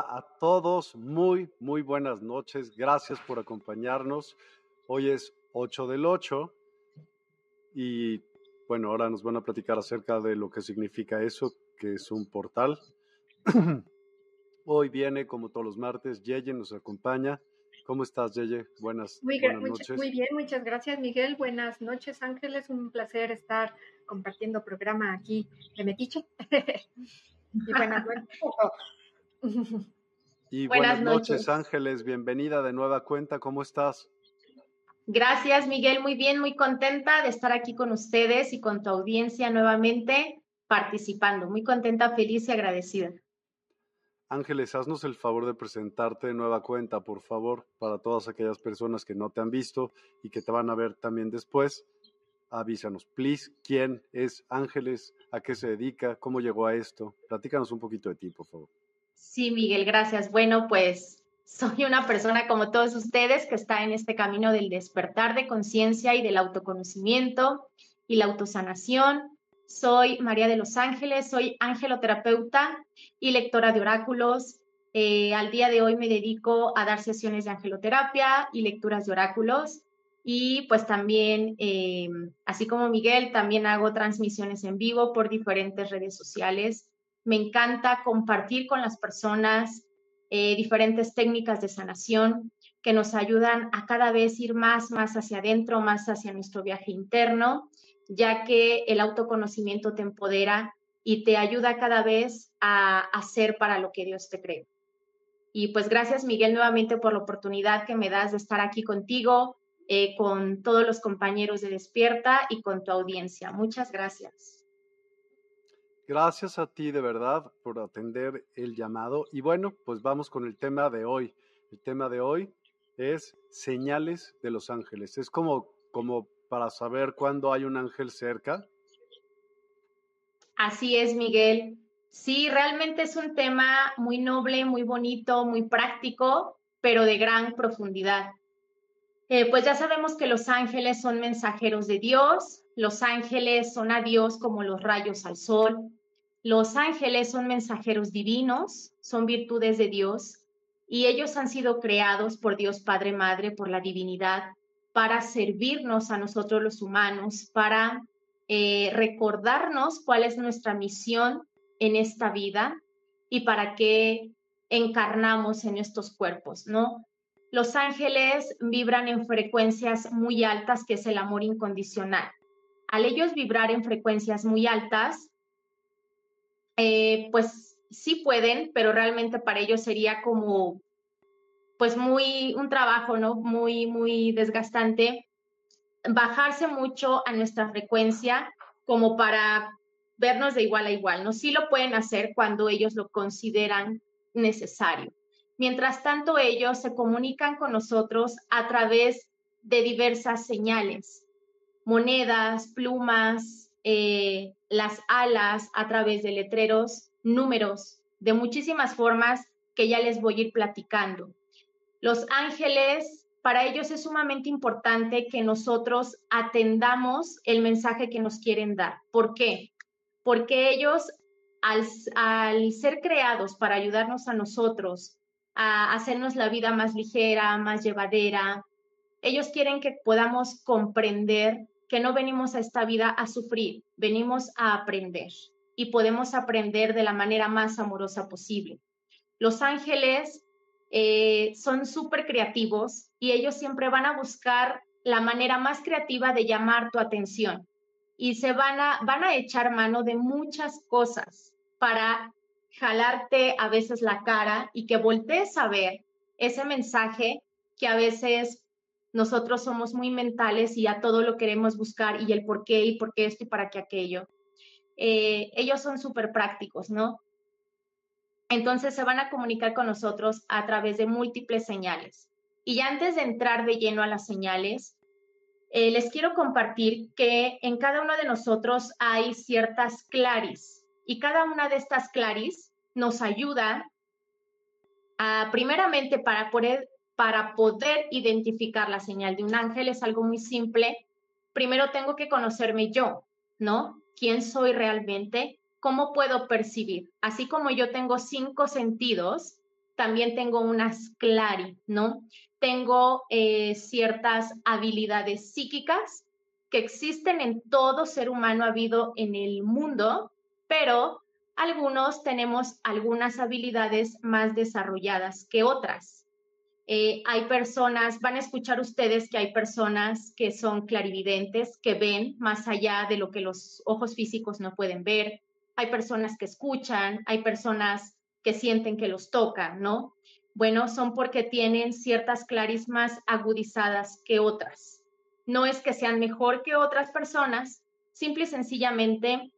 A todos, muy, muy buenas noches. Gracias por acompañarnos. Hoy es 8 del 8 y bueno, ahora nos van a platicar acerca de lo que significa eso, que es un portal. Hoy viene, como todos los martes, Yeye nos acompaña. ¿Cómo estás, Yeye? Buenas, muy, buenas noches. Muy bien, muchas gracias, Miguel. Buenas noches, Ángeles. Un placer estar compartiendo programa aquí de Metiche. y buenas noches. Y buenas, noches. Ángeles. Bienvenida de nueva cuenta. ¿Cómo estás? Gracias, Miguel. Muy bien, muy contenta de estar aquí con ustedes y con tu audiencia nuevamente participando. Muy contenta, feliz y agradecida. Ángeles, haznos el favor de presentarte de nueva cuenta, por favor, para todas aquellas personas que no te han visto y que te van a ver también después. Avísanos, please, quién es Ángeles, a qué se dedica, cómo llegó a esto. Platícanos un poquito de ti, por favor. Sí, Miguel, gracias. Bueno, pues soy una persona como todos ustedes que está en este camino del despertar de conciencia y del autoconocimiento y la autosanación. Soy María de los Ángeles, soy angeloterapeuta y lectora de oráculos. Eh, al día de hoy me dedico a dar sesiones de angeloterapia y lecturas de oráculos. Y pues también, eh, así como Miguel, también hago transmisiones en vivo por diferentes redes sociales me encanta compartir con las personas eh, diferentes técnicas de sanación que nos ayudan a cada vez ir más, más hacia adentro, más hacia nuestro viaje interno, ya que el autoconocimiento te empodera y te ayuda cada vez a hacer para lo que Dios te cree. Y pues gracias Miguel nuevamente por la oportunidad que me das de estar aquí contigo, eh, con todos los compañeros de Despierta y con tu audiencia. Muchas gracias. Gracias a ti de verdad por atender el llamado. Y bueno, pues vamos con el tema de hoy. El tema de hoy es señales de los ángeles. Es como, como para saber cuándo hay un ángel cerca. Así es, Miguel. Sí, realmente es un tema muy noble, muy bonito, muy práctico, pero de gran profundidad. Eh, pues ya sabemos que los ángeles son mensajeros de Dios, los ángeles son a Dios como los rayos al sol, los ángeles son mensajeros divinos, son virtudes de Dios, y ellos han sido creados por Dios Padre Madre, por la divinidad, para servirnos a nosotros los humanos, para eh, recordarnos cuál es nuestra misión en esta vida y para qué encarnamos en estos cuerpos, ¿no? Los ángeles vibran en frecuencias muy altas, que es el amor incondicional. Al ellos vibrar en frecuencias muy altas, eh, pues sí pueden, pero realmente para ellos sería como, pues muy, un trabajo, ¿no? Muy, muy desgastante, bajarse mucho a nuestra frecuencia como para vernos de igual a igual, ¿no? Sí lo pueden hacer cuando ellos lo consideran necesario. Mientras tanto, ellos se comunican con nosotros a través de diversas señales, monedas, plumas, eh, las alas, a través de letreros, números, de muchísimas formas que ya les voy a ir platicando. Los ángeles, para ellos es sumamente importante que nosotros atendamos el mensaje que nos quieren dar. ¿Por qué? Porque ellos, al, al ser creados para ayudarnos a nosotros a hacernos la vida más ligera, más llevadera. Ellos quieren que podamos comprender que no venimos a esta vida a sufrir, venimos a aprender y podemos aprender de la manera más amorosa posible. Los ángeles eh, son súper creativos y ellos siempre van a buscar la manera más creativa de llamar tu atención y se van a, van a echar mano de muchas cosas para jalarte a veces la cara y que voltees a ver ese mensaje que a veces nosotros somos muy mentales y a todo lo queremos buscar y el por qué y por qué esto y para qué aquello. Eh, ellos son súper prácticos, ¿no? Entonces se van a comunicar con nosotros a través de múltiples señales. Y antes de entrar de lleno a las señales, eh, les quiero compartir que en cada uno de nosotros hay ciertas claris, y cada una de estas claris nos ayuda a, primeramente, para poder, para poder identificar la señal de un ángel, es algo muy simple. Primero tengo que conocerme yo, ¿no? ¿Quién soy realmente? ¿Cómo puedo percibir? Así como yo tengo cinco sentidos, también tengo unas clari, ¿no? Tengo eh, ciertas habilidades psíquicas que existen en todo ser humano habido en el mundo pero algunos tenemos algunas habilidades más desarrolladas que otras. Eh, hay personas, van a escuchar ustedes que hay personas que son clarividentes, que ven más allá de lo que los ojos físicos no pueden ver. Hay personas que escuchan, hay personas que sienten que los tocan, ¿no? Bueno, son porque tienen ciertas claris más agudizadas que otras. No es que sean mejor que otras personas, simple y sencillamente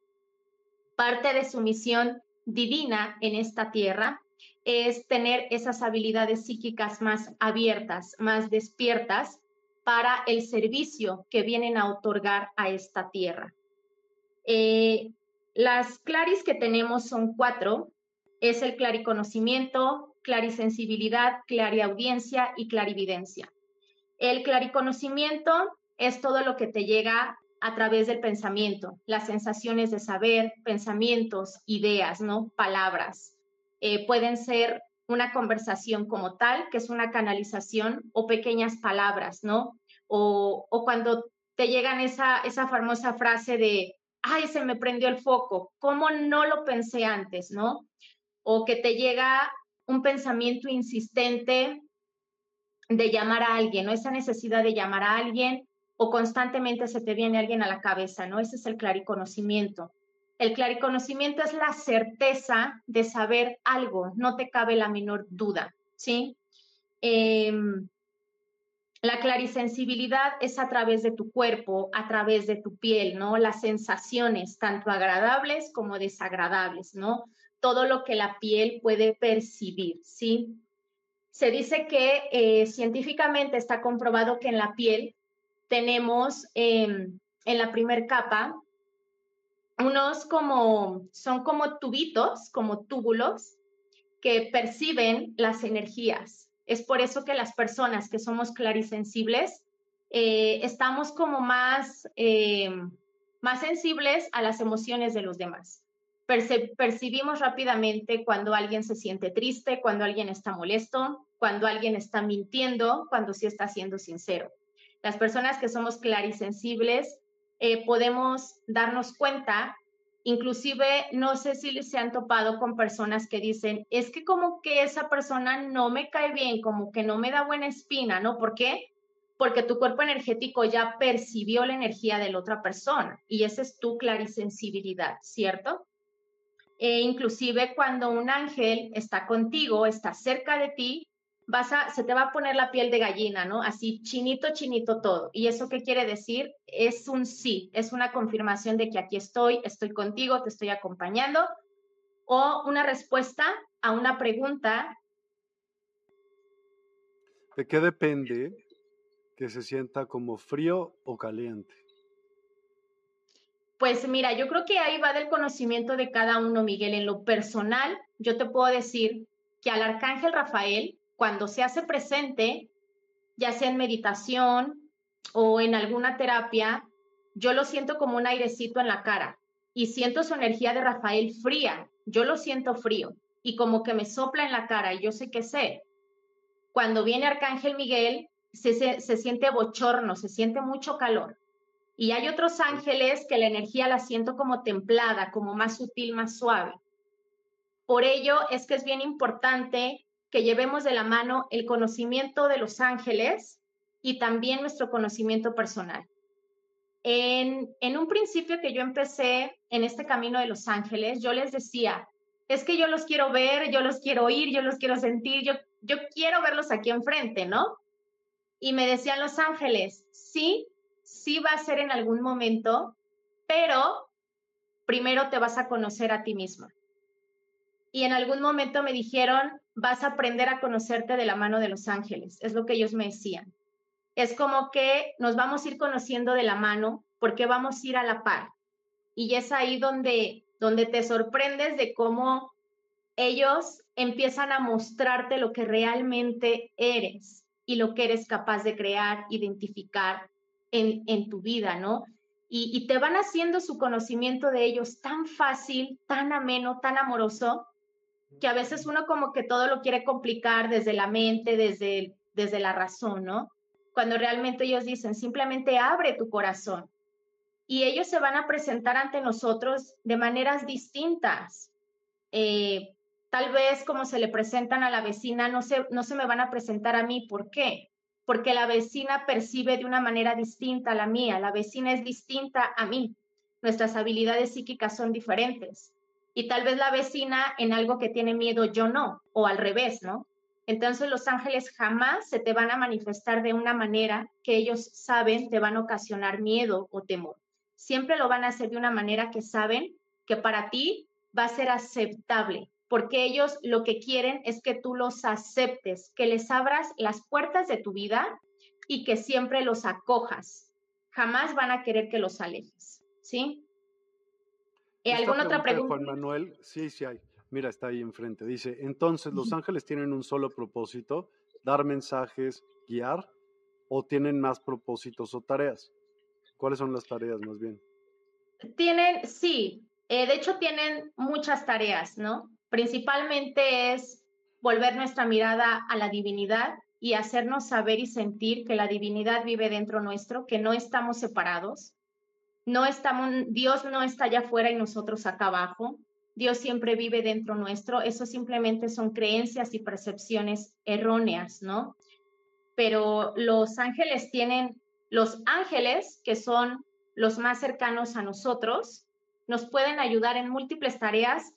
parte de su misión divina en esta tierra es tener esas habilidades psíquicas más abiertas, más despiertas para el servicio que vienen a otorgar a esta tierra. Eh, las claris que tenemos son cuatro. Es el clariconocimiento, clarisensibilidad, clariaudiencia y clarividencia. El clariconocimiento es todo lo que te llega a través del pensamiento, las sensaciones de saber, pensamientos, ideas, ¿no? Palabras. Eh, pueden ser una conversación como tal, que es una canalización, o pequeñas palabras, ¿no? O, o cuando te llegan esa, esa famosa frase de, ay, se me prendió el foco, ¿cómo no lo pensé antes, ¿no? O que te llega un pensamiento insistente de llamar a alguien, ¿no? Esa necesidad de llamar a alguien o constantemente se te viene alguien a la cabeza, ¿no? Ese es el clariconocimiento. El clariconocimiento es la certeza de saber algo, no te cabe la menor duda, ¿sí? Em, la clarisensibilidad es a través de tu cuerpo, a través de tu piel, ¿no? Las sensaciones, tanto agradables como desagradables, ¿no? Todo lo que la piel puede percibir, ¿sí? Se dice que eh, científicamente está comprobado que en la piel tenemos em, en la primera capa unos como, son como tubitos, como túbulos, que perciben las energías. Es por eso que las personas que somos clarisensibles eh, estamos como más, em, más sensibles a las emociones de los demás. percibimos rápidamente cuando alguien se siente triste, cuando alguien está molesto, cuando alguien está mintiendo, cuando sí está siendo sincero. Las personas que somos clarisensibles eh, podemos darnos cuenta Inclusive, no sé si se han topado con personas que dicen, es que como que esa persona no me cae bien, como que no me da buena espina, ¿no? ¿Por qué? Porque tu cuerpo energético ya percibió la energía de la otra persona y esa es tu clarisensibilidad, ¿cierto? E inclusive cuando un ángel está contigo, está cerca de ti, vas a, se te va a poner la piel de gallina, ¿no? Así chinito, chinito todo. ¿Y eso qué quiere decir? Es un sí, es una confirmación de que aquí estoy, estoy contigo, te estoy acompañando, o una respuesta a una pregunta. ¿De qué depende que se sienta como frío o caliente? Pues mira, yo creo que ahí va del conocimiento de cada uno, Miguel. En lo personal, yo te puedo decir que al arcángel Rafael cuando se hace presente, ya sea en meditación o en alguna terapia, yo lo siento como un airecito en la cara y siento su energía de Rafael fría, yo lo siento frío y como que me sopla en la cara y yo sé que sé. Cuando viene Arcángel Miguel, se, se siente bochorno, se siente mucho calor. Y hay otros ángeles que la energía la siento como templada, como más sutil, más suave. Por ello es que es bien importante que llevemos de la mano el conocimiento de los ángeles y también nuestro conocimiento personal. En, en un principio que yo empecé en este camino de los ángeles, yo les decía, es que yo los quiero ver, yo los quiero oír, yo los quiero sentir, yo, yo quiero verlos aquí enfrente, ¿no? Y me decían los ángeles, sí, sí va a ser en algún momento, pero primero te vas a conocer a ti misma. Y en algún momento me dijeron, vas a aprender a conocerte de la mano de los ángeles, es lo que ellos me decían. Es como que nos vamos a ir conociendo de la mano porque vamos a ir a la par. Y es ahí donde, donde te sorprendes de cómo ellos empiezan a mostrarte lo que realmente eres y lo que eres capaz de crear, identificar en, en tu vida, ¿no? Y, y te van haciendo su conocimiento de ellos tan fácil, tan ameno, tan amoroso, que a veces uno como que todo lo quiere complicar desde la mente, desde, desde la razón, ¿no? Cuando realmente ellos dicen, simplemente abre tu corazón. Y ellos se van a presentar ante nosotros de maneras distintas. Eh, tal vez como se le presentan a la vecina, no se, no se me van a presentar a mí. ¿Por qué? Porque la vecina percibe de una manera distinta a la mía, la vecina es distinta a mí. Nuestras habilidades psíquicas son diferentes y tal vez la vecina en algo que tiene miedo, yo no, o al revés, ¿no? Entonces los ángeles jamás se te van a manifestar de una manera que ellos saben te van a ocasionar miedo o temor. Siempre lo van a hacer de una manera que saben que para ti va a ser aceptable, porque ellos lo que quieren es que tú los aceptes, que les abras las puertas de tu vida y que siempre los acojas. Jamás van a querer que los alejes, ¿sí? ¿Y ¿Alguna otra pregunta? Juan Manuel, sí, sí hay. Mira, está ahí enfrente. Dice, entonces, ¿los ángeles tienen un solo propósito? ¿Dar mensajes, guiar? ¿O tienen más propósitos o tareas? ¿Cuáles son las tareas más bien? Tienen, sí. Eh, de hecho, tienen muchas tareas, ¿no? Principalmente es volver nuestra mirada a la divinidad y hacernos saber y sentir que la divinidad vive dentro nuestro, que no estamos separados, no estamos, Dios no está allá afuera y nosotros acá abajo. Dios siempre vive dentro nuestro. Eso simplemente son creencias y percepciones erróneas, ¿no? Pero los ángeles tienen, los ángeles que son los más cercanos a nosotros, nos pueden ayudar en múltiples tareas,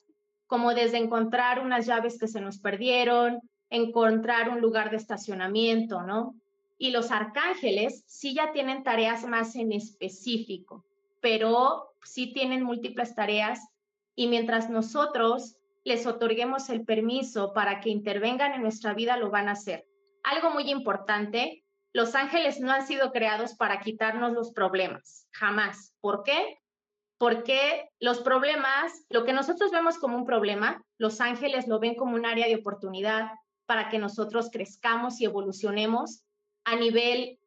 como desde encontrar unas llaves que se nos perdieron, encontrar un lugar de estacionamiento, ¿no? Y los arcángeles sí ya tienen tareas más en específico pero sí tienen múltiples tareas y mientras nosotros les otorguemos el permiso para que intervengan en nuestra vida, lo van a hacer. Algo muy importante, los ángeles no han sido creados para quitarnos los problemas, jamás. ¿Por qué? Porque los problemas, lo que nosotros vemos como un problema, los ángeles lo ven como un área de oportunidad para que nosotros crezcamos y evolucionemos a nivel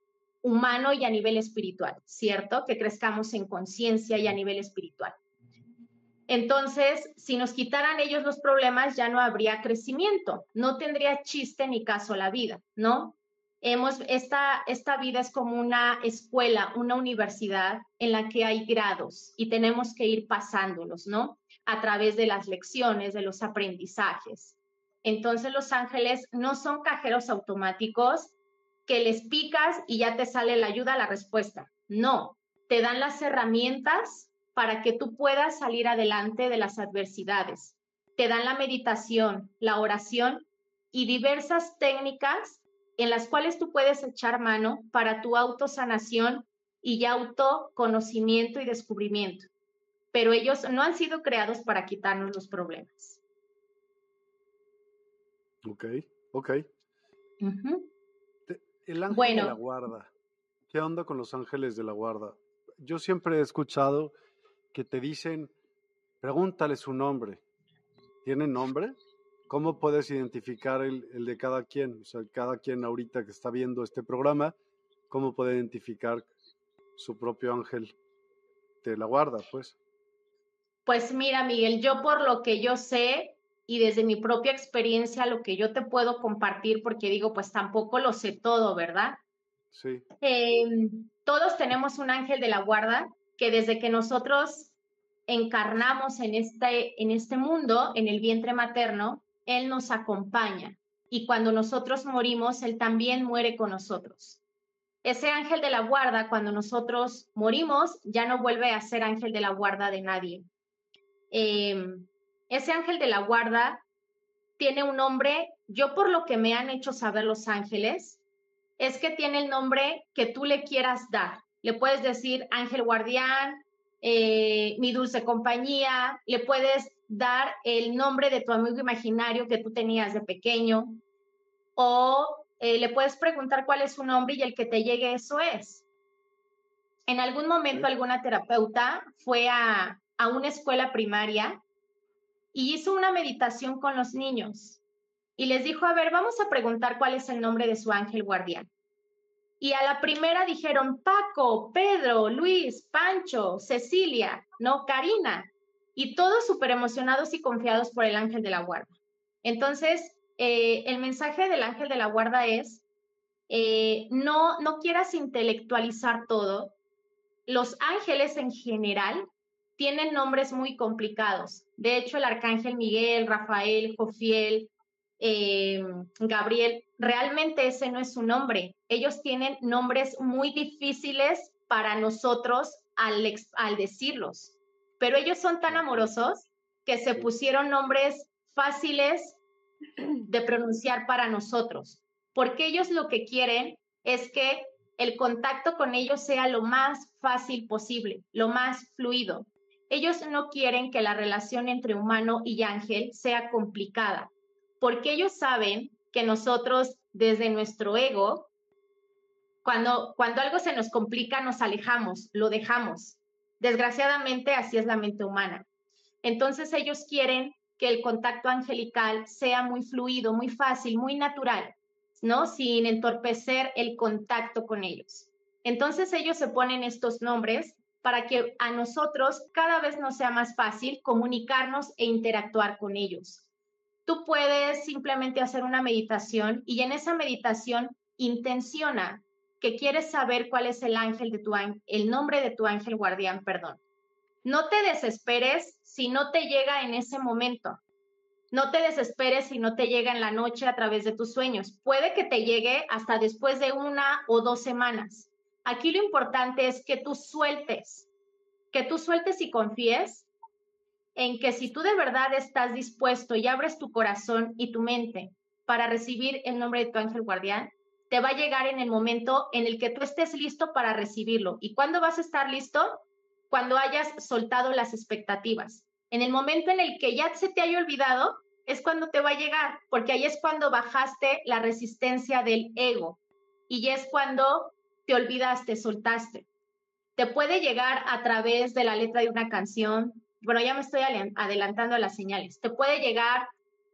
humano y a nivel espiritual, ¿cierto? Que crezcamos en conciencia y a nivel espiritual. Entonces, si nos quitaran ellos los problemas, ya no habría crecimiento, no tendría chiste ni caso la vida, ¿no? hemos, esta, esta vida es como una escuela, una universidad en la que hay grados y tenemos que ir pasándolos, ¿no? A través de las lecciones, de los aprendizajes. Entonces los ángeles no son cajeros automáticos que les picas y ya te sale la ayuda, la respuesta. No, te dan las herramientas para que tú puedas salir adelante de las adversidades. Te dan la meditación, la oración y diversas técnicas en las cuales tú puedes echar mano para tu autosanación y autoconocimiento y descubrimiento. Pero ellos no han sido creados para quitarnos los problemas. Ok, ok. El ángel de la guarda. ¿Qué onda con los ángeles de la guarda? Yo siempre he escuchado que te dicen, pregúntale su nombre. ¿Tiene nombre? ¿Cómo puedes identificar el, el, de cada quien? O sea, cada quien ahorita que está viendo este programa, ¿cómo puede identificar su propio ángel de la guarda, pues? Pues mira, Miguel, yo por lo que yo sé, y desde mi propia experiencia lo que yo te puedo compartir, porque digo, pues tampoco lo sé todo, ¿verdad? Sí. Em, todos tenemos un ángel de la guarda que desde que nosotros encarnamos en este, en este mundo, en el vientre materno, Él nos acompaña. Y cuando nosotros morimos, Él también muere con nosotros. Ese ángel de la guarda, cuando nosotros morimos, ya no vuelve a ser ángel de la guarda de nadie. Eh, ese ángel de la guarda tiene un nombre, yo por lo que me han hecho saber los ángeles, es que tiene el nombre que tú le quieras dar. Le puedes decir ángel guardián, eh, mi dulce compañía, le puedes dar el nombre de tu amigo imaginario que tú tenías de pequeño, o eh, le puedes preguntar cuál es su nombre y el que te llegue eso es. En algún momento alguna terapeuta fue a, a una escuela primaria y hizo una meditación con los niños y les dijo, a ver, vamos a preguntar cuál es el nombre de su ángel guardián. Y a la primera dijeron Paco, Pedro, Luis, Pancho, Cecilia, no, Karina. Y todos súper emocionados y confiados por el ángel de la guarda. Entonces, eh, el mensaje del ángel de la guarda es, eh, no, no quieras intelectualizar todo. Los ángeles en general tienen nombres muy complicados. De hecho, el arcángel Miguel, Rafael, Jofiel, eh, Gabriel, realmente ese no es su nombre. Ellos tienen nombres muy difíciles para nosotros al, al decirlos, pero ellos son tan amorosos que se pusieron nombres fáciles de pronunciar para nosotros, porque ellos lo que quieren es que el contacto con ellos sea lo más fácil posible, lo más fluido. Ellos no quieren que la relación entre humano y ángel sea complicada, porque ellos saben que nosotros desde nuestro ego, cuando, cuando algo se nos complica, nos alejamos, lo dejamos. Desgraciadamente, así es la mente humana. Entonces ellos quieren que el contacto angelical sea muy fluido, muy fácil, muy natural, ¿no? Sin entorpecer el contacto con ellos. Entonces ellos se ponen estos nombres para que a nosotros cada vez nos sea más fácil comunicarnos e interactuar con ellos. Tú puedes simplemente hacer una meditación y en esa meditación intenciona que quieres saber cuál es el ángel de tu el nombre de tu ángel guardián, perdón. No te desesperes si no te llega en ese momento. No te desesperes si no te llega en la noche a través de tus sueños. Puede que te llegue hasta después de una o dos semanas. Aquí lo importante es que tú sueltes, que tú sueltes y confíes en que si tú de verdad estás dispuesto y abres tu corazón y tu mente para recibir el nombre de tu ángel guardián, te va a llegar en el momento en el que tú estés listo para recibirlo. ¿Y cuándo vas a estar listo? Cuando hayas soltado las expectativas. En el momento en el que ya se te haya olvidado, es cuando te va a llegar, porque ahí es cuando bajaste la resistencia del ego y es cuando te olvidaste, soltaste. Te puede llegar a través de la letra de una canción. Bueno, ya me estoy adelantando a las señales. Te puede llegar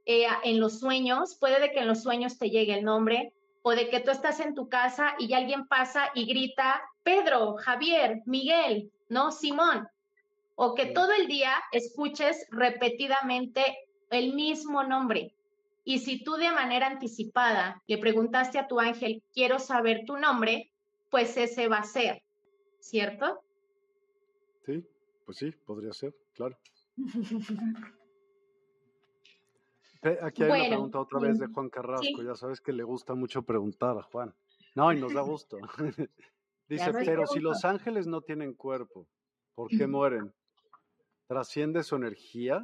eh, en los sueños, puede de que en los sueños te llegue el nombre, o de que tú estás en tu casa y alguien pasa y grita, Pedro, Javier, Miguel, ¿no? Simón. O que todo el día escuches repetidamente el mismo nombre. Y si tú de manera anticipada le preguntaste a tu ángel, quiero saber tu nombre, pues ese va a ser, ¿cierto? Sí, pues sí, podría ser, claro. Aquí hay una pregunta otra vez de Juan Carrasco. Ya sabes que le gusta mucho preguntar a Juan. No, y nos da gusto. Dice, pero si los ángeles no tienen cuerpo, ¿por qué mueren? ¿Trasciende su energía?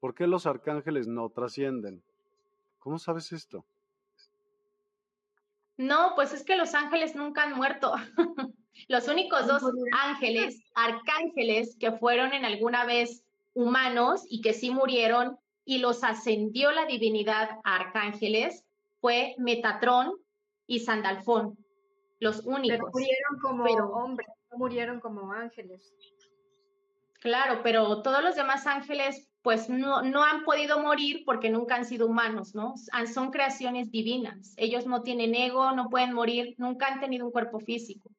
¿Por qué los arcángeles no trascienden? ¿Cómo sabes esto? No, pues es que los ángeles nunca han muerto. los únicos dos ángeles, arcángeles, que fueron en alguna vez humanos y que sí murieron y los ascendió la divinidad a arcángeles, fue Metatrón y Sandalfón, los únicos. Pero murieron como hombres, no murieron como ángeles. Claro, pero todos los demás ángeles pues no, no han podido morir porque nunca han sido humanos, ¿no? Son creaciones divinas. Ellos no tienen ego, no pueden morir, nunca han tenido un cuerpo físico.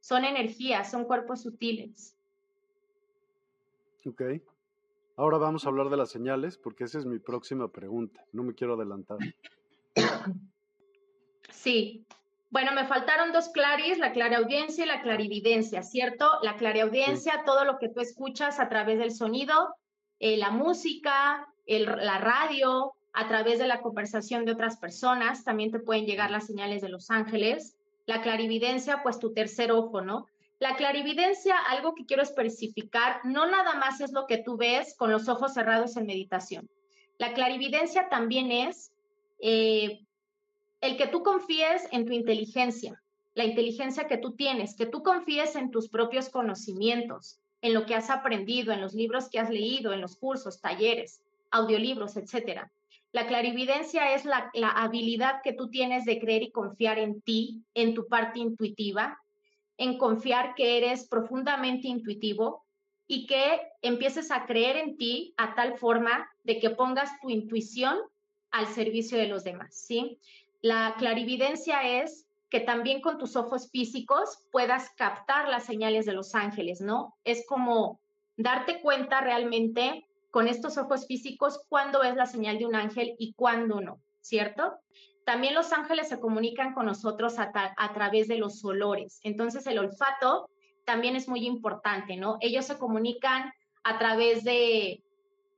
Son energías, son cuerpos sutiles. Ok. Ahora vamos a hablar de las señales porque esa es mi próxima pregunta. No me quiero adelantar. Sí. Bueno, me faltaron dos claris, la clareaudiencia y la clarividencia, ¿cierto? La clareaudiencia, todo lo que tú escuchas a través del sonido, eh, la música, la radio, a través de la conversación de otras personas, también te pueden llegar las señales de los ángeles. La clarividencia, pues tu tercer ojo, ¿no? La clarividencia, algo que quiero especificar, no nada más es lo que tú ves con los ojos cerrados en meditación. La clarividencia también es eh, el que tú confíes en tu inteligencia, la inteligencia que tú tienes, que tú confíes en tus propios conocimientos, en lo que has aprendido, en los libros que has leído, en los cursos, talleres, audiolibros, etcétera. La clarividencia es la, la, habilidad que tú tienes de creer y confiar en ti, en tu parte intuitiva, en confiar que eres profundamente intuitivo y que empieces a creer en ti a tal forma de que pongas tu intuición al servicio de los demás, ¿sí? La clarividencia es que también con tus ojos físicos puedas captar las señales de los ángeles, ¿no? Es como darte cuenta realmente con estos ojos físicos cuándo es la señal de un ángel y cuándo no, ¿cierto? También los ángeles se comunican con nosotros a, través de los olores. Entonces el olfato también es muy importante, ¿no? Ellos se comunican a través de,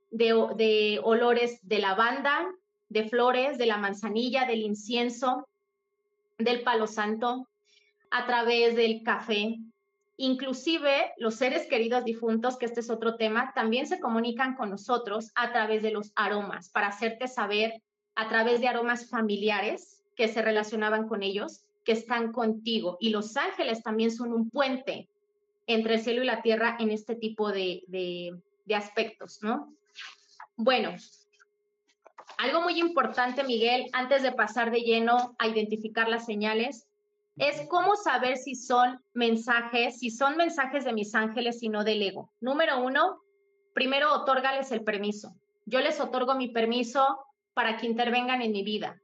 de olores de lavanda, de flores, de la manzanilla, del incienso, del palo santo, a través del café. Inclusive los seres queridos difuntos, que este es otro tema, también se comunican con nosotros a través de los aromas, para hacerte saber a través de aromas familiares que se relacionaban con ellos, que están contigo. Y los ángeles también son un puente entre el cielo y la tierra en este tipo de, de aspectos, ¿no? Bueno, algo muy importante, Miguel, antes de pasar de lleno a identificar las señales, es cómo saber si son mensajes, si son mensajes de mis ángeles y no del ego. Número uno, primero otórgales el permiso. Yo les otorgo mi permiso para que intervengan en mi vida.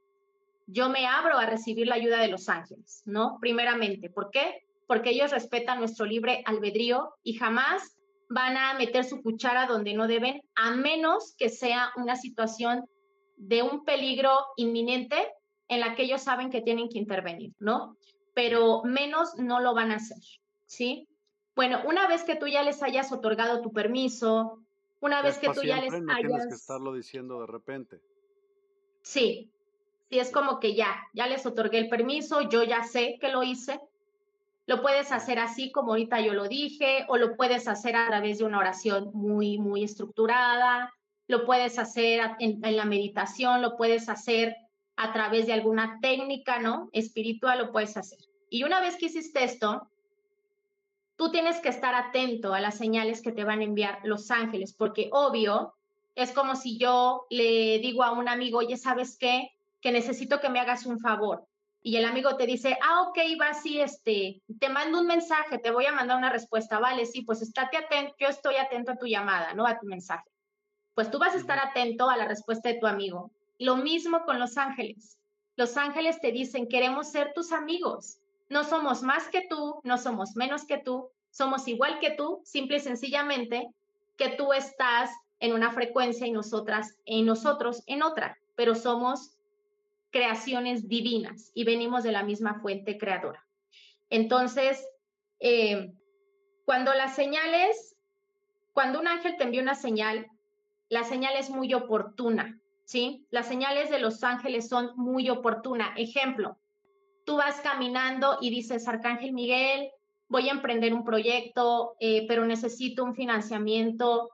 Yo me abro a recibir la ayuda de los ángeles, ¿no? Primeramente, ¿por qué? Porque ellos respetan nuestro libre albedrío y jamás van a meter su cuchara donde no deben, a menos que sea una situación de un peligro inminente en la que ellos saben que tienen que intervenir, ¿no? Pero menos no lo van a hacer, ¿sí? Bueno, una vez que tú ya les hayas otorgado tu permiso, una vez que tú ya les no Tienes que estarlo diciendo de repente. Sí, sí, es como que ya, ya les otorgué el permiso, yo ya sé que lo hice. Lo puedes hacer así como ahorita yo lo dije, o lo puedes hacer a través de una oración muy, muy estructurada, lo puedes hacer en, la meditación, lo puedes hacer a través de alguna técnica, ¿no? Espiritual, lo puedes hacer. Y una vez que hiciste esto, tú tienes que estar atento a las señales que te van a enviar los ángeles, porque obvio, es como si yo le digo a un amigo, oye, ¿sabes qué? Que necesito que me hagas un favor. Y el amigo te dice, ah, ok, va así, este, te mando un mensaje, te voy a mandar una respuesta. Vale, sí, pues estate atento, yo estoy atento a tu llamada, ¿no? A tu mensaje. Pues tú vas a estar atento a la respuesta de tu amigo. Lo mismo con los ángeles. Los ángeles te dicen, queremos ser tus amigos. No somos más que tú, no somos menos que tú, somos igual que tú, simple y sencillamente que tú estás en una frecuencia y nosotras en nosotros en otra, pero somos creaciones divinas y venimos de la misma fuente creadora. Entonces, eh, cuando las señales, cuando un ángel te envía una señal, la señal es muy oportuna, ¿sí? Las señales de los ángeles son muy oportunas. Ejemplo, tú vas caminando y dices, Arcángel Miguel, voy a emprender un proyecto, eh, pero necesito un financiamiento.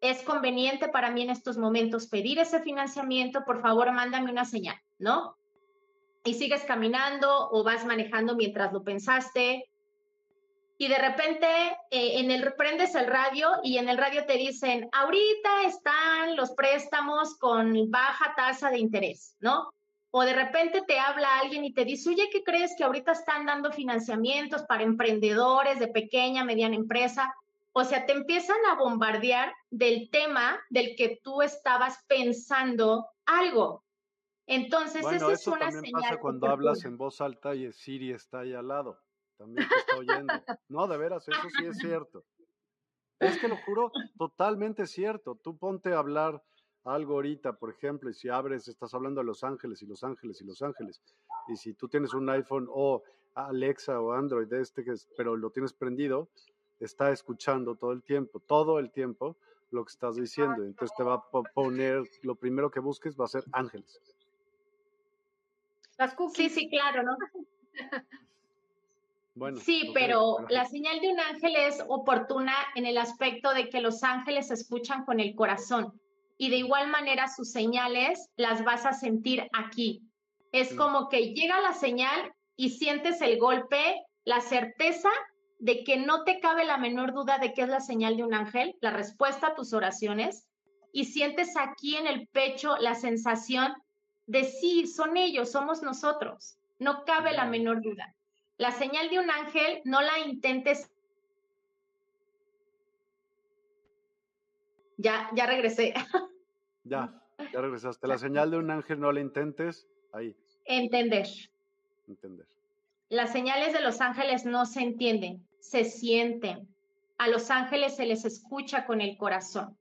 Es conveniente para mí en estos momentos pedir ese financiamiento, por favor, mándame una señal, ¿no? Y sigues caminando o vas manejando mientras lo pensaste. Y de repente eh, en el prendes el radio y en el radio te dicen, ahorita están los préstamos con baja tasa de interés, ¿no? o de repente te habla alguien y te dice, oye, ¿qué crees que ahorita están dando financiamientos para emprendedores de pequeña, mediana empresa? O sea, te empiezan a bombardear del tema del que tú estabas pensando algo. Entonces, esa es una también señal. Pasa cuando hablas en voz alta y Siri está ahí al lado. También te está oyendo. No, de veras, eso sí es cierto. Es que lo juro, totalmente cierto. Tú ponte a hablar algo ahorita, por ejemplo, y si abres, estás hablando de Los Ángeles y Los Ángeles y Los Ángeles, y si tú tienes un iPhone o Alexa o Android, este que pero lo tienes prendido, está escuchando todo el tiempo, todo el tiempo lo que estás diciendo. Entonces te va a poner, lo primero que busques va a ser ángeles. Las cookies. Sí, sí, claro, ¿no? Bueno, sí, pero la señal de un ángel es oportuna en el aspecto de que los ángeles escuchan con el corazón y de igual manera sus señales las vas a sentir aquí. Es como que llega la señal y sientes el golpe, la certeza de que no te cabe la menor duda de que es la señal de un ángel, la respuesta a tus oraciones, y sientes aquí en el pecho la sensación de sí, son ellos, somos nosotros. No cabe la menor duda. La señal de un ángel no la intentes. Ya, ya regresé. Ya, ya regresaste. La señal de un ángel no la intentes. Ahí. Entender. Entender. Las señales de los ángeles no se entienden, se sienten. A los ángeles se les escucha con el corazón,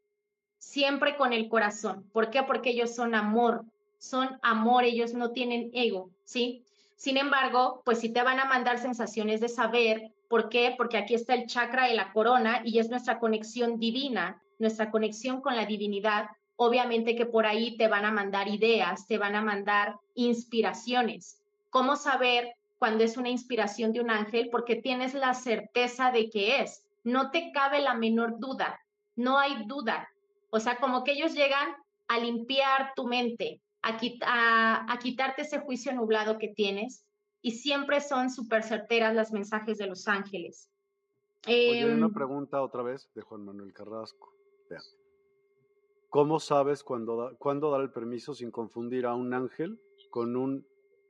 siempre con el corazón. ¿Por qué? Porque ellos son amor, son amor, ellos no tienen ego, ¿sí? Sin embargo, pues si te van a mandar sensaciones de saber, ¿por qué? Porque aquí está el chakra de la corona y es nuestra conexión divina, nuestra conexión con la divinidad, obviamente que por ahí te van a mandar ideas, te van a mandar inspiraciones. ¿Cómo saber cuando es una inspiración de un ángel? Porque tienes la certeza de que es. No te cabe la menor duda, no hay duda. O sea, como que ellos llegan a limpiar tu mente, a, quitarte ese juicio nublado que tienes y siempre son súper certeras las mensajes de los ángeles. Oye, una em, pregunta otra vez de Juan Manuel Carrasco. ¿Cómo sabes cuándo, cuándo dar el permiso sin confundir a un ángel con un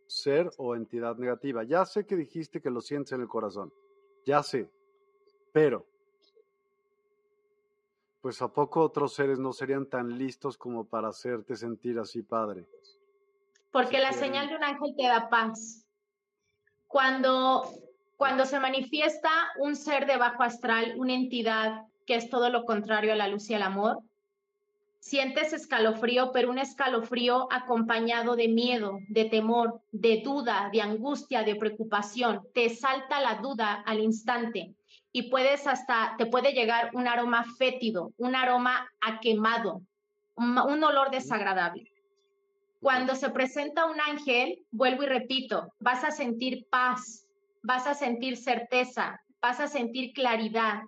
ser o entidad negativa? Ya sé que dijiste que lo sientes en el corazón, ya sé, pero pues a poco otros seres no serían tan listos como para hacerte sentir así, padre. Porque la señal de un ángel te da paz. Cuando, cuando se manifiesta un ser de bajo astral, una entidad que es todo lo contrario a la luz y al amor, Sientes escalofrío, pero un escalofrío acompañado de miedo, de temor, de duda, de angustia, de preocupación. Te salta la duda al instante y puedes hasta, te puede llegar un aroma fétido, un aroma a quemado, un, olor desagradable. Cuando se presenta un ángel, vuelvo y repito, vas a sentir paz, vas a sentir certeza, vas a sentir claridad,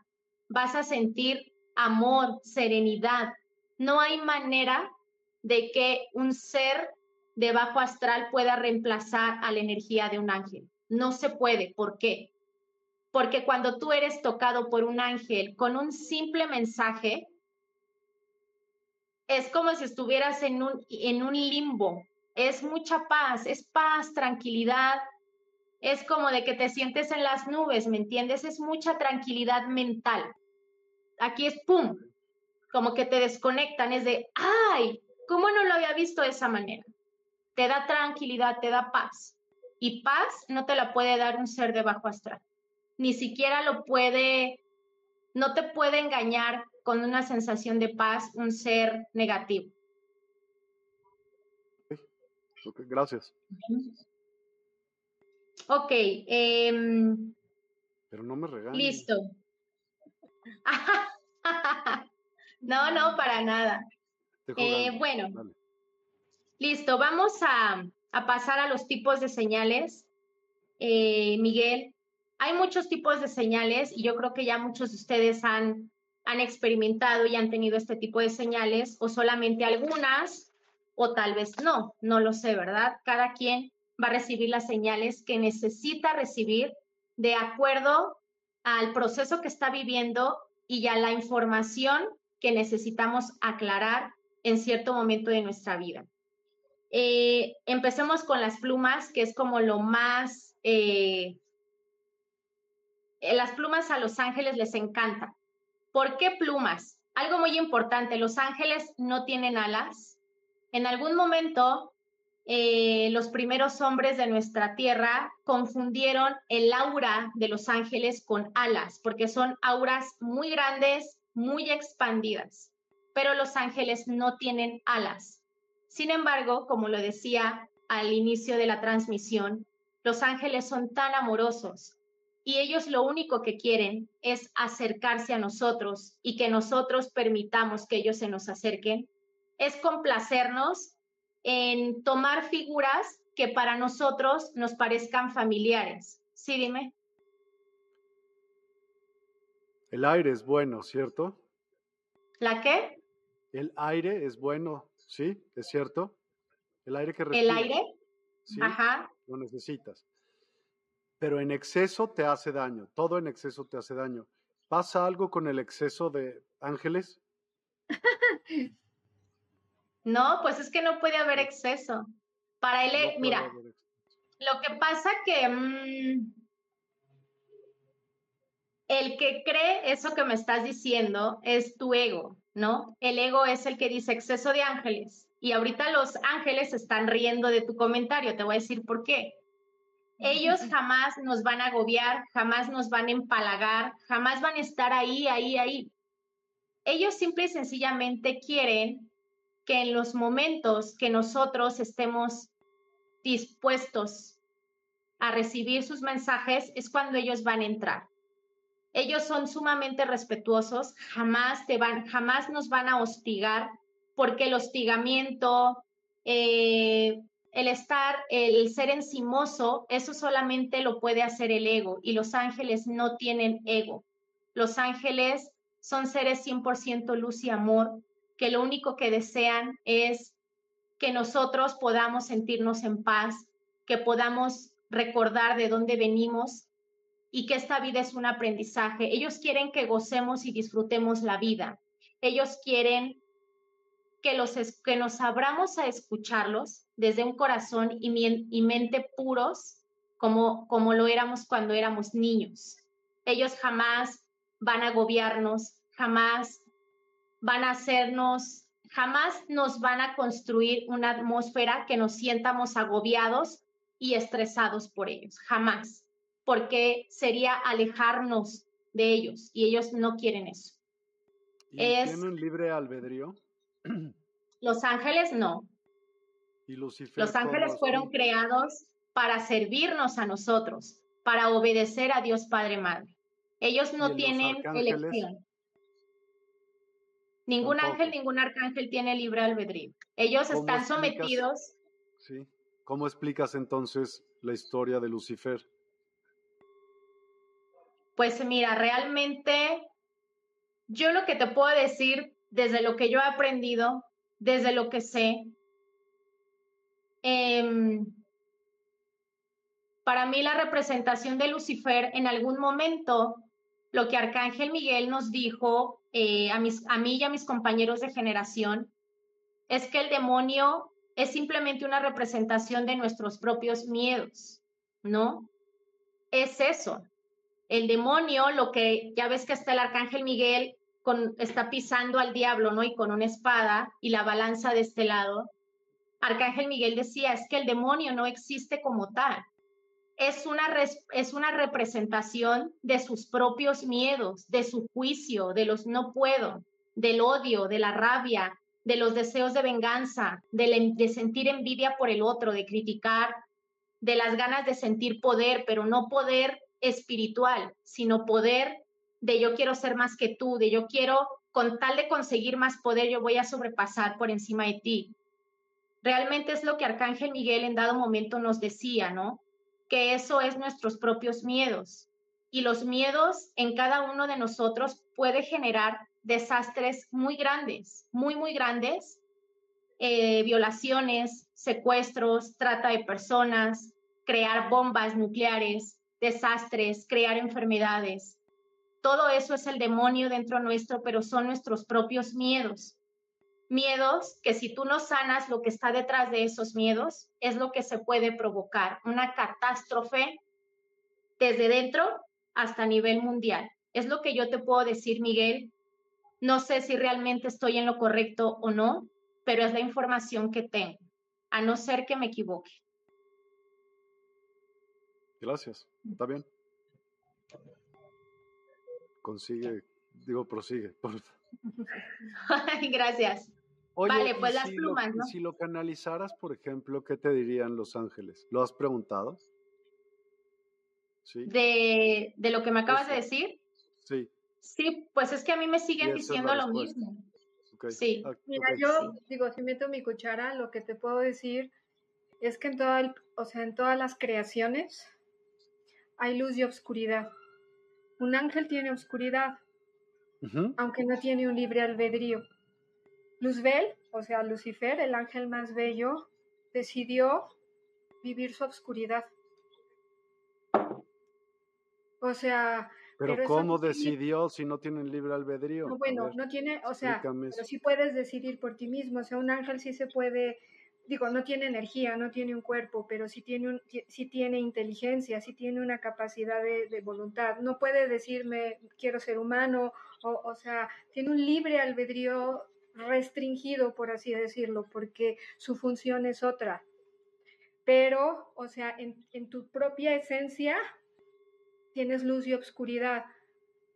vas a sentir amor, serenidad, no hay manera de que un ser de bajo astral pueda reemplazar a la energía de un ángel. No se puede. ¿Por qué? Porque cuando tú eres tocado por un ángel con un simple mensaje, es como si estuvieras en un, en un limbo. Es mucha paz, es paz, tranquilidad. Es como de que te sientes en las nubes, ¿me entiendes? Es mucha tranquilidad mental. Aquí es pum, como que te desconectan, es de, ay, ¿cómo no lo había visto de esa manera? Te da tranquilidad, te da paz. Y paz no te la puede dar un ser de bajo astral. Ni siquiera lo puede, no te puede engañar con una sensación de paz un ser negativo. Gracias. Ok. Em, Pero no me regañes. Listo. no, no, para nada. Eh, bueno, listo. Vamos a, pasar a los tipos de señales. Eh, Miguel, hay muchos tipos de señales y yo creo que ya muchos de ustedes han, han experimentado y han tenido este tipo de señales o solamente algunas o tal vez no, no lo sé, ¿verdad? Cada quien va a recibir las señales que necesita recibir de acuerdo al proceso que está viviendo y a la información que necesitamos aclarar en cierto momento de nuestra vida. Eh, empecemos con las plumas, que es como lo más... Eh, las plumas a los ángeles les encanta. ¿Por qué plumas? Algo muy importante, los ángeles no tienen alas. En algún momento eh, los primeros hombres de nuestra tierra confundieron el aura de los ángeles con alas, porque son auras muy grandes, muy expandidas, pero los ángeles no tienen alas. Sin embargo, como lo decía al inicio de la transmisión, los ángeles son tan amorosos y ellos lo único que quieren es acercarse a nosotros y que nosotros permitamos que ellos se nos acerquen, es complacernos en tomar figuras que para nosotros nos parezcan familiares. Sí, dime. El aire es bueno, ¿cierto? ¿La qué? El aire es bueno, ¿sí? ¿Es cierto? El aire que respiras. ¿El aire? Sí, Ajá. Lo necesitas. Pero en exceso te hace daño. Todo en exceso te hace daño. ¿Pasa algo con el exceso de ángeles? No, pues es que no puede haber exceso. Para él, mira, lo que pasa que mm, el que cree eso que me estás diciendo es tu ego, ¿no? El ego es el que dice exceso de ángeles. Y ahorita los ángeles están riendo de tu comentario. Te voy a decir por qué. Ellos jamás nos van a agobiar, jamás nos van a empalagar, jamás van a estar ahí, ahí, ahí. Ellos simple y sencillamente quieren que en los momentos que nosotros estemos dispuestos a recibir sus mensajes es cuando ellos van a entrar. Ellos son sumamente respetuosos, jamás te van, jamás nos van a hostigar, porque el hostigamiento, eh, el estar, el ser encimoso, eso solamente lo puede hacer el ego y los ángeles no tienen ego. Los ángeles son seres 100% luz y amor que lo único que desean es que nosotros podamos sentirnos en paz, que podamos recordar de dónde venimos y que esta vida es un aprendizaje. Ellos quieren que gocemos y disfrutemos la vida. Ellos quieren que, los, que nos abramos a escucharlos desde un corazón y, y mente puros, como, como lo éramos cuando éramos niños. Ellos jamás van a agobiarnos, jamás van a hacernos, jamás nos van a construir una atmósfera que nos sientamos agobiados y estresados por ellos, jamás, porque sería alejarnos de ellos y ellos no quieren eso. ¿Tienen libre albedrío? Los ángeles no. ¿Y Lucifer, los ángeles fueron creados para servirnos a nosotros, para obedecer a Dios Padre Madre. Ellos no tienen elección. Ningún ángel, ningún arcángel tiene libre albedrío. Ellos están sometidos. Sí. ¿Cómo explicas entonces la historia de Lucifer? Pues mira, realmente yo lo que te puedo decir desde lo que yo he aprendido, desde lo que sé, em, para mí la representación de Lucifer en algún momento, lo que Arcángel Miguel nos dijo eh, a, mis, a mí y a mis compañeros de generación es que el demonio es simplemente una representación de nuestros propios miedos, ¿no? Es eso. El demonio, lo que ya ves que está el arcángel Miguel está pisando al diablo, ¿no? Y con una espada y la balanza de este lado. Arcángel Miguel decía, es que el demonio no existe como tal es una, es una representación de sus propios miedos, de su juicio, de los no puedo. del odio, de la rabia, de los deseos de venganza, de, de sentir envidia por el otro, de criticar, de las ganas de sentir poder, pero no poder espiritual, sino poder de yo quiero ser más que tú, de yo quiero, con tal de conseguir más poder, yo voy a sobrepasar por encima de ti. Realmente es lo que Arcángel Miguel en dado momento nos decía, ¿no? Que eso es nuestros propios miedos. Y los miedos en cada uno de nosotros puede generar desastres muy grandes, muy, muy grandes, eh, violaciones, secuestros, trata de personas, crear bombas nucleares, desastres, crear enfermedades. Todo eso es el demonio dentro nuestro, pero son nuestros propios miedos. Miedos que si tú no sanas lo que está detrás de esos miedos, es lo que se puede provocar, una catástrofe desde dentro hasta nivel mundial. Es lo que yo te puedo decir, Miguel. No sé si realmente estoy en lo correcto o no, pero es la información que tengo, a no ser que me equivoque. Gracias, está bien. Consigue, digo, prosigue. Gracias. vale, pues las plumas, ¿no? Si lo canalizaras, por ejemplo, ¿qué te dirían los ángeles? ¿Lo has preguntado? ¿Sí? De, de lo que me acabas de decir. Sí. Sí, pues es que a mí me siguen diciendo lo mismo. Sí. Ah, Mira, yo digo, si meto mi cuchara, lo que te puedo decir es que en toda o sea, en todas las creaciones hay luz y oscuridad. Un ángel tiene oscuridad, aunque no tiene un libre albedrío. Luzbel, o sea, Lucifer, el ángel más bello, decidió vivir su oscuridad. O sea, pero, ¿cómo decidió si no tiene libre albedrío? No, bueno, no tiene, o sea, pero sí puedes decidir por ti mismo. O sea, un ángel sí se puede, digo, no tiene energía, no tiene un cuerpo, pero sí tiene, un, sí tiene inteligencia, sí tiene una capacidad de, voluntad. No puede decirme, quiero ser humano, o, o sea, tiene un libre albedrío restringido, por así decirlo, porque su función es otra. Pero, o sea, en, en tu propia esencia, tienes luz y obscuridad.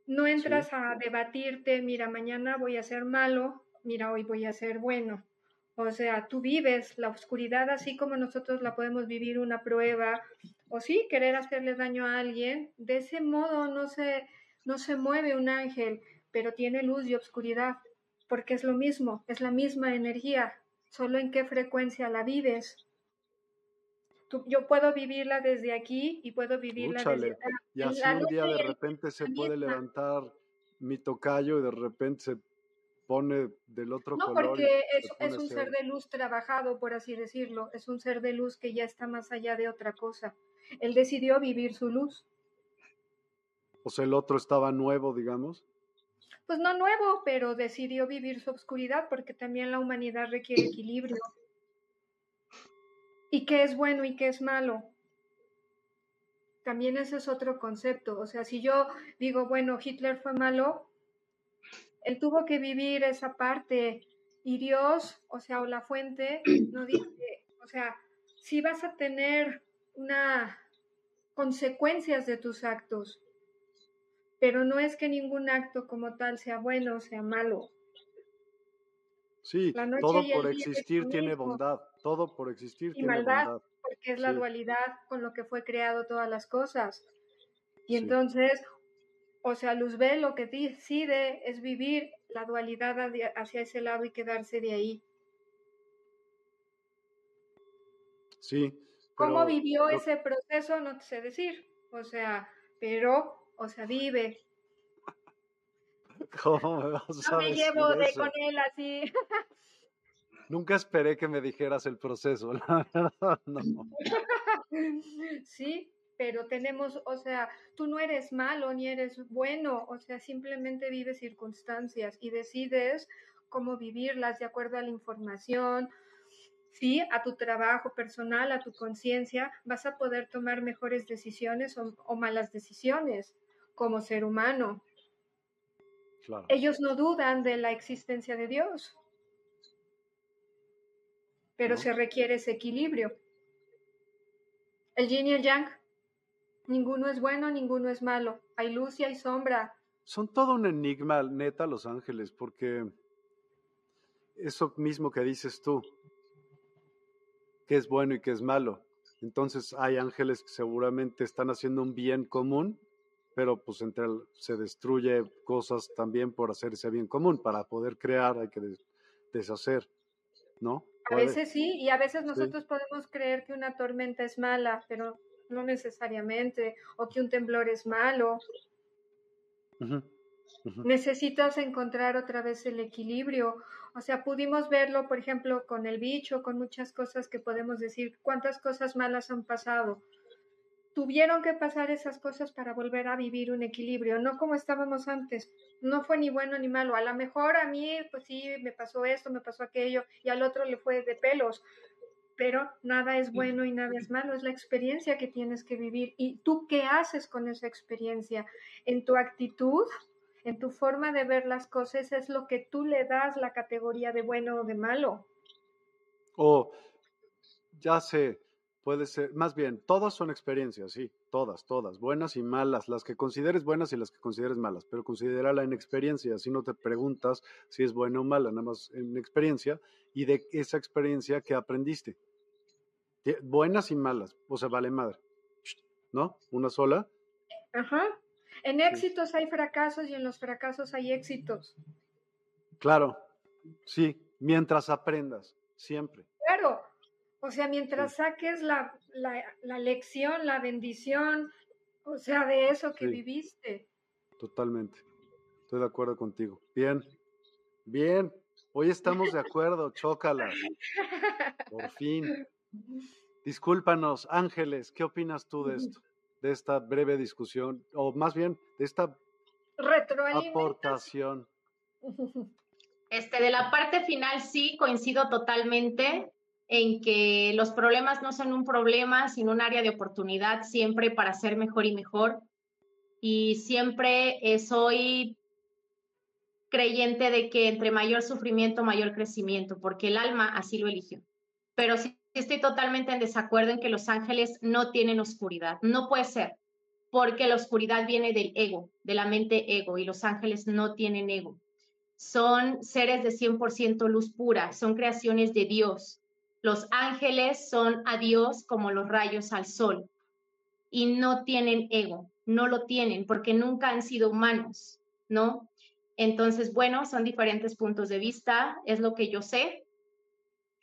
No entras a debatirte, mira, mañana voy a ser malo, mira, hoy voy a ser bueno. O sea, tú vives la oscuridad así como nosotros la podemos vivir una prueba, o sí, querer hacerle daño a alguien. De ese modo no se, no se mueve un ángel, pero tiene luz y obscuridad, porque es lo mismo, es la misma energía, solo en qué frecuencia la vives yo puedo vivirla desde aquí y puedo vivirla desde Y así un día de repente se puede levantar mi tocayo y de repente se pone del otro color. No, porque es, un ser de luz trabajado, por así decirlo. Es un ser de luz que ya está más allá de otra cosa. Él decidió vivir su luz. O sea, el otro estaba nuevo, digamos. Pues no nuevo, pero decidió vivir su oscuridad porque también la humanidad requiere equilibrio y qué es bueno y qué es malo. También ese es otro concepto. O sea, si yo digo, bueno, Hitler fue malo, él tuvo que vivir esa parte y Dios, o sea, o la fuente, no dice, o sea, si vas a tener una consecuencias de tus actos, pero no es que ningún acto como tal sea bueno o sea malo. Sí, todo por existir tiene bondad, todo por existir y maldad, porque es la dualidad con lo que fue creado todas las cosas. Y entonces, o sea, Luzbel lo que decide es vivir la dualidad hacia ese lado y quedarse de ahí. Sí. ¿Cómo vivió ese proceso? No te sé decir. O sea, pero, o sea, vive, ¿Cómo me vas a no me llevo de con él así. Nunca esperé que me dijeras el proceso, la verdad, no. Sí, pero tenemos, o sea, tú no eres malo ni eres bueno, o sea, simplemente vives circunstancias y decides cómo vivirlas de acuerdo a la información, sí, a tu trabajo personal, a tu conciencia, vas a poder tomar mejores decisiones o malas decisiones como ser humano. Ellos no dudan de la existencia de Dios, pero se requiere ese equilibrio. El yin y el yang, ninguno es bueno, ninguno es malo. Hay luz y hay sombra. son todo un enigma, neta, los ángeles, porque eso mismo que dices tú, que es bueno y que es malo. Entonces hay ángeles que seguramente están haciendo un bien común, pero pues entre se destruye cosas también por hacer ese bien común. Para poder crear hay que deshacer, ¿no? A veces sí, y a veces nosotros podemos creer que una tormenta es mala, pero no necesariamente, o que un temblor es malo. Necesitas encontrar otra vez el equilibrio. O sea, pudimos verlo, por ejemplo, con el bicho, con muchas cosas que podemos decir, cuántas cosas malas han pasado. Tuvieron que pasar esas cosas para volver a vivir un equilibrio, no como estábamos antes. No fue ni bueno ni malo. A lo mejor a mí, pues sí, me pasó esto, me pasó aquello, y al otro le fue de pelos. Pero nada es bueno y nada es malo, es la experiencia que tienes que vivir. ¿Y tú qué haces con esa experiencia? En tu actitud, en tu forma de ver las cosas es lo que tú le das la categoría de bueno o de malo. O, ya sé, puede ser, más bien, todas son experiencias, sí, todas, todas, buenas y malas, las que consideres buenas y las que consideres malas, pero considérala en experiencia, así no te preguntas si es buena o mala, nada más en experiencia y de esa experiencia que aprendiste. Buenas y malas, o sea, vale madre, ¿no? Una sola. Ajá. En éxitos hay fracasos y en los fracasos hay éxitos. Claro, sí, mientras aprendas, siempre. Claro, o sea, mientras saques la, lección, la bendición, o sea, de eso que viviste. Totalmente, estoy de acuerdo contigo. Bien, bien, hoy estamos de acuerdo, chócalas. Por fin. Discúlpanos, Ángeles, ¿qué opinas tú de esto? de esta breve discusión, o más bien de esta aportación. Este, de la parte final sí coincido totalmente en que los problemas no son un problema, sino un área de oportunidad siempre para ser mejor y mejor. Y siempre soy creyente de que entre mayor sufrimiento, mayor crecimiento, porque el alma así lo eligió. Pero sí estoy totalmente en desacuerdo en que los ángeles no tienen oscuridad. No puede ser, porque la oscuridad viene del ego, de la mente ego, y los ángeles no tienen ego. Son seres de 100% luz pura, son creaciones de Dios. Los ángeles son a Dios como los rayos al sol y no tienen ego, no lo tienen porque nunca han sido humanos, ¿no? Entonces, bueno, son diferentes puntos de vista, es lo que yo sé,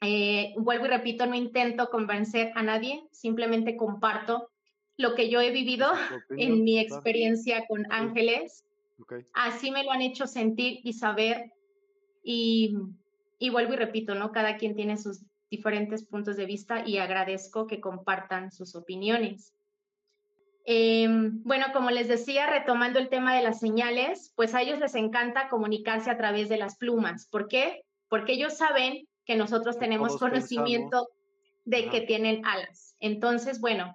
eh, vuelvo y repito, no intento convencer a nadie, simplemente comparto lo que yo he vivido en mi experiencia con ángeles. Así me lo han hecho sentir y saber. Y, y, vuelvo y repito, ¿no? Cada quien tiene sus diferentes puntos de vista y agradezco que compartan sus opiniones. Em, bueno, como les decía, retomando el tema de las señales, pues a ellos les encanta comunicarse a través de las plumas. ¿Por qué? Porque ellos saben que nosotros tenemos conocimiento de que tienen alas. Entonces, bueno,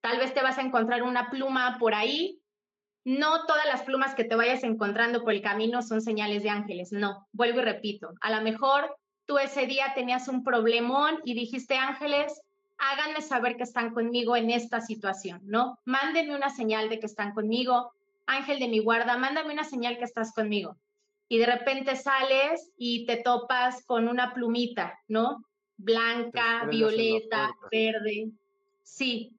tal vez te vas a encontrar una pluma por ahí. No todas las plumas que te vayas encontrando por el camino son señales de ángeles, no, vuelvo y repito, a lo mejor tú ese día tenías un problemón y dijiste ángeles, háganme saber que están conmigo en esta situación, ¿no? Mándenme una señal de que están conmigo, ángel de mi guarda, mándame una señal que estás conmigo y de repente sales y te topas con una plumita, ¿no? Blanca, violeta, verde. Sí.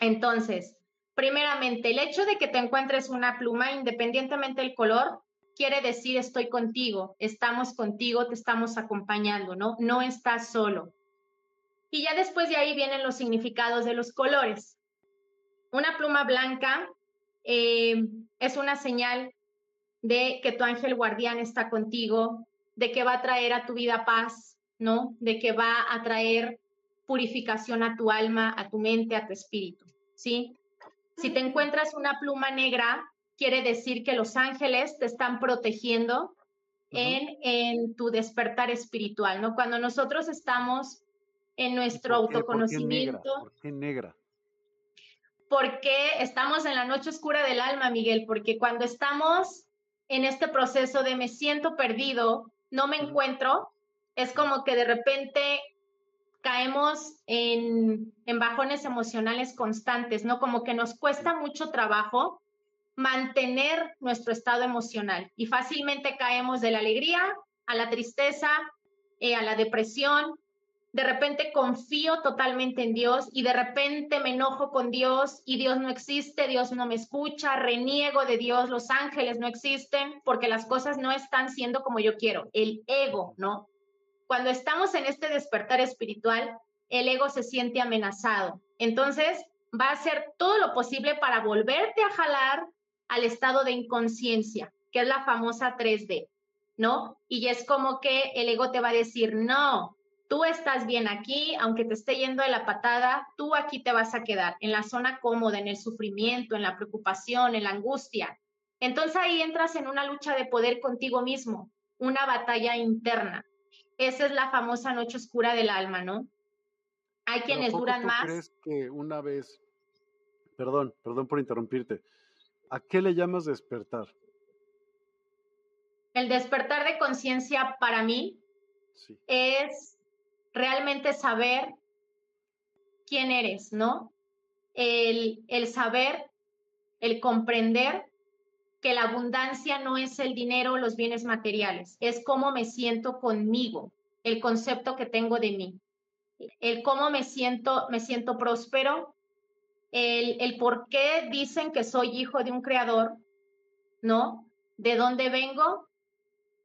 Entonces, primeramente, el hecho de que te encuentres una pluma, independientemente del color, quiere decir estoy contigo, estamos contigo, te estamos acompañando, ¿no? No estás solo. Y ya después de ahí vienen los significados de los colores. Una pluma blanca eh, es una señal de que tu ángel guardián está contigo, de que va a traer a tu vida paz, ¿no? De que va a traer purificación a tu alma, a tu mente, a tu espíritu, ¿sí? Si te encuentras una pluma negra, quiere decir que los ángeles te están protegiendo en, en tu despertar espiritual, ¿no? Cuando nosotros estamos en nuestro autoconocimiento. ¿Por qué negra? Porque estamos en la noche oscura del alma, Miguel, porque cuando estamos en este proceso de me siento perdido, no me encuentro, es como que de repente caemos en, bajones emocionales constantes, ¿no? Como que nos cuesta mucho trabajo mantener nuestro estado emocional y fácilmente caemos de la alegría a la tristeza, eh, a la depresión. De repente confío totalmente en Dios y de repente me enojo con Dios y Dios no existe, Dios no me escucha, reniego de Dios, los ángeles no existen porque las cosas no están siendo como yo quiero. El ego, ¿no? Cuando estamos en este despertar espiritual, el ego se siente amenazado. Entonces, va a hacer todo lo posible para volverte a jalar al estado de inconsciencia, que es la famosa 3D, ¿no? Y es como que el ego te va a decir, no, tú estás bien aquí, aunque te esté yendo de la patada, tú aquí te vas a quedar, en la zona cómoda, en el sufrimiento, en la preocupación, en la angustia. Entonces ahí entras en una lucha de poder contigo mismo, una batalla interna. Esa es la famosa noche oscura del alma, ¿no? Hay quienes duran más. ¿Crees que una vez, perdón, perdón por interrumpirte, ¿a qué le llamas despertar? El despertar de conciencia para mí es realmente saber quién eres, ¿no? El, el saber, el comprender que la abundancia no es el dinero o los bienes materiales, es cómo me siento conmigo, el concepto que tengo de mí el cómo me siento, me siento próspero, el, por qué dicen que soy hijo de un creador, ¿no? ¿De dónde vengo?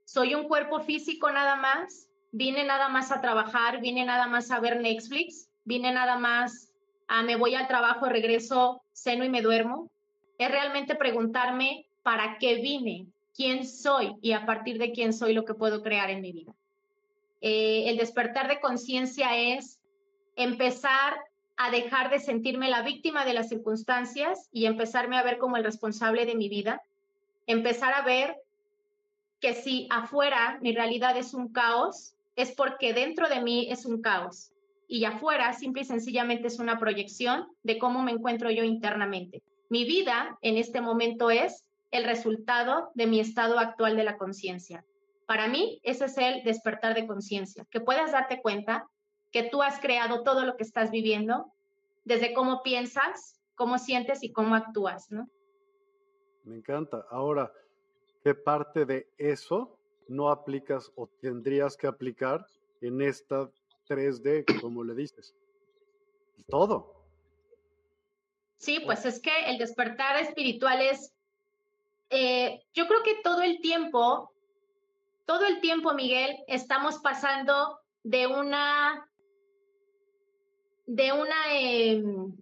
¿Soy un cuerpo físico nada más? ¿Vine nada más a trabajar? ¿Vine nada más a ver Netflix? ¿Vine nada más a me voy al trabajo, regreso, ceno y me duermo? Es realmente preguntarme para qué vine, quién soy y a partir de quién soy lo que puedo crear en mi vida. Eh, el despertar de conciencia es empezar a dejar de sentirme la víctima de las circunstancias y empezarme a ver como el responsable de mi vida, empezar a ver que si afuera mi realidad es un caos, es porque dentro de mí es un caos y afuera simple y sencillamente es una proyección de cómo me encuentro yo internamente. Mi vida en este momento es el resultado de mi estado actual de la conciencia. Para mí, ese es el despertar de conciencia, que puedas darte cuenta que tú has creado todo lo que estás viviendo, desde cómo piensas, cómo sientes y cómo actúas, ¿no? Me encanta. Ahora, ¿qué parte de eso no aplicas o tendrías que aplicar en esta 3D, como le dices? Todo. Sí, pues es que el despertar espiritual es, eh, yo creo que todo el tiempo todo el tiempo, Miguel, estamos pasando de una, de una, em,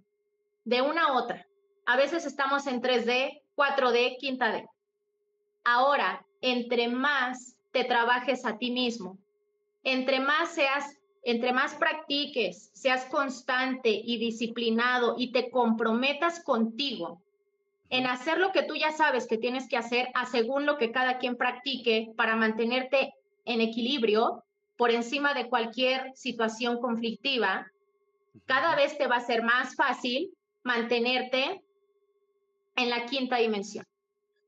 de una a otra. A veces estamos en 3D, 4D, quinta D. Ahora, entre más te trabajes a ti mismo, entre más seas, entre más practiques, seas constante y disciplinado y te comprometas contigo, en hacer lo que tú ya sabes que tienes que hacer a según lo que cada quien practique para mantenerte en equilibrio por encima de cualquier situación conflictiva, cada vez te va a ser más fácil mantenerte en la quinta dimensión.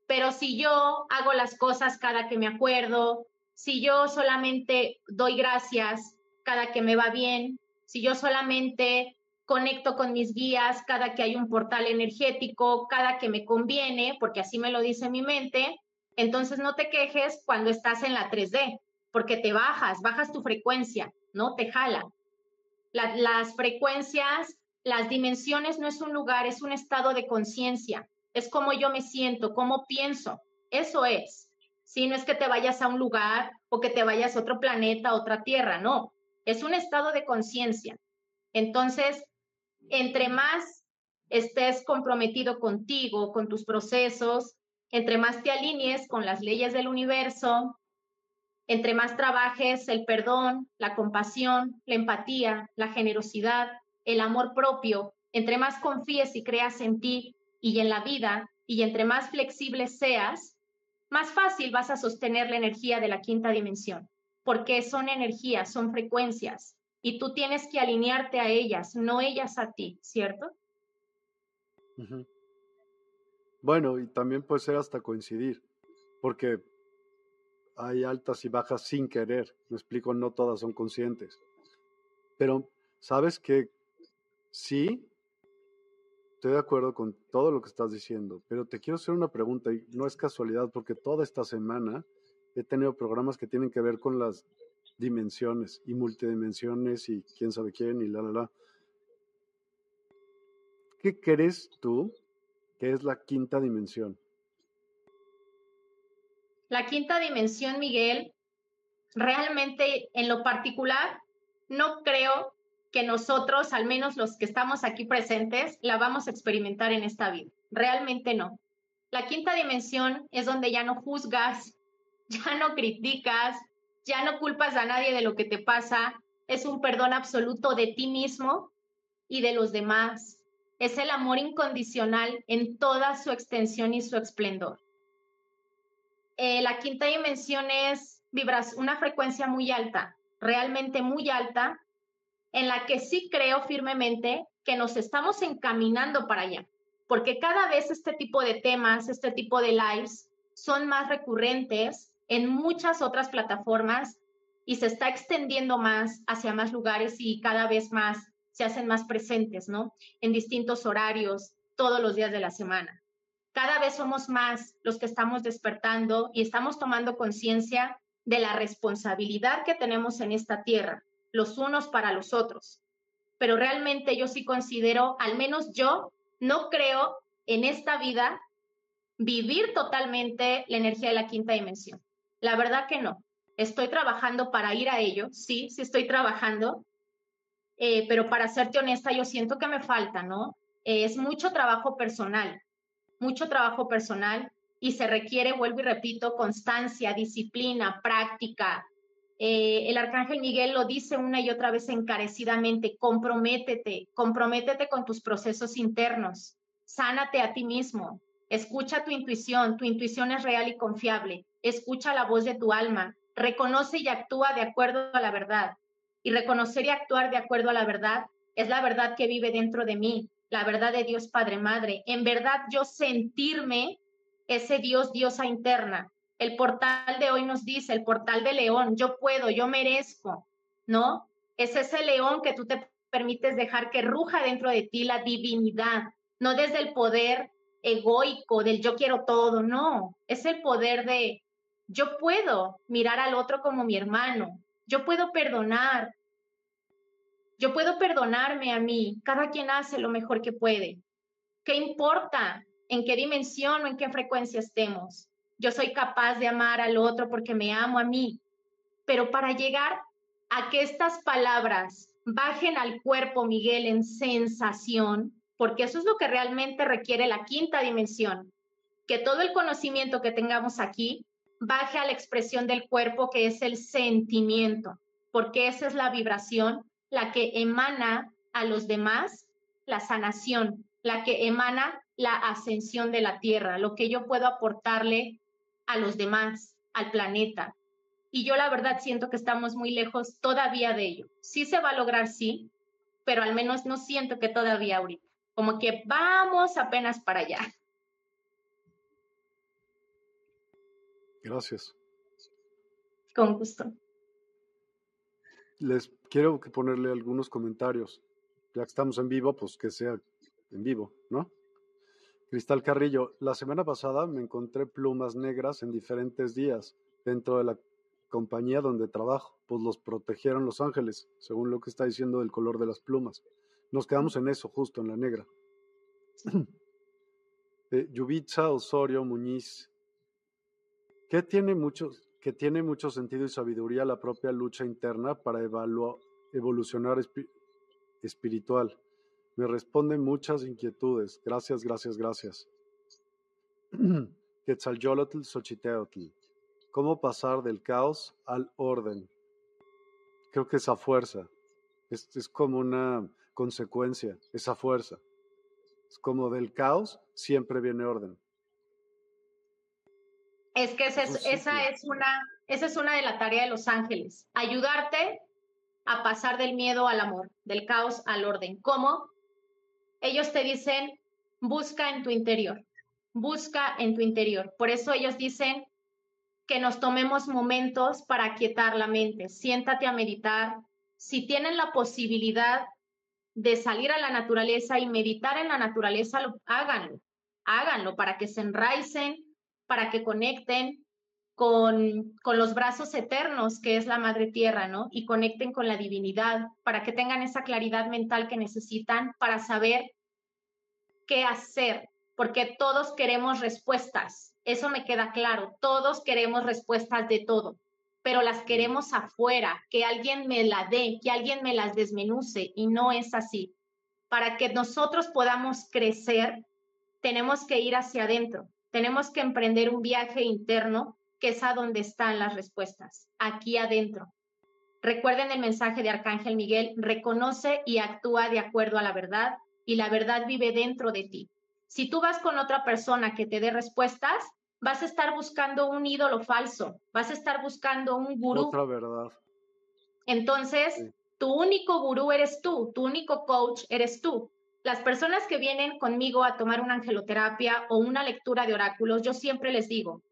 Pero si yo hago las cosas cada que me acuerdo, si yo solamente doy gracias cada que me va bien, si yo solamente conecto con mis guías cada que hay un portal energético, cada que me conviene, porque así me lo dice mi mente. Entonces no te quejes cuando estás en la 3D, porque te bajas, bajas tu frecuencia, ¿no? Te jala. Las frecuencias, las dimensiones no es un lugar, es un estado de conciencia. Es como yo me siento, cómo pienso. Eso es. Si no es que te vayas a un lugar o que te vayas a otro planeta, otra tierra, no. Es un estado de conciencia. Entonces, entre más estés comprometido contigo, con tus procesos, entre más te alinees con las leyes del universo, entre más trabajes el perdón, la compasión, la empatía, la generosidad, el amor propio, entre más confíes y creas en ti y en la vida, y entre más flexible seas, más fácil vas a sostener la energía de la quinta dimensión, porque son energías, son frecuencias, y tú tienes que alinearte a ellas, no ellas a ti, ¿cierto? Bueno, y también puede ser hasta coincidir, porque hay altas y bajas sin querer, me explico, no todas son conscientes. Pero, ¿sabes que sí? Estoy de acuerdo con todo lo que estás diciendo, pero te quiero hacer una pregunta y no es casualidad porque toda esta semana he tenido programas que tienen que ver con las dimensiones y multidimensiones y quién sabe quién y la, la, la. ¿Qué crees tú que es la quinta dimensión? La quinta dimensión, Miguel, realmente en lo particular, no creo que nosotros, al menos los que estamos aquí presentes, la vamos a experimentar en esta vida. Realmente no. La quinta dimensión es donde ya no juzgas, ya no criticas, ya no culpas a nadie de lo que te pasa. Es un perdón absoluto de ti mismo y de los demás. Es el amor incondicional en toda su extensión y su esplendor. Eh, la quinta dimensión es vibras una frecuencia muy alta, realmente muy alta, en la que sí creo firmemente que nos estamos encaminando para allá, porque cada vez este tipo de temas, este tipo de lives son más recurrentes en muchas otras plataformas y se está extendiendo más hacia más lugares y cada vez más se hacen más presentes, ¿no? En distintos horarios, todos los días de la semana. Cada vez somos más los que estamos despertando y estamos tomando conciencia de la responsabilidad que tenemos en esta tierra los unos para los otros. Pero realmente yo sí considero, al menos yo, no creo en esta vida vivir totalmente la energía de la quinta dimensión. La verdad que no. Estoy trabajando para ir a ello, sí, sí estoy trabajando, eh, pero para serte honesta, yo siento que me falta, ¿no? es mucho trabajo personal, mucho trabajo personal y se requiere, vuelvo y repito, constancia, disciplina, práctica, eh, el arcángel Miguel lo dice una y otra vez encarecidamente, comprométete, comprométete con tus procesos internos, sánate a ti mismo, escucha tu intuición, tu intuición es real y confiable, escucha la voz de tu alma, reconoce y actúa de acuerdo a la verdad. Y reconocer y actuar de acuerdo a la verdad es la verdad que vive dentro de mí, la verdad de Dios Padre Madre. En verdad yo sentirme ese Dios, diosa interna, el portal de hoy nos dice, el portal de león, yo puedo, yo merezco, ¿no? Es ese león que tú te permites dejar que ruja dentro de ti la divinidad, no desde el poder egoico del yo quiero todo, no, es el poder de yo puedo mirar al otro como mi hermano, yo puedo perdonar, yo puedo perdonarme a mí, cada quien hace lo mejor que puede. ¿Qué importa en qué dimensión o en qué frecuencia estemos? yo soy capaz de amar al otro porque me amo a mí. Pero para llegar a que estas palabras bajen al cuerpo, Miguel, en sensación, porque eso es lo que realmente requiere la quinta dimensión, que todo el conocimiento que tengamos aquí baje a la expresión del cuerpo, que es el sentimiento, porque esa es la vibración, la que emana a los demás la sanación, la que emana la ascensión de la tierra, lo que yo puedo aportarle a los demás, al planeta. Y yo la verdad siento que estamos muy lejos todavía de ello. Sí se va a lograr, sí, pero al menos no siento que todavía ahorita. Como que vamos apenas para allá. Gracias. Con gusto. Les quiero ponerle algunos comentarios. Ya que estamos en vivo, pues que sea en vivo, ¿no? Cristal Carrillo, la semana pasada me encontré plumas negras en diferentes días dentro de la compañía donde trabajo, pues los protegieron los ángeles, según lo que está diciendo del color de las plumas. Nos quedamos en eso, justo en la negra. eh, Yubitsa Osorio Muñiz, que tiene, mucho, que tiene mucho sentido y sabiduría la propia lucha interna para evolucionar espiritual. Me responden muchas inquietudes. Gracias, gracias, gracias. Xochiteotl. ¿Cómo pasar del caos al orden? Creo que esa fuerza es como una consecuencia, esa fuerza. Es como del caos siempre viene orden. Es que esa es, esa es, una, esa es una de las tareas de los ángeles, ayudarte a pasar del miedo al amor, del caos al orden. ¿Cómo? ellos te dicen, busca en tu interior, busca en tu interior. Por eso ellos dicen que nos tomemos momentos para quietar la mente, siéntate a meditar. Si tienen la posibilidad de salir a la naturaleza y meditar en la naturaleza, lo, háganlo, háganlo para que se enraicen, para que conecten con, con los brazos eternos, que es la Madre Tierra, ¿no? Y conecten con la divinidad, para que tengan esa claridad mental que necesitan para saber qué hacer, porque todos queremos respuestas, eso me queda claro, todos queremos respuestas de todo, pero las queremos afuera, que alguien me la dé, que alguien me las desmenuce, y no es así. Para que nosotros podamos crecer, tenemos que ir hacia adentro, tenemos que emprender un viaje interno que es a donde están las respuestas, aquí adentro. Recuerden el mensaje de Arcángel Miguel, reconoce y actúa de acuerdo a la verdad y la verdad vive dentro de ti. Si tú vas con otra persona que te dé respuestas, vas a estar buscando un ídolo falso, vas a estar buscando un gurú. Otra verdad. Entonces, tu único gurú eres tú, tu único coach eres tú. Las personas que vienen conmigo a tomar una angeloterapia o una lectura de oráculos, yo siempre les digo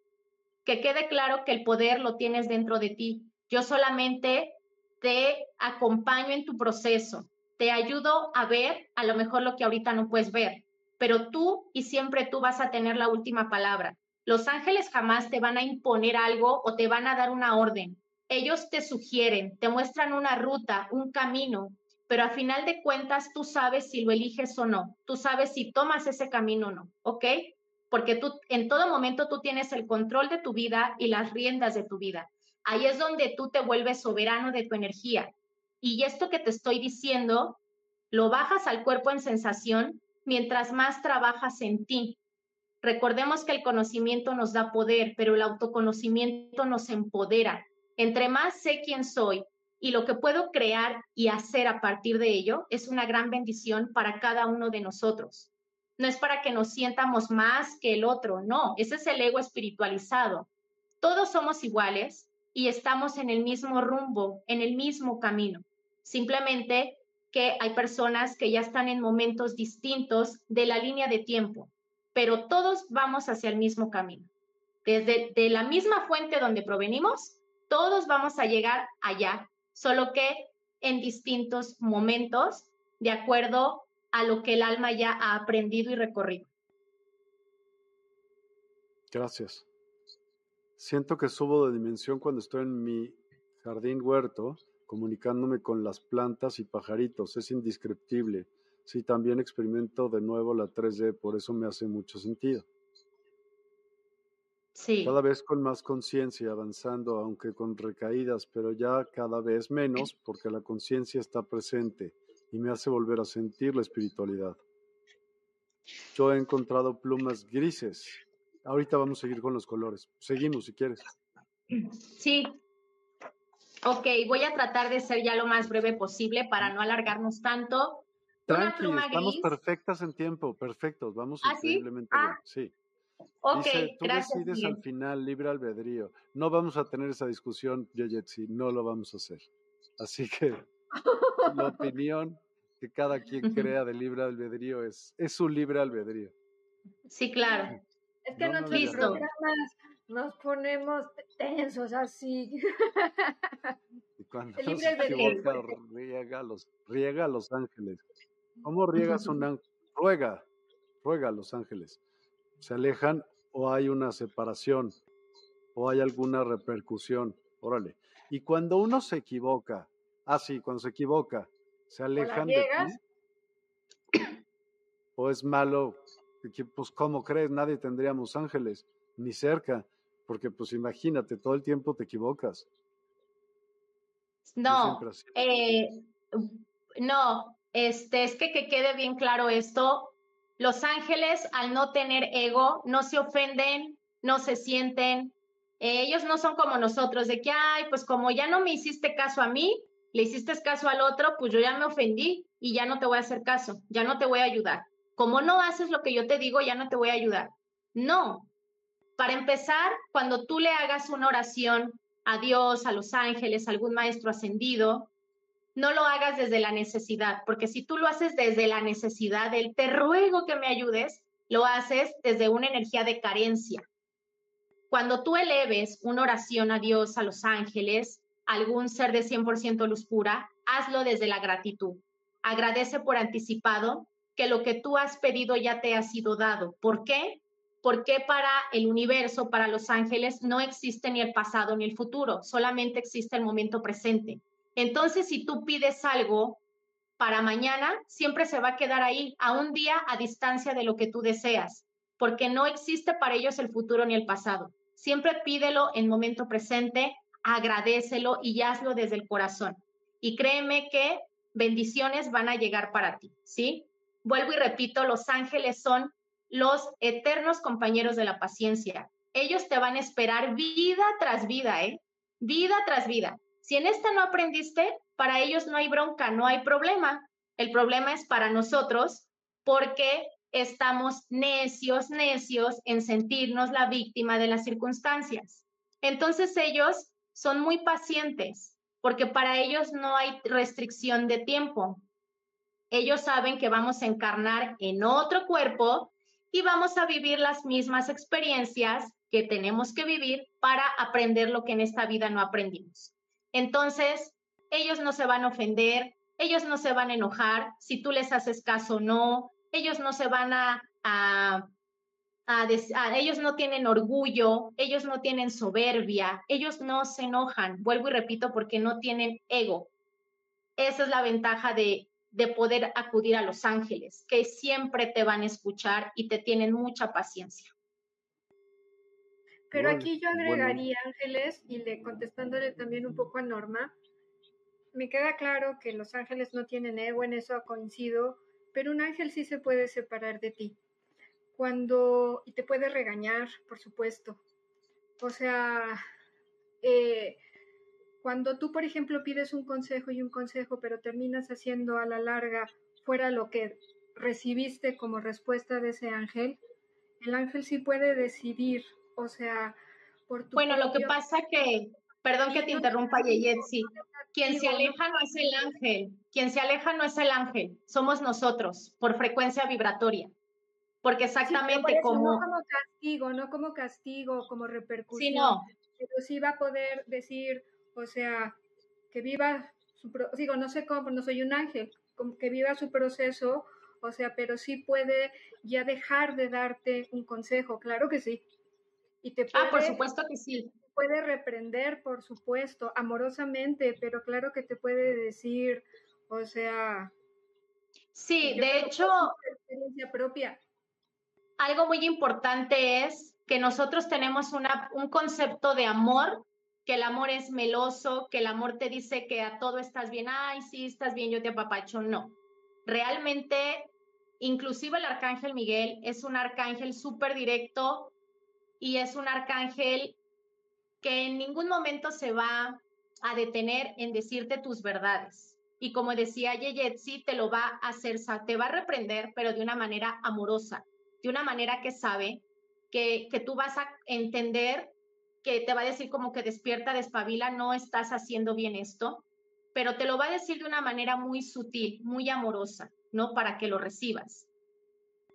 que quede claro que el poder lo tienes dentro de ti. Yo solamente te acompaño en tu proceso, te ayudo a ver a lo mejor lo que ahorita no puedes ver, pero tú y siempre tú vas a tener la última palabra. Los ángeles jamás te van a imponer algo o te van a dar una orden. Ellos te sugieren, te muestran una ruta, un camino, pero a final de cuentas tú sabes si lo eliges o no. Tú sabes si tomas ese camino o no, ¿ok? Porque tú en todo momento tú tienes el control de tu vida y las riendas de tu vida. Ahí es donde tú te vuelves soberano de tu energía. Y esto que te estoy diciendo, lo bajas al cuerpo en sensación mientras más trabajas en ti. Recordemos que el conocimiento nos da poder, pero el autoconocimiento nos empodera. Entre más sé quién soy y lo que puedo crear y hacer a partir de ello, es una gran bendición para cada uno de nosotros. No es para que nos sientamos más que el otro, no, ese es el ego espiritualizado. Todos somos iguales y estamos en el mismo rumbo, en el mismo camino. Simplemente que hay personas que ya están en momentos distintos de la línea de tiempo, pero todos vamos hacia el mismo camino. Desde de la misma fuente donde provenimos, todos vamos a llegar allá, solo que en distintos momentos, de acuerdo a lo que el alma ya ha aprendido y recorrido. Gracias. Siento que subo de dimensión cuando estoy en mi jardín huerto comunicándome con las plantas y pajaritos. Es indescriptible. Sí, también experimento de nuevo la 3D, por eso me hace mucho sentido. Sí. Cada vez con más conciencia, avanzando, aunque con recaídas, pero ya cada vez menos, porque la conciencia está presente y me hace volver a sentir la espiritualidad. Yo he encontrado plumas grises. Ahorita vamos a seguir con los colores. Seguimos si quieres. Sí, Ok, voy a tratar de ser ya lo más breve posible para no alargarnos tanto. Tranqui, estamos perfectas en tiempo, perfectos, vamos ¿Ah, increíblemente sí? bien. Ah. Sí. Ok, Dice, tú gracias. decides al final, libre albedrío. No vamos a tener esa discusión, Yoyetsi, no lo vamos a hacer. Así que la opinión que cada quien crea de libre albedrío es, es su libre albedrío. Sí, claro. Es que No, no, no nuestros digas. programas nos ponemos tensos así. Y cuando El se libre albedrío. equivoca, riega los, riega a los ángeles. ¿Cómo riegas un ángel? Ruega, ruega a los ángeles. Se alejan o hay una separación o hay alguna repercusión. Órale. Y cuando uno se equivoca, ah, sí, cuando se equivoca, se alejan de ti. O es malo, pues, ¿cómo crees? Nadie tendríamos ángeles, ni cerca, porque, pues, imagínate, todo el tiempo te equivocas. No, eh, no, este, es que que quede bien claro esto. Los ángeles, al no tener ego, no se ofenden, no se sienten. eh, ellos no son como nosotros, de que, ay, pues como ya no me hiciste caso a mí, le hiciste caso al otro, pues yo ya me ofendí y ya no te voy a hacer caso, ya no te voy a ayudar. Como no haces lo que yo te digo, ya no te voy a ayudar. No. Para empezar, cuando tú le hagas una oración a Dios, a los ángeles, a algún maestro ascendido, no lo hagas desde la necesidad, porque si tú lo haces desde la necesidad, del te ruego que me ayudes, lo haces desde una energía de carencia. Cuando tú eleves una oración a Dios, a los ángeles, algún ser de 100% luz pura, hazlo desde la gratitud. agradece por anticipado que lo que tú has pedido ya te ha sido dado. ¿Por qué? Porque para el universo, para los ángeles, no existe ni el pasado ni el futuro, solamente existe el momento presente. Entonces, si tú pides algo para mañana, siempre se va a quedar ahí, a un día a distancia de lo que tú deseas, porque no existe para ellos el futuro ni el pasado. Siempre pídelo en momento presente, agradecelo y hazlo desde el corazón. Y créeme que bendiciones van a llegar para ti, ¿sí? Vuelvo y repito, los ángeles son los eternos compañeros de la paciencia. Ellos te van a esperar vida tras vida, ¿eh? Vida tras vida. Si en esta no aprendiste, para ellos no hay bronca, no hay problema. El problema es para nosotros porque estamos necios, necios en sentirnos la víctima de las circunstancias. Entonces ellos son muy pacientes porque para ellos no hay restricción de tiempo. Ellos saben que vamos a encarnar en otro cuerpo y vamos a vivir las mismas experiencias que tenemos que vivir para aprender lo que en esta vida no aprendimos. Entonces, ellos no se van a ofender, ellos no se van a enojar si tú les haces caso o no, ellos no se van a, a, ellos no tienen orgullo, ellos no tienen soberbia, ellos no se enojan, vuelvo y repito, porque no tienen ego. Esa es la ventaja de, de poder acudir a los ángeles, que siempre te van a escuchar y te tienen mucha paciencia. Pero aquí yo agregaría, Ángeles, y le contestándole también un poco a Norma, me queda claro que los ángeles no tienen ego, en eso coincido, pero un ángel sí se puede separar de ti. Cuando, y te puede regañar, por supuesto. O sea, eh, cuando tú, por ejemplo, pides un consejo y un consejo, pero terminas haciendo a la larga fuera lo que recibiste como respuesta de ese ángel, el ángel sí puede decidir, o sea, por tu... Bueno, lo que pasa que, perdón que te interrumpa, Yeyet, sí. Quien se aleja no es el ángel, quien se aleja no es el ángel, somos nosotros, por frecuencia vibratoria. Porque exactamente como... No como castigo, no como castigo, como repercusión. Sí, no. Pero sí va a poder decir, o sea, que viva su... Digo, no sé cómo, no soy un ángel, que viva su proceso, o sea, pero sí puede ya dejar de darte un consejo, claro que sí. Y te ah, por supuesto que sí puede reprender, por supuesto, amorosamente, pero claro que te puede decir, o sea... Sí, de hecho... Experiencia propia. Algo muy importante es que nosotros tenemos una, un concepto de amor, que el amor es meloso, que el amor te dice que a todo estás bien, ay, sí, estás bien, yo te apapacho, no. Realmente, inclusive el arcángel Miguel es un arcángel súper directo y es un arcángel que en ningún momento se va a detener en decirte tus verdades. Y como decía Yeyetsi, te lo va a hacer, te va a reprender, pero de una manera amorosa, de una manera que sabe que, que tú vas a entender, que te va a decir como que despierta, despabila, no estás haciendo bien esto, pero te lo va a decir de una manera muy sutil, muy amorosa, ¿no? Para que lo recibas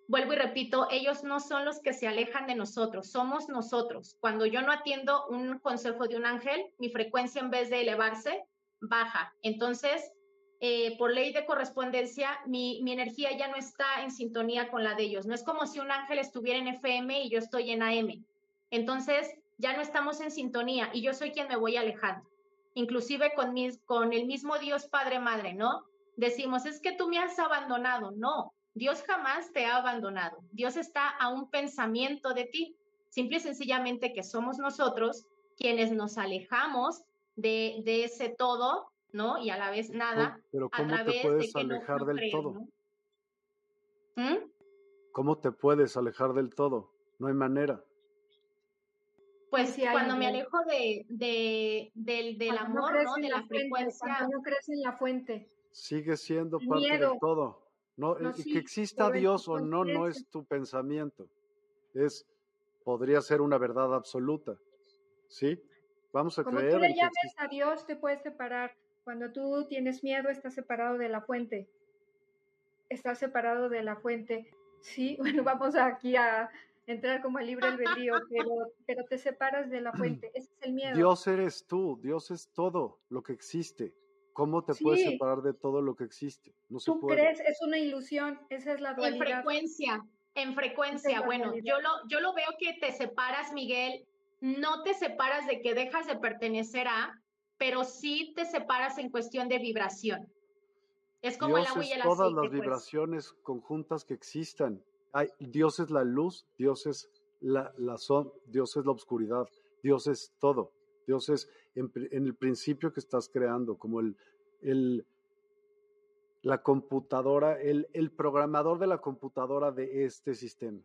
vuelvo y repito, ellos no son los que se alejan de nosotros, somos nosotros. Cuando yo no atiendo un consejo de un ángel, mi frecuencia en vez de elevarse, baja. Entonces, eh, por ley de correspondencia, mi, mi, energía ya no está en sintonía con la de ellos. No es como si un ángel estuviera en FM y yo estoy en AM. Entonces, ya no estamos en sintonía y yo soy quien me voy alejando. Inclusive con, mis, con el mismo Dios Padre Madre, ¿no? Decimos, es que tú me has abandonado. No, Dios jamás te ha abandonado. Dios está a un pensamiento de ti. Simple y sencillamente que somos nosotros quienes nos alejamos de, ese todo, ¿no? Y a la vez nada. Pero ¿cómo te puedes alejar del todo? ¿Mm? ¿Cómo te puedes alejar del todo? No hay manera. Pues cuando me alejo de, del, amor, ¿no? De la, frecuencia. no crees en la fuente. Sigue siendo parte del todo. No, eh, que exista Dios o no, no es tu pensamiento. Es, podría ser una verdad absoluta. ¿Sí? Vamos a Como creer. Tú le llames a Dios, te puedes separar. Cuando tú tienes miedo, estás separado de la fuente. Estás separado de la fuente. Sí, bueno, vamos aquí a entrar como al libre albedrío, pero, pero te separas de la fuente. Ese es el miedo. Dios eres tú, Dios es todo lo que existe. ¿Cómo te puedes separar de todo lo que existe? No se Tú crees, es una ilusión, esa es la dualidad. En frecuencia, en frecuencia. Bueno, yo lo, yo lo veo que te separas, Miguel, no te separas de que dejas de pertenecer a, pero sí te separas en cuestión de vibración. Es como el agua y el todas las pues. vibraciones conjuntas que existan. Hay, Dios es la luz, Dios es la, la son, Dios es la oscuridad, Dios es todo. Dios es en, el principio que estás creando, como el, el la computadora, el, el programador de la computadora de este sistema.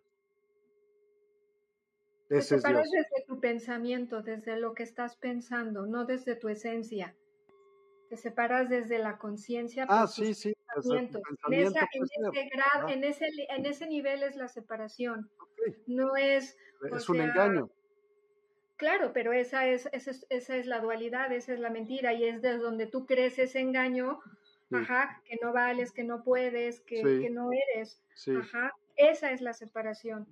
Ese Te es desde tu pensamiento, desde lo que estás pensando, no desde tu esencia. Te separas desde la conciencia. Ah, sí, sí. En, esa, en, ese grado, en, ese, en ese nivel es la separación. No es. Es un engaño. Claro, pero esa es, esa es, esa, es, la dualidad, esa es la mentira, y es desde donde tú crees ese engaño, ajá, que no vales, que no puedes, que, que no eres. Ajá, esa es la separación.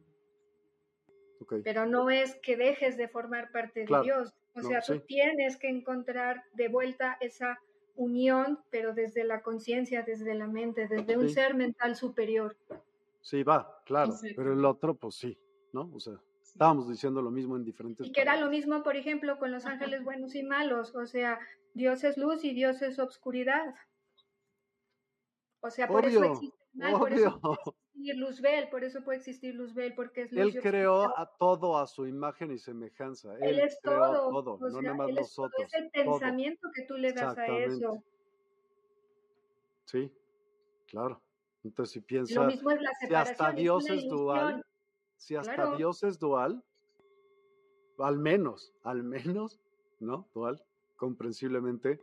Pero no es que dejes de formar parte de Dios. O sea, tú tienes que encontrar de vuelta esa unión, pero desde la conciencia, desde la mente, desde un ser mental superior. Sí, va, claro, pero el otro, pues sí, ¿no? O sea, estábamos diciendo lo mismo en diferentes. Y que era lo mismo, por ejemplo, con los ángeles buenos y malos, o sea, Dios es luz y Dios es obscuridad. O sea, por eso existe mal, por eso existir Luzbel, por eso puede existir Luzbel, porque es luz Él creó a todo a su imagen y semejanza. Él, es todo, no nada más nosotros. Es, el pensamiento que tú le das a eso. Sí, claro. Entonces, si piensas, si hasta Dios es, dual, si hasta Dios es dual, al menos, al menos, ¿no? Dual, comprensiblemente.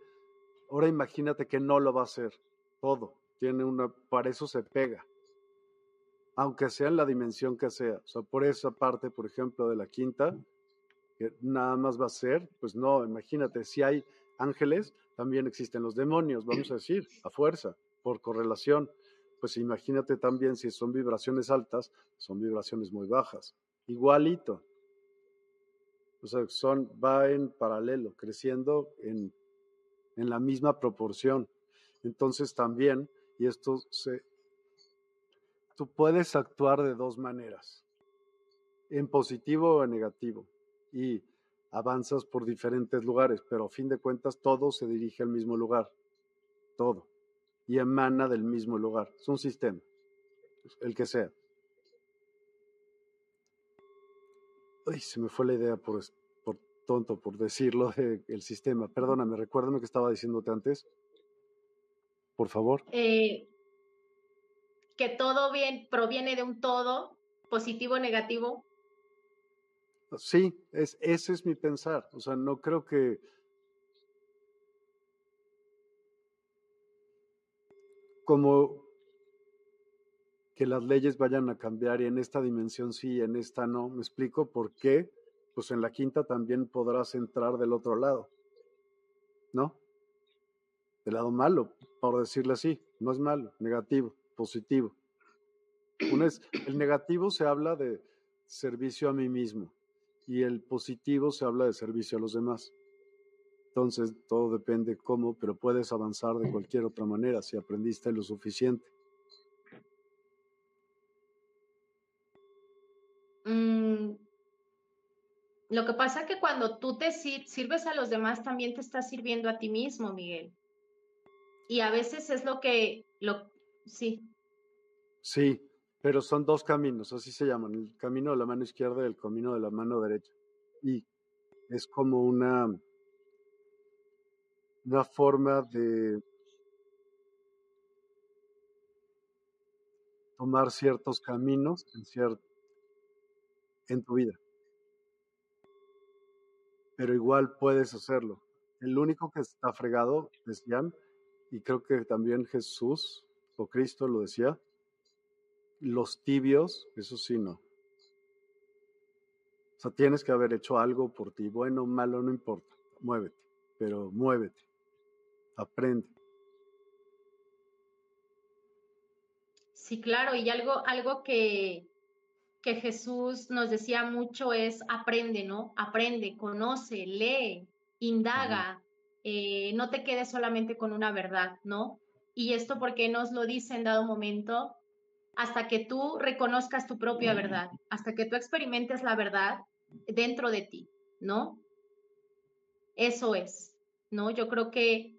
Ahora imagínate que no lo va a hacer todo. Tiene una, para eso se pega aunque sea en la dimensión que sea. O sea, por esa parte, por ejemplo, de la quinta, que nada más va a ser, pues no, imagínate, si hay ángeles, también existen los demonios, vamos a decir, a fuerza, por correlación. Pues imagínate también si son vibraciones altas, son vibraciones muy bajas. Igualito. O sea, son, va en paralelo, creciendo en, en la misma proporción. Entonces también, y esto se, tú puedes actuar de dos maneras, en positivo o en negativo, y avanzas por diferentes lugares, pero a fin de cuentas todo se dirige al mismo lugar, todo, y emana del mismo lugar. Es un sistema, el que sea. Ay, se me fue la idea por, por tonto, por decirlo, del sistema. Perdóname, recuérdame que estaba diciéndote antes. Por favor. Eh, que todo bien proviene de un todo, positivo o negativo? Sí, es, ese es mi pensar. O sea, no creo que... Como que las leyes vayan a cambiar y en esta dimensión sí, y en esta no. ¿Me explico por qué? Pues en la quinta también podrás entrar del otro lado, ¿no? Del lado malo, por decirlo así. No es malo, negativo positivo. es, el negativo se habla de servicio a mí mismo y el positivo se habla de servicio a los demás. Entonces, todo depende cómo, pero puedes avanzar de cualquier otra manera si aprendiste lo suficiente. Mm, lo que pasa es que cuando tú te sirves a los demás, también te estás sirviendo a ti mismo, Miguel. Y a veces es lo que, lo, sí. Sí, pero son dos caminos, así se llaman, el camino de la mano izquierda y el camino de la mano derecha. Y es como una, una forma de tomar ciertos caminos en, en tu vida. Pero igual puedes hacerlo. El único que está fregado, decían, y creo que también Jesús o Cristo lo decía, los tibios, eso sí no. O sea, tienes que haber hecho algo por ti, bueno malo, no importa, muévete, pero muévete, aprende. Sí, claro, y algo, algo que, que Jesús nos decía mucho es aprende, ¿no? Aprende, conoce, lee, indaga, eh, no te quedes solamente con una verdad, ¿no? Y esto porque nos lo dice en dado momento, hasta que tú reconozcas tu propia verdad, hasta que tú experimentes la verdad dentro de ti, ¿no? Eso es, ¿no? Yo creo que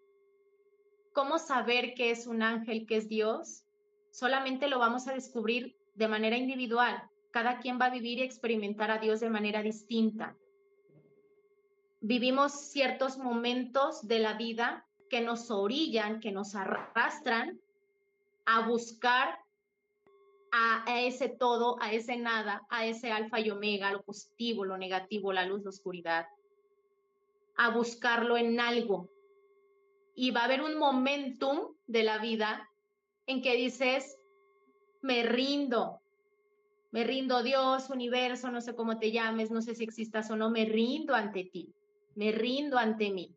cómo saber qué es un ángel, qué es Dios, solamente lo vamos a descubrir de manera individual. Cada quien va a vivir y experimentar a Dios de manera distinta. Vivimos ciertos momentos de la vida que nos orillan, que nos arrastran a buscar a, ese todo, a ese nada, a ese alfa y omega, lo positivo, lo negativo, la luz, la oscuridad, a buscarlo en algo. Y va a haber un momentum de la vida en que dices, me rindo, me rindo Dios, universo, no sé cómo te llames, no sé si existas o no, me rindo ante ti, me rindo ante mí.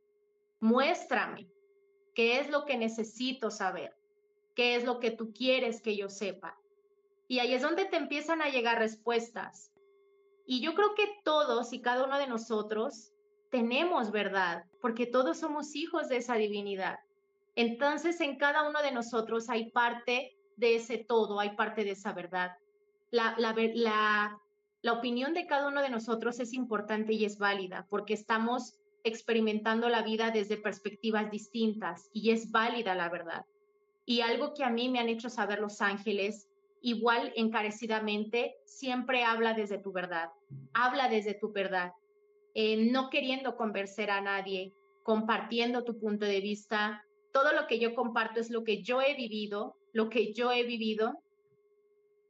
Muéstrame qué es lo que necesito saber, qué es lo que tú quieres que yo sepa. Y ahí es donde te empiezan a llegar respuestas. Y yo creo que todos y cada uno de nosotros tenemos verdad, porque todos somos hijos de esa divinidad. Entonces, en cada uno de nosotros hay parte de ese todo, hay parte de esa verdad. La, la, la, opinión de cada uno de nosotros es importante y es válida, porque estamos experimentando la vida desde perspectivas distintas y es válida la verdad. Y algo que a mí me han hecho saber los ángeles, igual encarecidamente, siempre habla desde tu verdad, habla desde tu verdad, eh, no queriendo convencer a nadie, compartiendo tu punto de vista. Todo lo que yo comparto es lo que yo he vivido, lo que yo he vivido,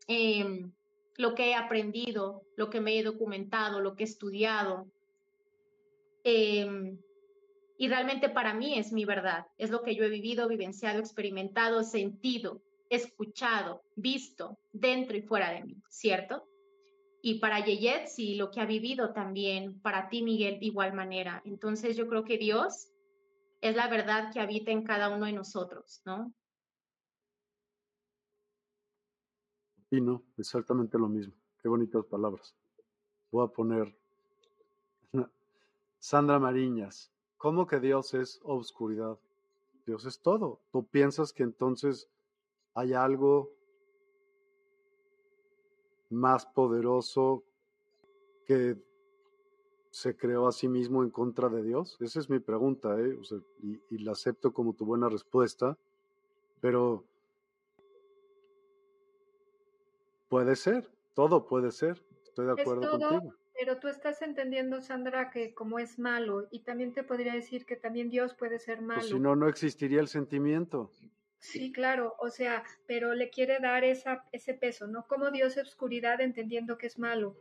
em, lo que he aprendido, lo que me he documentado, lo que he estudiado. Em, y realmente para mí es mi verdad, es lo que yo he vivido, vivenciado, experimentado, sentido, escuchado, visto dentro y fuera de mí, ¿cierto? Y para Yeyet, sí, lo que ha vivido también, para ti, Miguel, de igual manera. Entonces yo creo que Dios es la verdad que habita en cada uno de nosotros, ¿no? Y no, exactamente lo mismo. Qué bonitas palabras. Voy a poner Sandra Mariñas. ¿Cómo que Dios es obscuridad? Dios es todo. ¿Tú piensas que entonces hay algo más poderoso que se creó a sí mismo en contra de Dios? Esa es mi pregunta, ¿eh? y, la acepto como tu buena respuesta, pero puede ser, todo puede ser, estoy de acuerdo contigo. Pero tú estás entendiendo, Sandra, que como es malo, y también te podría decir que también Dios puede ser malo. Pues si no, no existiría el sentimiento. Sí, claro, o sea, pero le quiere dar esa, ese peso, ¿no? Como Dios es oscuridad entendiendo que es malo.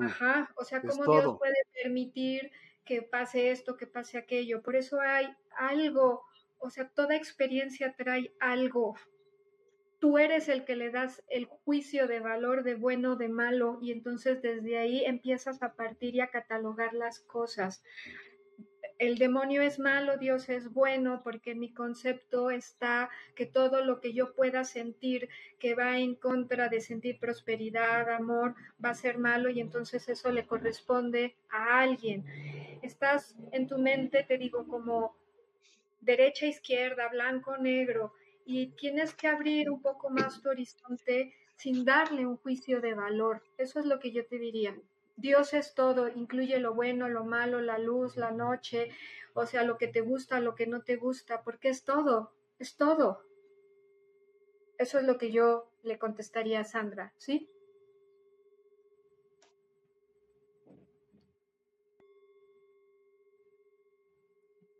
Ajá, o sea, cómo Dios puede permitir que pase esto, que pase aquello. Por eso hay algo, o sea, toda experiencia trae algo. Tú eres el que le das el juicio de valor de bueno, de malo, y entonces desde ahí empiezas a partir y a catalogar las cosas el demonio es malo, Dios es bueno, porque mi concepto está que todo lo que yo pueda sentir que va en contra de sentir prosperidad, amor, va a ser malo y entonces eso le corresponde a alguien. Estás en tu mente, te digo, como derecha, izquierda, blanco, negro, y tienes que abrir un poco más tu horizonte sin darle un juicio de valor. Eso es lo que yo te diría. Dios es todo, incluye lo bueno, lo malo, la luz, la noche, o sea, lo que te gusta, lo que no te gusta, porque es todo, es todo. Eso es lo que yo le contestaría a Sandra, ¿sí?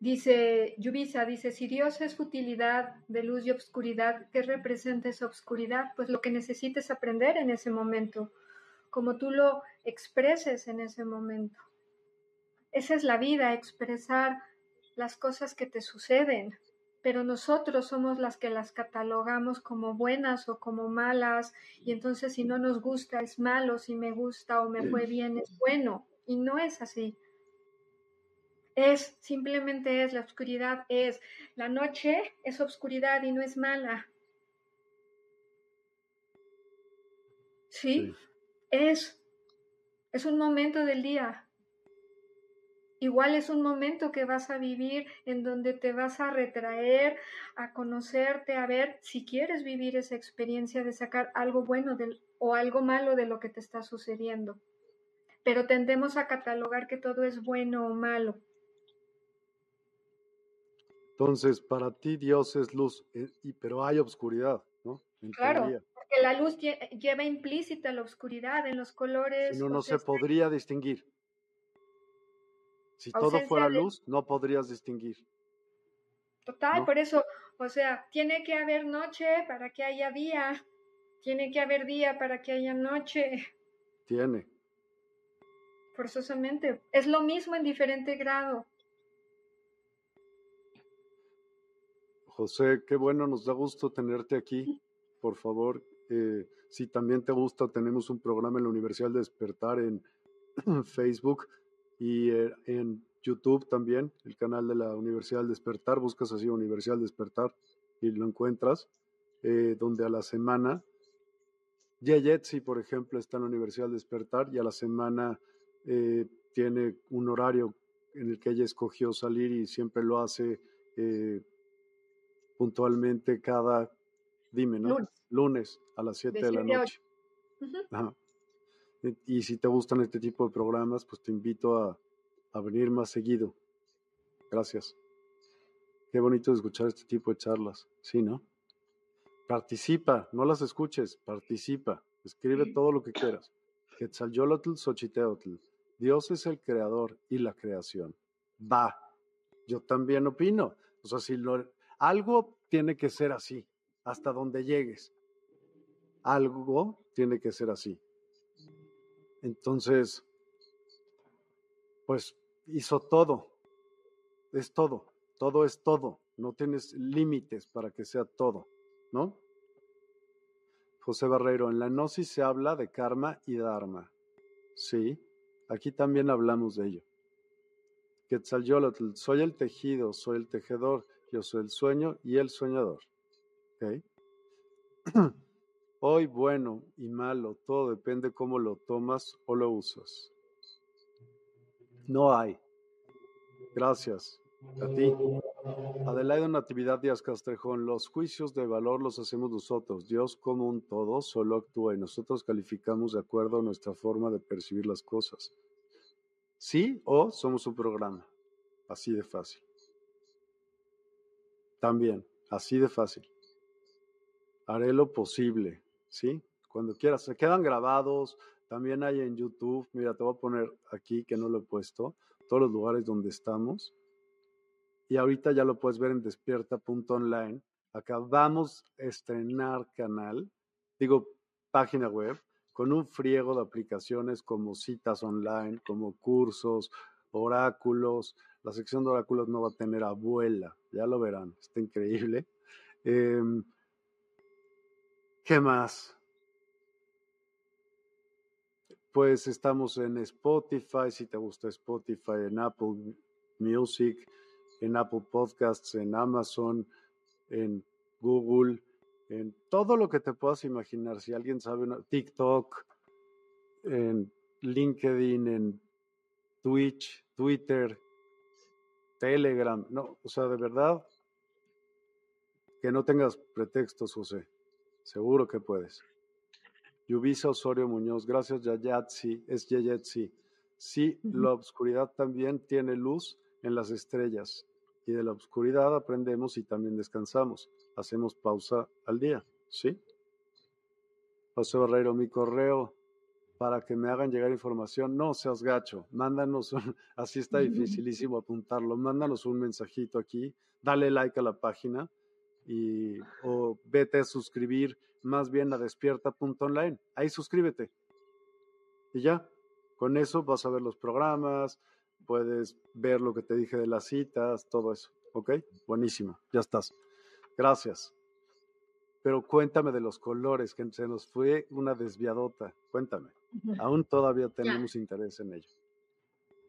Dice Yubisa, dice, si Dios es futilidad de luz y obscuridad, ¿qué representa esa obscuridad? Pues lo que necesites aprender en ese momento como tú lo expreses en ese momento. Esa es la vida, expresar las cosas que te suceden, pero nosotros somos las que las catalogamos como buenas o como malas, y entonces si no nos gusta es malo, si me gusta o me fue bien es bueno, y no es así. Es, simplemente es, la oscuridad es, la noche es oscuridad y no es mala. ¿Sí? Es, es un momento del día. Igual es un momento que vas a vivir en donde te vas a retraer, a conocerte, a ver si quieres vivir esa experiencia de sacar algo bueno del, o algo malo de lo que te está sucediendo. Pero tendemos a catalogar que todo es bueno o malo. Entonces, para ti Dios es luz, eh, pero hay oscuridad, ¿no? claro, porque la luz lleva implícita la oscuridad en los colores. Si no, no se podría distinguir. Si todo fuera luz, no podrías distinguir. Total, por eso, o sea, tiene que haber noche para que haya día, tiene que haber día para que haya noche. Tiene. Forzosamente. Es lo mismo en diferente grado. José, qué bueno, nos da gusto tenerte aquí. Por favor, eh, si también te gusta, tenemos un programa en la Universidad de Despertar en Facebook y eh, en YouTube también, el canal de la Universidad del Despertar. Buscas así Universidad del Despertar y lo encuentras, eh, donde a la semana, Yeyetsi, por ejemplo, está en la Universidad del Despertar y a la semana tiene un horario en el que ella escogió salir y siempre lo hace puntualmente cada, dime, ¿no? A las 7 de, la noche. Y, si te gustan este tipo de programas, pues te invito a, a venir más seguido. Gracias. Qué bonito escuchar este tipo de charlas, ¿sí, no? Participa, no las escuches, participa. Escribe todo lo que quieras. Quetzalyolotl Xochiteotl. Dios es el creador y la creación. Va. Yo también opino. O sea, si lo, algo tiene que ser así, hasta donde llegues. Algo tiene que ser así. Entonces, pues hizo todo. Es todo. Todo es todo. No tienes límites para que sea todo, ¿no? José Barreiro, en la gnosis se habla de karma y dharma. Sí, aquí también hablamos de ello. Quetzalcóatl, soy el tejido, soy el tejedor. Yo soy el sueño y el soñador. Hoy bueno y malo, todo depende cómo lo tomas o lo usas. No hay. Gracias. A ti. Adelaida Natividad Díaz Castrejón, los juicios de valor los hacemos nosotros. Dios como un todo solo actúa y nosotros calificamos de acuerdo a nuestra forma de percibir las cosas. Sí o somos un programa. Así de fácil. También, así de fácil. Haré lo posible, ¿sí? Cuando quieras. Se quedan grabados, también hay en YouTube. Mira, te voy a poner aquí que no lo he puesto, todos los lugares donde estamos. Y ahorita ya lo puedes ver en despierta.online. Acabamos de estrenar canal, digo página web, con un friego de aplicaciones como citas online, como cursos, oráculos, la sección de oráculos no va a tener abuela, ya lo verán, está increíble. Em, ¿Qué más? Pues estamos en Spotify, si te gusta Spotify, en Apple Music, en Apple Podcasts, en Amazon, en Google, en todo lo que te puedas imaginar. Si alguien sabe, TikTok, en LinkedIn, en Twitch, Twitter, Telegram, no, o sea, de verdad, que no tengas pretextos, José. Seguro que puedes. Yubisa Osorio Muñoz, gracias Yayatsi, es Yayatsi. Sí, la oscuridad también tiene luz en las estrellas y de la oscuridad aprendemos y también descansamos. Hacemos pausa al día, ¿sí? José Barreiro, mi correo para que me hagan llegar información. No seas gacho, mándanos, así está dificilísimo apuntarlo, mándanos un mensajito aquí, dale like a la página y o vete a suscribir más bien a despierta.online. Ahí suscríbete. Y ya, con eso vas a ver los programas, puedes ver lo que te dije de las citas, todo eso. ¿Ok? Buenísimo, ya estás. Gracias. Pero cuéntame de los colores, que se nos fue una desviadota. Cuéntame. Aún todavía tenemos interés en ello.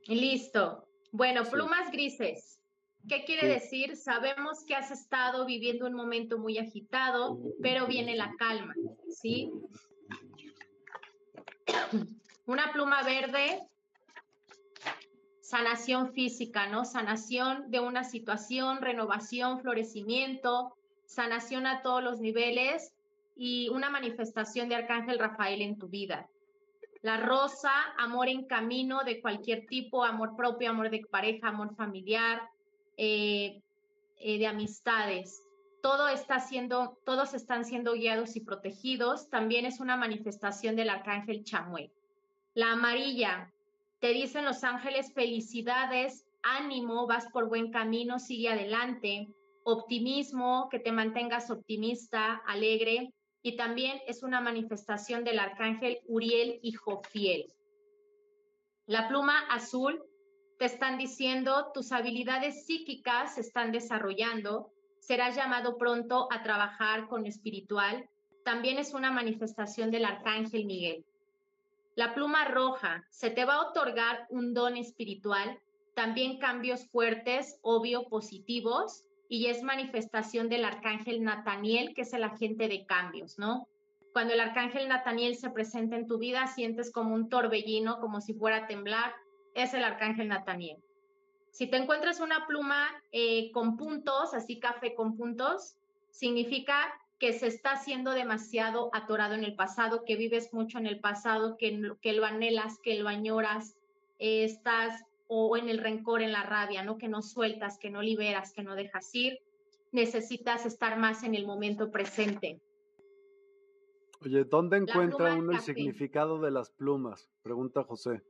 Listo. Bueno, plumas grises. ¿Qué quiere decir? Sabemos que has estado viviendo un momento muy agitado, pero viene la calma, ¿sí? Una pluma verde sanación física, ¿no? Sanación de una situación, renovación, florecimiento, sanación a todos los niveles y una manifestación de Arcángel Rafael en tu vida. La rosa, amor en camino de cualquier tipo, amor propio, amor de pareja, amor familiar, eh, eh, de amistades. Todo está siendo, todos están siendo guiados y protegidos. También es una manifestación del arcángel Chamuel. La amarilla, te dicen los ángeles felicidades, ánimo, vas por buen camino, sigue adelante. Optimismo, que te mantengas optimista, alegre. Y también es una manifestación del arcángel Uriel, hijo fiel. La pluma azul te están diciendo tus habilidades psíquicas se están desarrollando, serás llamado pronto a trabajar con lo espiritual. También es una manifestación del arcángel Miguel. La pluma roja se te va a otorgar un don espiritual, también cambios fuertes, obvio, positivos, y es manifestación del arcángel Nataniel, que es el agente de cambios, ¿no? Cuando el arcángel Nataniel se presenta en tu vida, sientes como un torbellino, como si fuera a temblar, es el arcángel Nataniel. Si te encuentras una pluma eh, con puntos, así café con puntos, significa que se está haciendo demasiado atorado en el pasado, que vives mucho en el pasado, que, que lo anhelas, que lo añoras, eh, estás o en el rencor, en la rabia, ¿no? Que no sueltas, que no liberas, que no dejas ir. Necesitas estar más en el momento presente. Oye, ¿dónde encuentra uno el significado de las plumas? Pregunta José.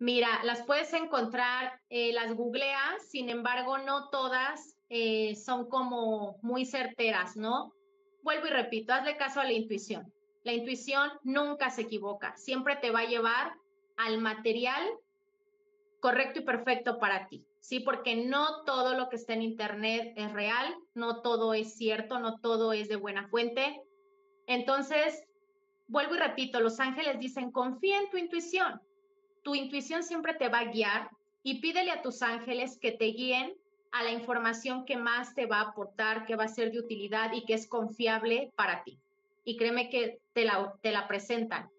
Mira, las puedes encontrar, eh, las googleas, sin embargo, no todas eh, son como muy certeras, ¿no? Vuelvo y repito, hazle caso a la intuición. La intuición nunca se equivoca, siempre te va a llevar al material correcto y perfecto para ti, ¿sí? Porque no todo lo que está en Internet es real, no todo es cierto, no todo es de buena fuente. Entonces, vuelvo y repito, los ángeles dicen, confía en tu intuición. Tu intuición siempre te va a guiar y pídele a tus ángeles que te guíen a la información que más te va a aportar, que va a ser de utilidad y que es confiable para ti. Y créeme que te la, te la presentan.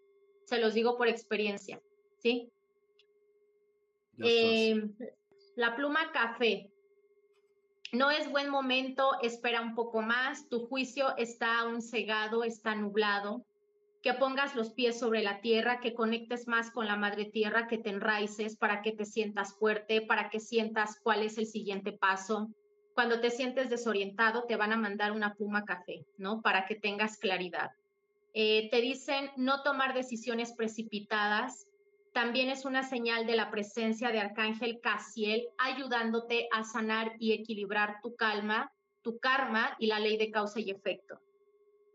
Se los digo por experiencia, ¿sí? Eh, la pluma café. No es buen momento, espera un poco más, tu juicio está aún cegado, está nublado que pongas los pies sobre la tierra, que conectes más con la madre tierra, que te enraices para que te sientas fuerte, para que sientas cuál es el siguiente paso. Cuando te sientes desorientado, te van a mandar una pluma café, ¿no? Para que tengas claridad. Eh, te dicen no tomar decisiones precipitadas. También es una señal de la presencia de Arcángel Casiel, ayudándote a sanar y equilibrar tu calma, tu karma y la ley de causa y efecto.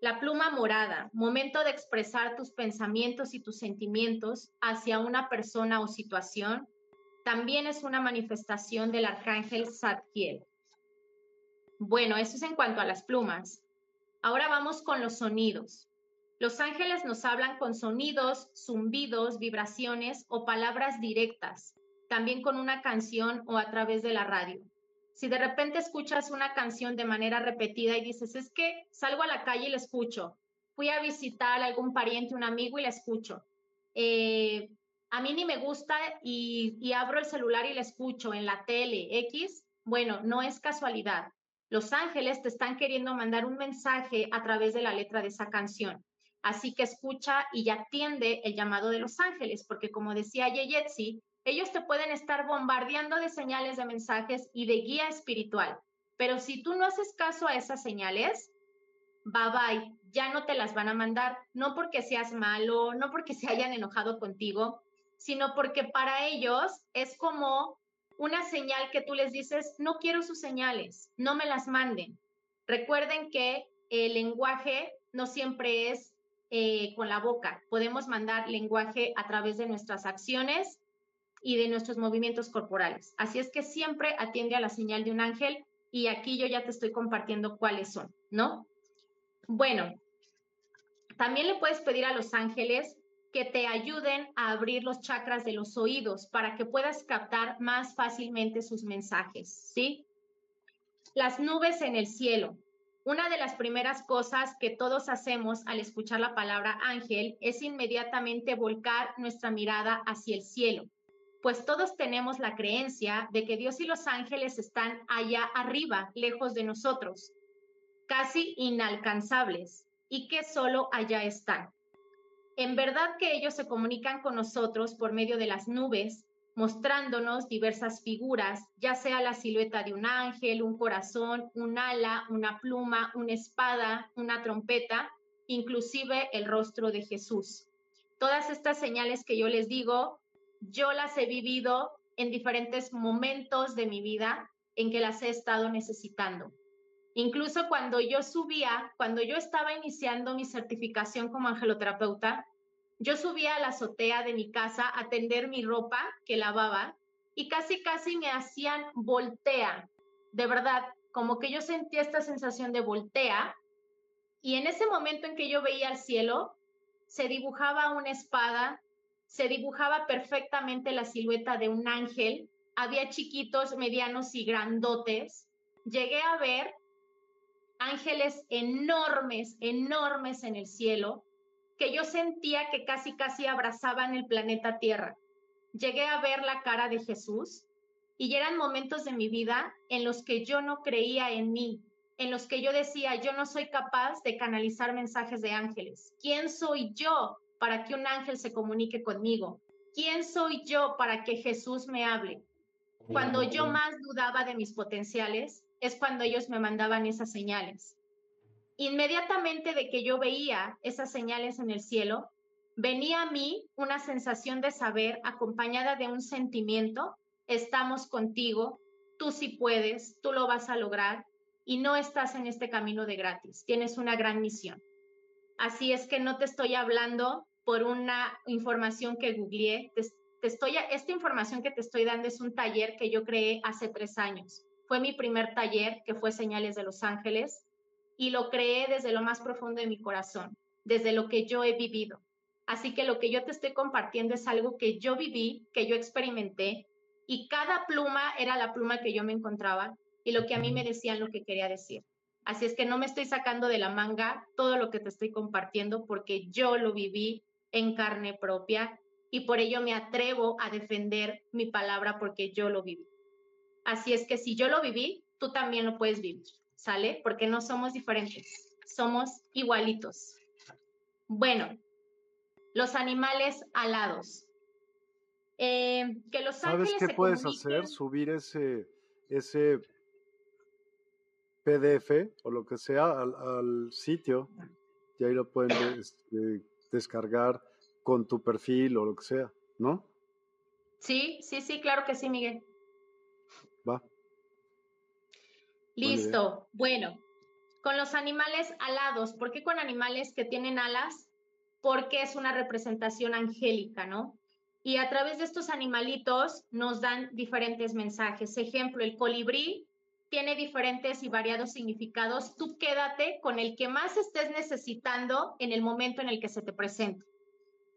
La pluma morada, momento de expresar tus pensamientos y tus sentimientos hacia una persona o situación, también es una manifestación del arcángel Zadkiel. Bueno, eso es en cuanto a las plumas. Ahora vamos con los sonidos. Los ángeles nos hablan con sonidos, zumbidos, vibraciones o palabras directas, también con una canción o a través de la radio. Si de repente escuchas una canción de manera repetida y dices, es que salgo a la calle y la escucho, fui a visitar a algún pariente, un amigo y la escucho. Eh, a mí ni me gusta y, abro el celular y la escucho en la tele X, bueno, no es casualidad. Los ángeles te están queriendo mandar un mensaje a través de la letra de esa canción. Así que escucha y atiende el llamado de los ángeles, porque como decía Yeyetsi, ellos te pueden estar bombardeando de señales de mensajes y de guía espiritual, pero si tú no haces caso a esas señales, bye bye, ya no te las van a mandar, no porque seas malo, no porque se hayan enojado contigo, sino porque para ellos es como una señal que tú les dices, no quiero sus señales, no me las manden. Recuerden que el lenguaje no siempre es eh, con la boca, podemos mandar lenguaje a través de nuestras acciones y de nuestros movimientos corporales. Así es que siempre atiende a la señal de un ángel y aquí yo ya te estoy compartiendo cuáles son, ¿no? Bueno, también le puedes pedir a los ángeles que te ayuden a abrir los chakras de los oídos para que puedas captar más fácilmente sus mensajes, ¿sí? Las nubes en el cielo. Una de las primeras cosas que todos hacemos al escuchar la palabra ángel es inmediatamente volcar nuestra mirada hacia el cielo pues todos tenemos la creencia de que Dios y los ángeles están allá arriba, lejos de nosotros, casi inalcanzables, y que solo allá están. En verdad que ellos se comunican con nosotros por medio de las nubes, mostrándonos diversas figuras, ya sea la silueta de un ángel, un corazón, un ala, una pluma, una espada, una trompeta, inclusive el rostro de Jesús. Todas estas señales que yo les digo, yo las he vivido en diferentes momentos de mi vida en que las he estado necesitando. Incluso cuando yo subía, cuando yo estaba iniciando mi certificación como angeloterapeuta, yo subía a la azotea de mi casa a tender mi ropa que lavaba y casi, casi me hacían voltea. De verdad, como que yo sentía esta sensación de voltea. Y en ese momento en que yo veía el cielo, se dibujaba una espada, se dibujaba perfectamente la silueta de un ángel, había chiquitos, medianos y grandotes. Llegué a ver ángeles enormes, enormes en el cielo, que yo sentía que casi, casi abrazaban el planeta Tierra. Llegué a ver la cara de Jesús y eran momentos de mi vida en los que yo no creía en mí, en los que yo decía, yo no soy capaz de canalizar mensajes de ángeles. ¿Quién soy yo para que un ángel se comunique conmigo? ¿Quién soy yo para que Jesús me hable? Cuando yo más dudaba de mis potenciales, es cuando ellos me mandaban esas señales. Inmediatamente de que yo veía esas señales en el cielo, venía a mí una sensación de saber acompañada de un sentimiento, estamos contigo, tú sí puedes, tú lo vas a lograr y no estás en este camino de gratis, tienes una gran misión. Así es que no te estoy hablando por una información que googleé, te, estoy, esta información que te estoy dando es un taller que yo creé hace tres años fue mi primer taller, que fue Señales de los Ángeles, y lo creé desde lo más profundo de mi corazón, desde lo que yo he vivido. Así que lo que yo te estoy compartiendo es algo que yo viví, que yo experimenté, y cada pluma era la pluma que yo me encontraba y lo que a mí me decían lo que quería decir. Así es que no me estoy sacando de la manga todo lo que te estoy compartiendo porque yo lo viví en carne propia y por ello me atrevo a defender mi palabra porque yo lo viví. Así es que si yo lo viví, tú también lo puedes vivir, ¿sale? Porque no somos diferentes, somos igualitos. Bueno, los animales alados. Eh, que los ¿Sabes qué puedes hacer? Subir ese, ese PDF o lo que sea al, sitio y ahí lo pueden este, descargar con tu perfil o lo que sea, ¿no? Sí, sí, sí, claro que sí, Miguel. Va. Listo. Bueno, con los animales alados, ¿por qué con animales que tienen alas? Porque es una representación angélica, ¿no? Y a través de estos animalitos nos dan diferentes mensajes. Ejemplo, el colibrí tiene diferentes y variados significados. Tú quédate con el que más estés necesitando en el momento en el que se te presente.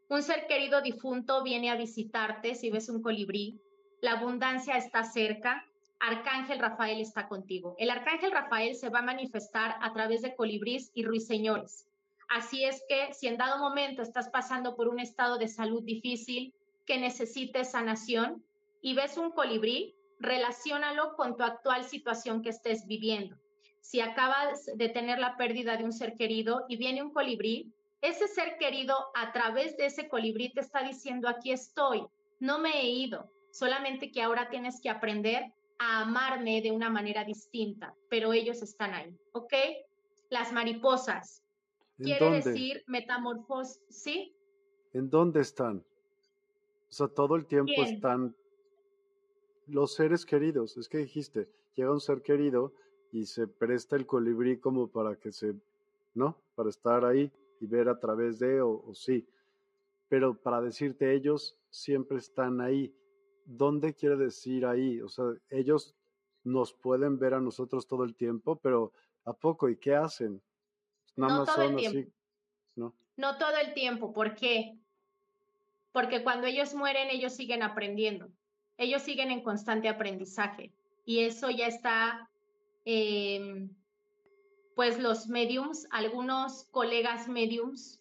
Un ser querido difunto viene a visitarte si ves un colibrí. La abundancia está cerca. Arcángel Rafael está contigo. El Arcángel Rafael se va a manifestar a través de colibrís y ruiseñores. Así es que si en dado momento estás pasando por un estado de salud difícil, que necesites sanación y ves un colibrí, relaciónalo con tu actual situación que estés viviendo. Si acabas de tener la pérdida de un ser querido y viene un colibrí, ese ser querido a través de ese colibrí te está diciendo, aquí estoy, no me he ido, solamente que ahora tienes que aprender a amarme de una manera distinta, pero ellos están ahí, ¿ok? Las mariposas. Quiere decir metamorfosis, ¿sí? ¿En dónde están? O sea, todo el tiempo están los seres queridos. Es que dijiste, llega un ser querido y se presta el colibrí como para que se, ¿no? Para estar ahí y ver a través de, o, o sí. Pero para decirte, ellos siempre están ahí ¿dónde quiere decir ahí? O sea, ellos nos pueden ver a nosotros todo el tiempo, pero ¿a poco? ¿Y qué hacen? no todo el tiempo. ¿no? no todo el tiempo. ¿Por qué? Porque cuando ellos mueren, ellos siguen aprendiendo. Ellos siguen en constante aprendizaje. Y eso ya está, em, pues los mediums, algunos colegas mediums,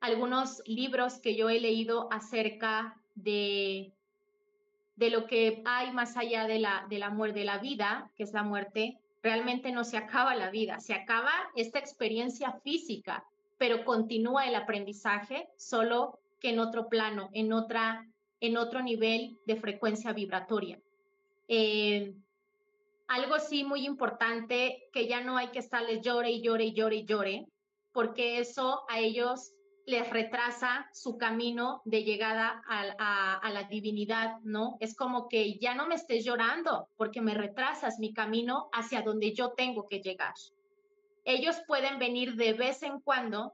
algunos libros que yo he leído acerca de de lo que hay más allá de la, de la muerte, de la vida, que es la muerte, realmente no se acaba la vida, se acaba esta experiencia física, pero continúa el aprendizaje, solo que en otro plano, en, otra, en otro nivel de frecuencia vibratoria. Eh, algo sí muy importante, que ya no hay que estarles llore y llore y llore y llore, porque eso a ellos les retrasa su camino de llegada a, la divinidad, ¿no? Es como que ya no me estés llorando porque me retrasas mi camino hacia donde yo tengo que llegar. Ellos pueden venir de vez en cuando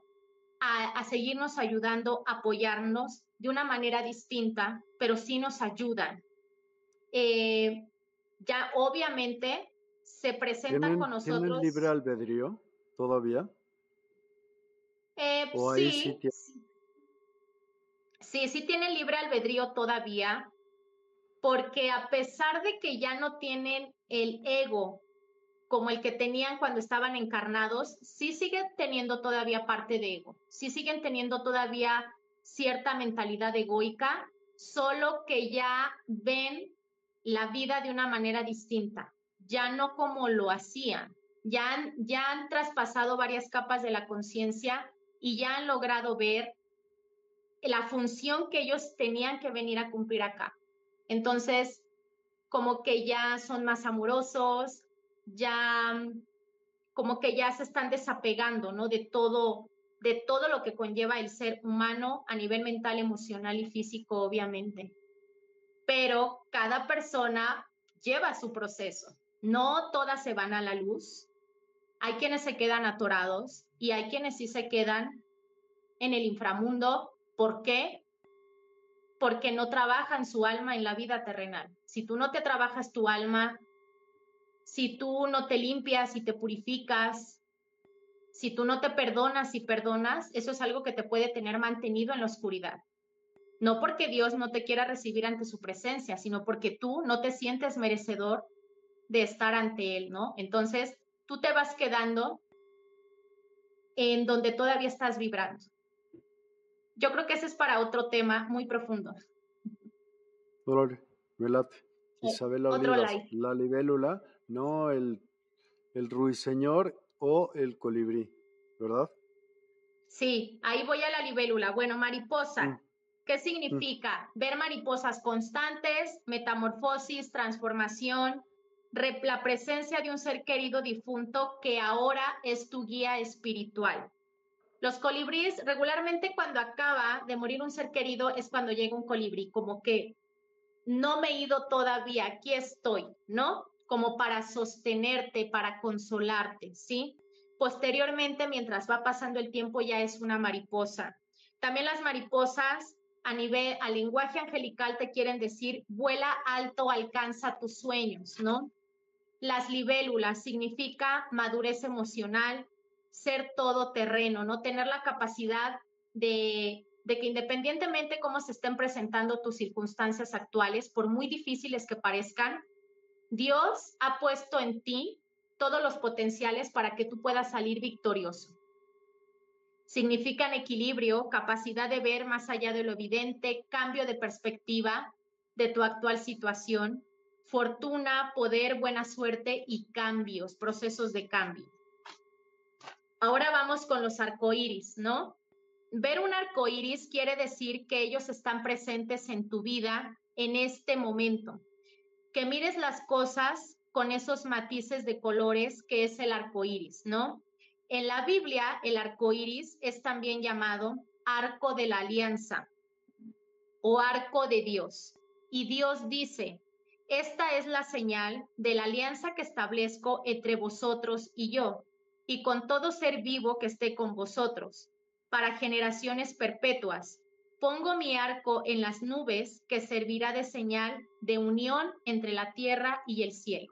a, seguirnos ayudando, apoyarnos de una manera distinta, pero sí nos ayudan. Eh, ya obviamente se presentan con nosotros. ¿Tienen libre albedrío todavía? Eh, sí, sí, sí, tienen libre albedrío todavía, porque a pesar de que ya no tienen el ego como el que tenían cuando estaban encarnados, sí siguen teniendo todavía parte de ego, sí siguen teniendo todavía cierta mentalidad egoica, solo que ya ven la vida de una manera distinta, ya no como lo hacían, ya ya han traspasado varias capas de la conciencia y ya han logrado ver la función que ellos tenían que venir a cumplir acá. Entonces, como que ya son más amorosos, ya como que ya se están desapegando, ¿no? De todo, de todo lo que conlleva el ser humano a nivel mental, emocional y físico, obviamente. Pero cada persona lleva su proceso. No todas se van a la luz. Hay quienes se quedan atorados y hay quienes sí se quedan en el inframundo. ¿Por qué? Porque no trabajan su alma en la vida terrenal. Si tú no te trabajas tu alma, si tú no te limpias y te purificas, si tú no te perdonas y perdonas, eso es algo que te puede tener mantenido en la oscuridad. No porque Dios no te quiera recibir ante su presencia, sino porque tú no te sientes merecedor de estar ante Él, ¿no? Entonces, tú te vas quedando en donde todavía estás vibrando. Yo creo que ese es para otro tema muy profundo. Dolores, me Isabel la libélula, no el, el ruiseñor o el colibrí, ¿verdad? Sí, ahí voy a la libélula. Bueno, mariposa. Mm. ¿Qué significa? Mm. Ver mariposas constantes, metamorfosis, transformación, la presencia de un ser querido difunto que ahora es tu guía espiritual. Los colibríes, regularmente cuando acaba de morir un ser querido es cuando llega un colibrí, como que no me he ido todavía, aquí estoy, ¿no? Como para sostenerte, para consolarte, ¿sí? Posteriormente, mientras va pasando el tiempo, ya es una mariposa. También las mariposas a nivel, al lenguaje angelical te quieren decir, vuela alto, alcanza tus sueños, ¿no? Las libélulas significa madurez emocional, ser todoterreno, no tener la capacidad de, de que independientemente cómo se estén presentando tus circunstancias actuales, por muy difíciles que parezcan, Dios ha puesto en ti todos los potenciales para que tú puedas salir victorioso. Significan equilibrio, capacidad de ver más allá de lo evidente, cambio de perspectiva de tu actual situación, fortuna, poder, buena suerte y cambios, procesos de cambio. Ahora vamos con los arcoíris, ¿no? Ver un arcoíris quiere decir que ellos están presentes en tu vida en este momento. Que mires las cosas con esos matices de colores que es el arcoíris, ¿no? En la Biblia, el arcoíris es también llamado arco de la alianza o arco de Dios. Y Dios dice, esta es la señal de la alianza que establezco entre vosotros y yo, y con todo ser vivo que esté con vosotros, para generaciones perpetuas. Pongo mi arco en las nubes que servirá de señal de unión entre la tierra y el cielo.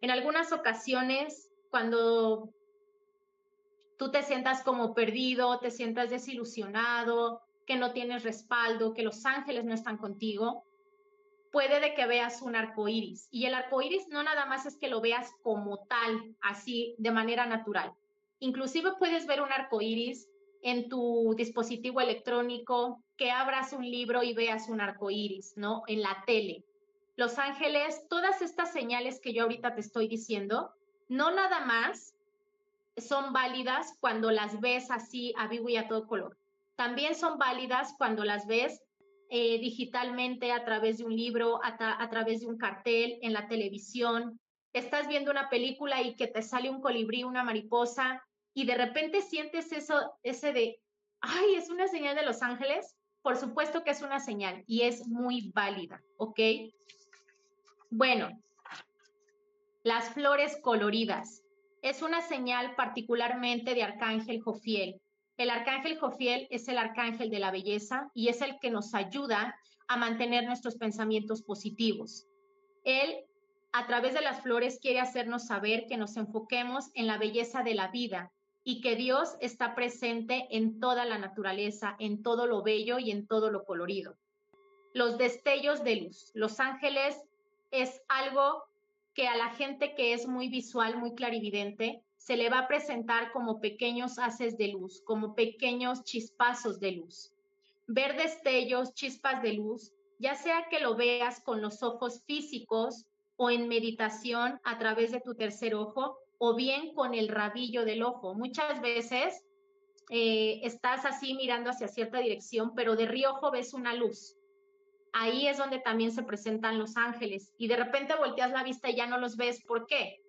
En algunas ocasiones, cuando tú te sientas como perdido, te sientas desilusionado, que no tienes respaldo, que los ángeles no están contigo, puede de que veas un arco iris. Y el arco iris no nada más es que lo veas como tal, así, de manera natural. Inclusive puedes ver un arco iris en tu dispositivo electrónico, que abras un libro y veas un arco iris, ¿no? En la tele. Los ángeles, todas estas señales que yo ahorita te estoy diciendo, no nada más son válidas cuando las ves así a vivo y a todo color. También son válidas cuando las ves eh, digitalmente a través de un libro, a, a través de un cartel, en la televisión. Estás viendo una película y que te sale un colibrí, una mariposa, y de repente sientes eso, ese de, ay, es una señal de los ángeles. Por supuesto que es una señal y es muy válida, ¿ok? Bueno, las flores coloridas. Es una señal particularmente de Arcángel Jofiel. El Arcángel Jofiel es el arcángel de la belleza y es el que nos ayuda a mantener nuestros pensamientos positivos. Él, a través de las flores, quiere hacernos saber que nos enfoquemos en la belleza de la vida y que Dios está presente en toda la naturaleza, en todo lo bello y en todo lo colorido. Los destellos de luz. Los ángeles es algo que a la gente que es muy visual, muy clarividente, se le va a presentar como pequeños haces de luz, como pequeños chispazos de luz. Ver destellos, chispas de luz, ya sea que lo veas con los ojos físicos o en meditación a través de tu tercer ojo, o bien con el rabillo del ojo. Muchas veces eh, estás así mirando hacia cierta dirección, pero de riojo ves una luz ahí es donde también se presentan los ángeles y de repente volteas la vista y ya no los ves. ¿Por qué?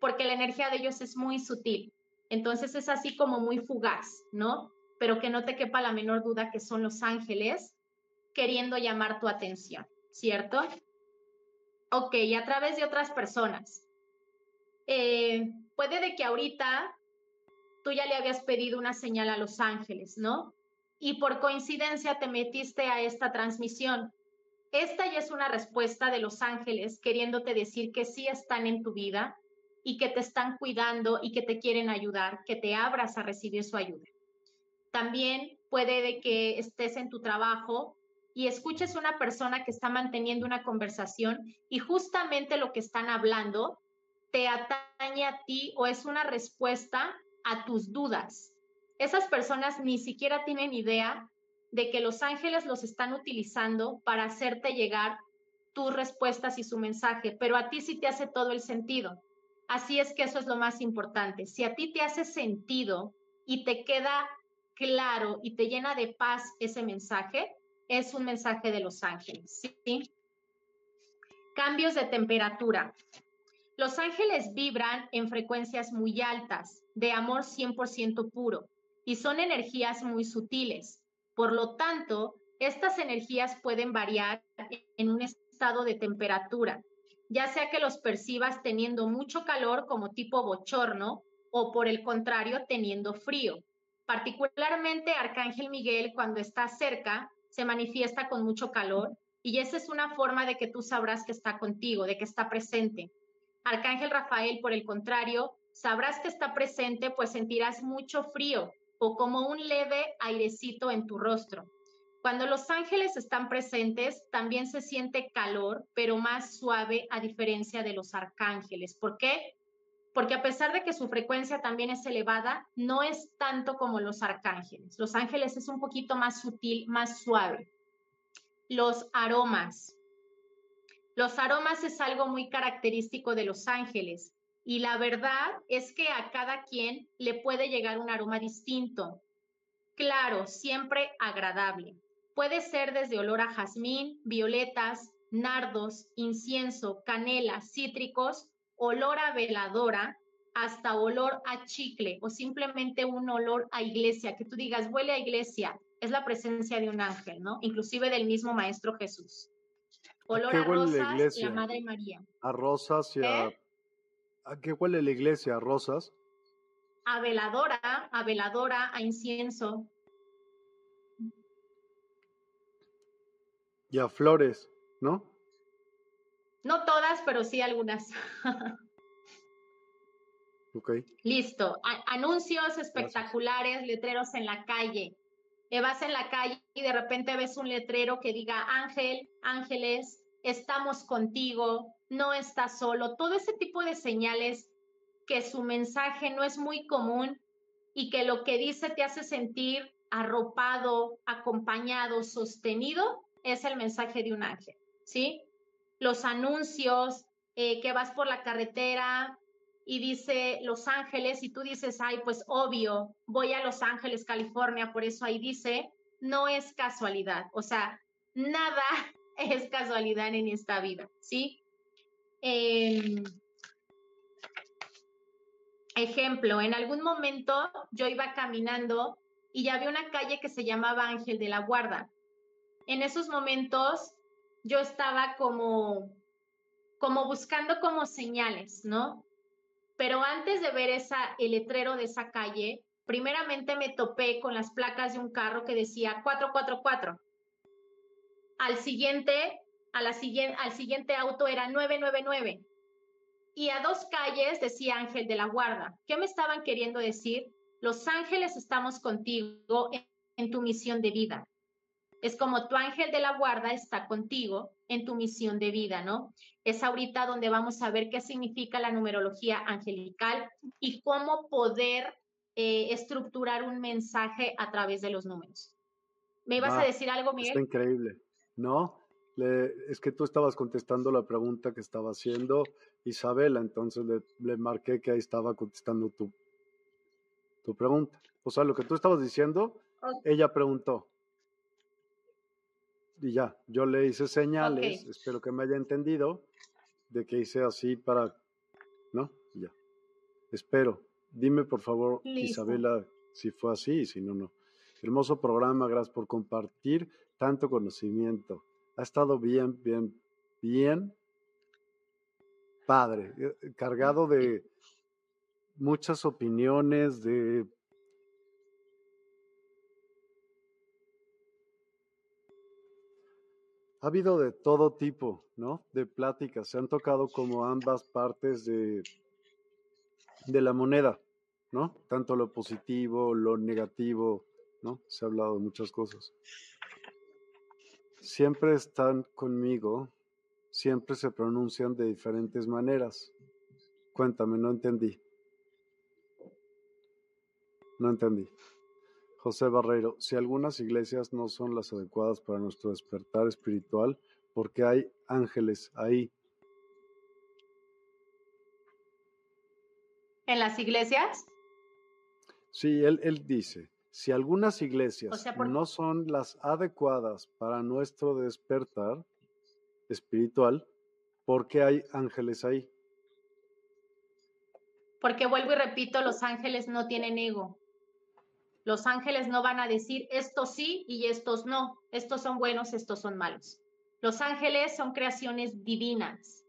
Porque la energía de ellos es muy sutil. Entonces es así como muy fugaz, ¿no? Pero que no te quepa la menor duda que son los ángeles queriendo llamar tu atención, ¿cierto? Ok, a través de otras personas. Eh, puede de que ahorita tú ya le habías pedido una señal a los ángeles, ¿no? y por coincidencia te metiste a esta transmisión. Esta ya es una respuesta de los ángeles queriéndote decir que sí están en tu vida y que te están cuidando y que te quieren ayudar, que te abras a recibir su ayuda. También puede de que estés en tu trabajo y escuches una persona que está manteniendo una conversación y justamente lo que están hablando te atañe a ti o es una respuesta a tus dudas, esas personas ni siquiera tienen idea de que los ángeles los están utilizando para hacerte llegar tus respuestas y su mensaje, pero a ti sí te hace todo el sentido. Así es que eso es lo más importante. Si a ti te hace sentido y te queda claro y te llena de paz ese mensaje, es un mensaje de los ángeles. ¿sí? Cambios de temperatura. Los ángeles vibran en frecuencias muy altas, de amor 100% puro y son energías muy sutiles. Por lo tanto, estas energías pueden variar en un estado de temperatura, ya sea que los percibas teniendo mucho calor como tipo bochorno o por el contrario teniendo frío. Particularmente Arcángel Miguel cuando está cerca se manifiesta con mucho calor y esa es una forma de que tú sabrás que está contigo, de que está presente. Arcángel Rafael, por el contrario, sabrás que está presente, pues sentirás mucho frío o como un leve airecito en tu rostro. Cuando los ángeles están presentes, también se siente calor, pero más suave a diferencia de los arcángeles. ¿Por qué? Porque a pesar de que su frecuencia también es elevada, no es tanto como los arcángeles. Los ángeles es un poquito más sutil, más suave. Los aromas. Los aromas es algo muy característico de los ángeles. Y la verdad es que a cada quien le puede llegar un aroma distinto. Claro, siempre agradable. Puede ser desde olor a jazmín, violetas, nardos, incienso, canela, cítricos, olor a veladora, hasta olor a chicle o simplemente un olor a iglesia, que tú digas, huele a iglesia, es la presencia de un ángel, ¿no? Inclusive del mismo Maestro Jesús. Olor a, rosas y a Madre María. A rosas y a ¿Eh? ¿A qué huele la iglesia? ¿A rosas? A veladora, a veladora, a incienso. Y a flores, ¿no? No todas, pero sí algunas. ok. Listo. anuncios espectaculares, letreros en la calle. Te vas en la calle y de repente ves un letrero que diga Ángel, ángeles, estamos contigo, no estás solo, todo ese tipo de señales que su mensaje no es muy común y que lo que dice te hace sentir arropado, acompañado, sostenido, es el mensaje de un ángel, ¿sí? Los anuncios, eh, que vas por la carretera y dice Los Ángeles y tú dices, ay, pues obvio, voy a Los Ángeles, California, por eso ahí dice, no es casualidad, o sea, nada es casualidad en esta vida, ¿sí? Em, ejemplo, en algún momento yo iba caminando y ya había una calle que se llamaba Ángel de la Guarda. En esos momentos yo estaba como, como buscando como señales, ¿no? Pero antes de ver esa, el letrero de esa calle, primeramente me topé con las placas de un carro que decía 444. Al siguiente, a siguiente, al siguiente auto era 999. Y a dos calles decía Ángel de la Guarda. ¿Qué me estaban queriendo decir? Los ángeles estamos contigo en, tu misión de vida. Es como tu ángel de la guarda está contigo en tu misión de vida, ¿no? Es ahorita donde vamos a ver qué significa la numerología angelical y cómo poder eh, estructurar un mensaje a través de los números. ¿Me ibas a decir algo, Miguel? Está increíble. No, es que tú estabas contestando la pregunta que estaba haciendo Isabela, entonces le, le marqué que ahí estaba contestando tu, tu pregunta. O sea, lo que tú estabas diciendo, ella preguntó. Y ya, yo le hice señales, espero que me haya entendido, de que hice así para, ¿no? Ya. Espero. Dime, por favor, Isabela, si fue así y si no, no. Hermoso programa, gracias por compartir tanto conocimiento. Ha estado bien, bien, bien padre, eh, cargado de muchas opiniones, de ha habido de todo tipo, ¿no? De pláticas. Se han tocado como ambas partes de, de la moneda, ¿no? Tanto lo positivo, lo negativo, ¿no? Se ha hablado de muchas cosas. Siempre están conmigo, siempre se pronuncian de diferentes maneras. Cuéntame, no entendí. No entendí. José Barreiro, si algunas iglesias no son las adecuadas para nuestro despertar espiritual, porque hay ángeles ahí. ¿En las iglesias? Sí, él, él dice, si algunas iglesias no son las adecuadas para nuestro despertar espiritual, ¿por qué hay ángeles ahí? Porque vuelvo y repito, los ángeles no tienen ego. Los ángeles no van a decir estos sí y estos no, estos son buenos, estos son malos. Los ángeles son creaciones divinas.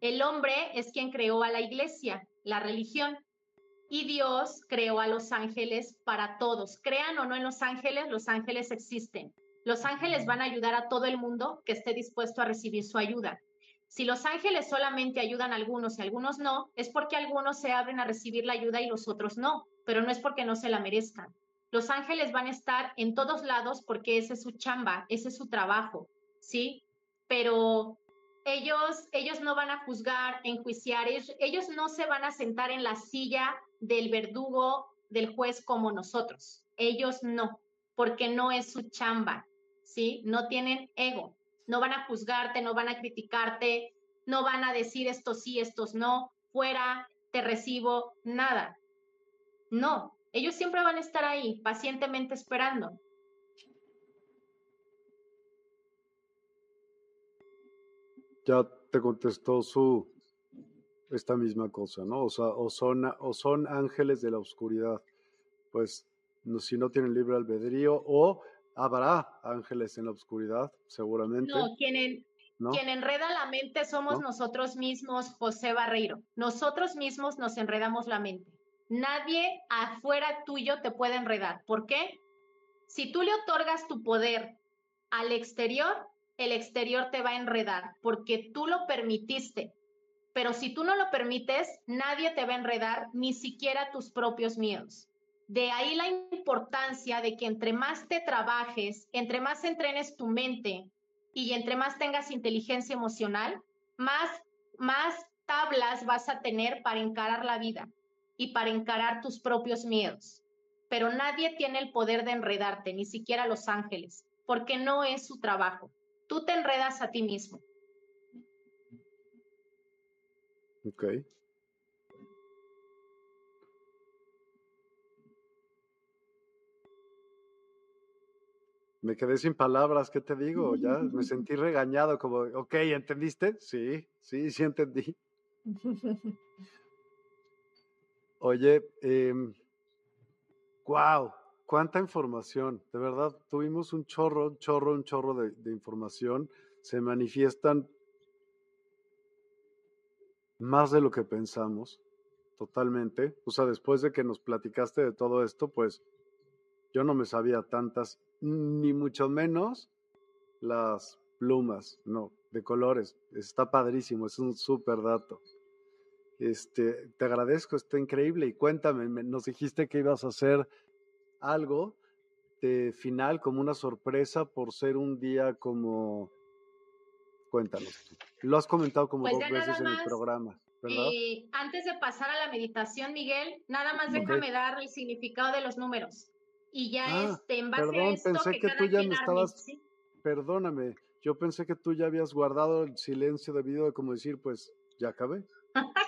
El hombre es quien creó a la iglesia, la religión, y Dios creó a los ángeles para todos. Crean o no en los ángeles, los ángeles existen. Los ángeles van a ayudar a todo el mundo que esté dispuesto a recibir su ayuda. Si los ángeles solamente ayudan a algunos y algunos no, es porque algunos se abren a recibir la ayuda y los otros no, pero no es porque no se la merezcan. Los ángeles van a estar en todos lados porque ese es su chamba, ese es su trabajo, ¿sí? Pero ellos, ellos no van a juzgar, enjuiciar, ellos, ellos no se van a sentar en la silla del verdugo, del juez como nosotros. Ellos no, porque no es su chamba, ¿sí? No tienen ego, no van a juzgarte, no van a criticarte, no van a decir estos sí, estos no, fuera, te recibo, nada. No, ellos siempre van a estar ahí, pacientemente esperando. Ya te contestó su esta misma cosa, ¿no? O sea, o son, o son ángeles de la oscuridad. Pues no, si no tienen libre albedrío, o habrá ángeles en la oscuridad, seguramente. No, quien, quien enreda la mente somos nosotros mismos, José Barreiro. Nosotros mismos nos enredamos la mente. Nadie afuera tuyo te puede enredar. ¿Por qué? Si tú le otorgas tu poder al exterior, el exterior te va a enredar porque tú lo permitiste. Pero si tú no lo permites, nadie te va a enredar, ni siquiera tus propios miedos. De ahí la importancia de que entre más te trabajes, entre más entrenes tu mente y entre más tengas inteligencia emocional, más, más tablas vas a tener para encarar la vida y para encarar tus propios miedos. pero nadie tiene el poder de enredarte, ni siquiera los ángeles, porque no es su trabajo. Tú te enredas a ti mismo. Ok. Me quedé sin palabras, ¿qué te digo? Ya me sentí regañado, como, ok, ¿entendiste? Sí, sí, sí entendí. Oye, eh, wow, cuánta información. De verdad, tuvimos un chorro, un chorro, un chorro de, de información. Se manifiestan más de lo que pensamos, totalmente. O sea, después de que nos platicaste de todo esto, pues yo no me sabía tantas, ni mucho menos las plumas, no, de colores. Está padrísimo, es un súper dato. Este, te agradezco, está increíble. Y cuéntame, nos dijiste que ibas a hacer algo de final como una sorpresa por ser un día como Cuéntanos. Lo has comentado como pues dos veces en el programa. ¿verdad? Eh, antes de pasar a la meditación, Miguel, nada más déjame dar el significado de los números. Y ya ah, este, en base perdón, a esto, pensé que, tú ya me estabas. Perdóname, yo pensé que tú ya habías guardado el silencio debido a como decir, pues, ya acabé.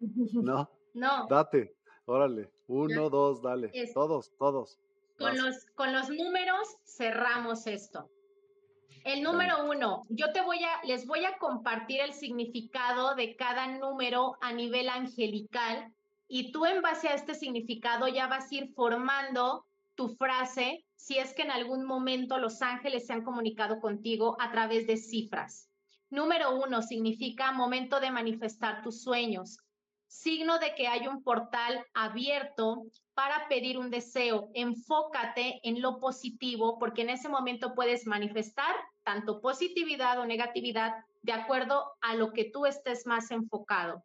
no. No. Date, órale. Uno, dos, dale. Todos, todos. Con los, con los números cerramos esto. El número uno, yo te voy a, les voy a compartir el significado de cada número a nivel angelical y tú en base a este significado ya vas a ir formando tu frase si es que en algún momento los ángeles se han comunicado contigo a través de cifras. Número uno significa momento de manifestar tus sueños signo de que hay un portal abierto para pedir un deseo. Enfócate en lo positivo porque en ese momento puedes manifestar tanto positividad o negatividad de acuerdo a lo que tú estés más enfocado.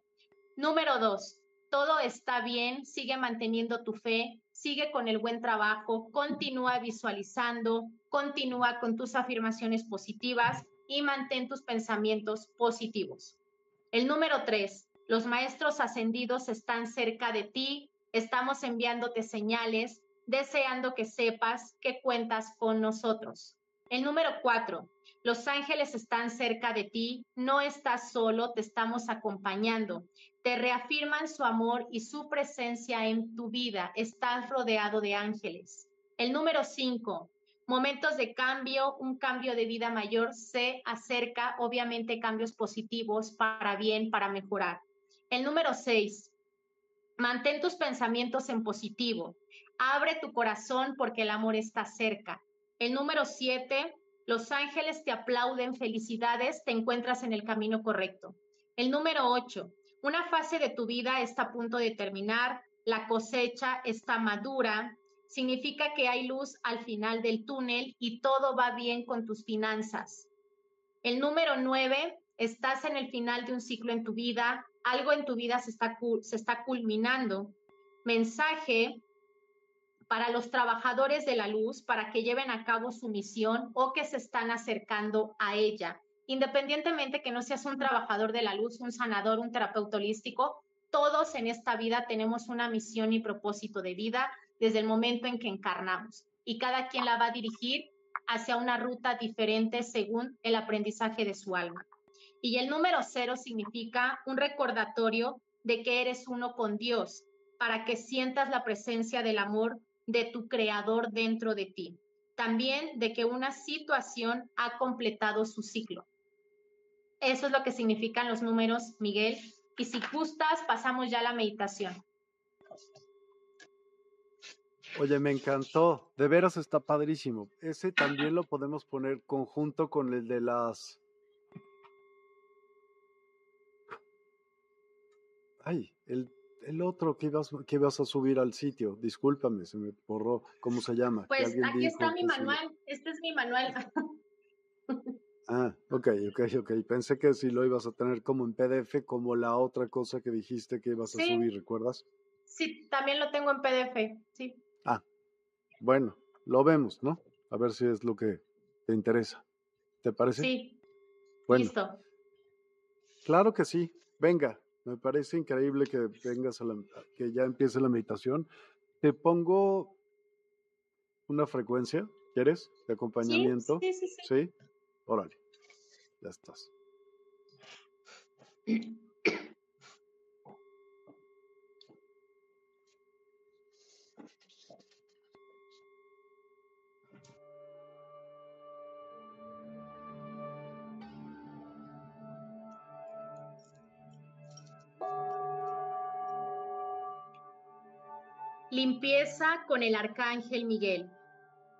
Número dos, todo está bien, sigue manteniendo tu fe, sigue con el buen trabajo, continúa visualizando, continúa con tus afirmaciones positivas y mantén tus pensamientos positivos. El número tres, los maestros ascendidos están cerca de ti, estamos enviándote señales, deseando que sepas que cuentas con nosotros. El número cuatro, los ángeles están cerca de ti, no estás solo, te estamos acompañando. Te reafirman su amor y su presencia en tu vida, estás rodeado de ángeles. El número cinco, momentos de cambio, un cambio de vida mayor se acerca, obviamente cambios positivos para bien, para mejorar. El número seis, mantén tus pensamientos en positivo. Abre tu corazón porque el amor está cerca. El número siete, los ángeles te aplauden, felicidades, te encuentras en el camino correcto. El número ocho, una fase de tu vida está a punto de terminar, la cosecha está madura, significa que hay luz al final del túnel y todo va bien con tus finanzas. El número nueve, estás en el final de un ciclo en tu vida, algo en tu vida se está, se está culminando. Mensaje para los trabajadores de la luz para que lleven a cabo su misión o que se están acercando a ella. Independientemente que no seas un trabajador de la luz, un sanador, un terapeuta holístico, todos en esta vida tenemos una misión y propósito de vida desde el momento en que encarnamos y cada quien la va a dirigir hacia una ruta diferente según el aprendizaje de su alma. Y el número cero significa un recordatorio de que eres uno con Dios, para que sientas la presencia del amor de tu creador dentro de ti. También de que una situación ha completado su ciclo. Eso es lo que significan los números, Miguel. Y si gustas, pasamos ya a la meditación. Oye, me encantó. De veras está padrísimo. Ese también lo podemos poner conjunto con el de las Ay, el, el otro que ibas, que ibas a subir al sitio, discúlpame, se me borró, ¿cómo se llama? Pues aquí está mi manual, este es mi manual. Ah, ok, ok, ok. Pensé que si lo ibas a tener como en PDF, como la otra cosa que dijiste que ibas a subir, ¿recuerdas? Sí, también lo tengo en PDF, sí. Ah, bueno, lo vemos, ¿no? A ver si es lo que te interesa. ¿Te parece? Sí. Bueno. Listo. Claro que sí. Venga, me parece increíble que vengas a la, que ya empiece la meditación. Te pongo una frecuencia, ¿quieres? De acompañamiento. Sí, sí, sí. ¿Sí? Órale, ya estás. Limpieza con el arcángel Miguel.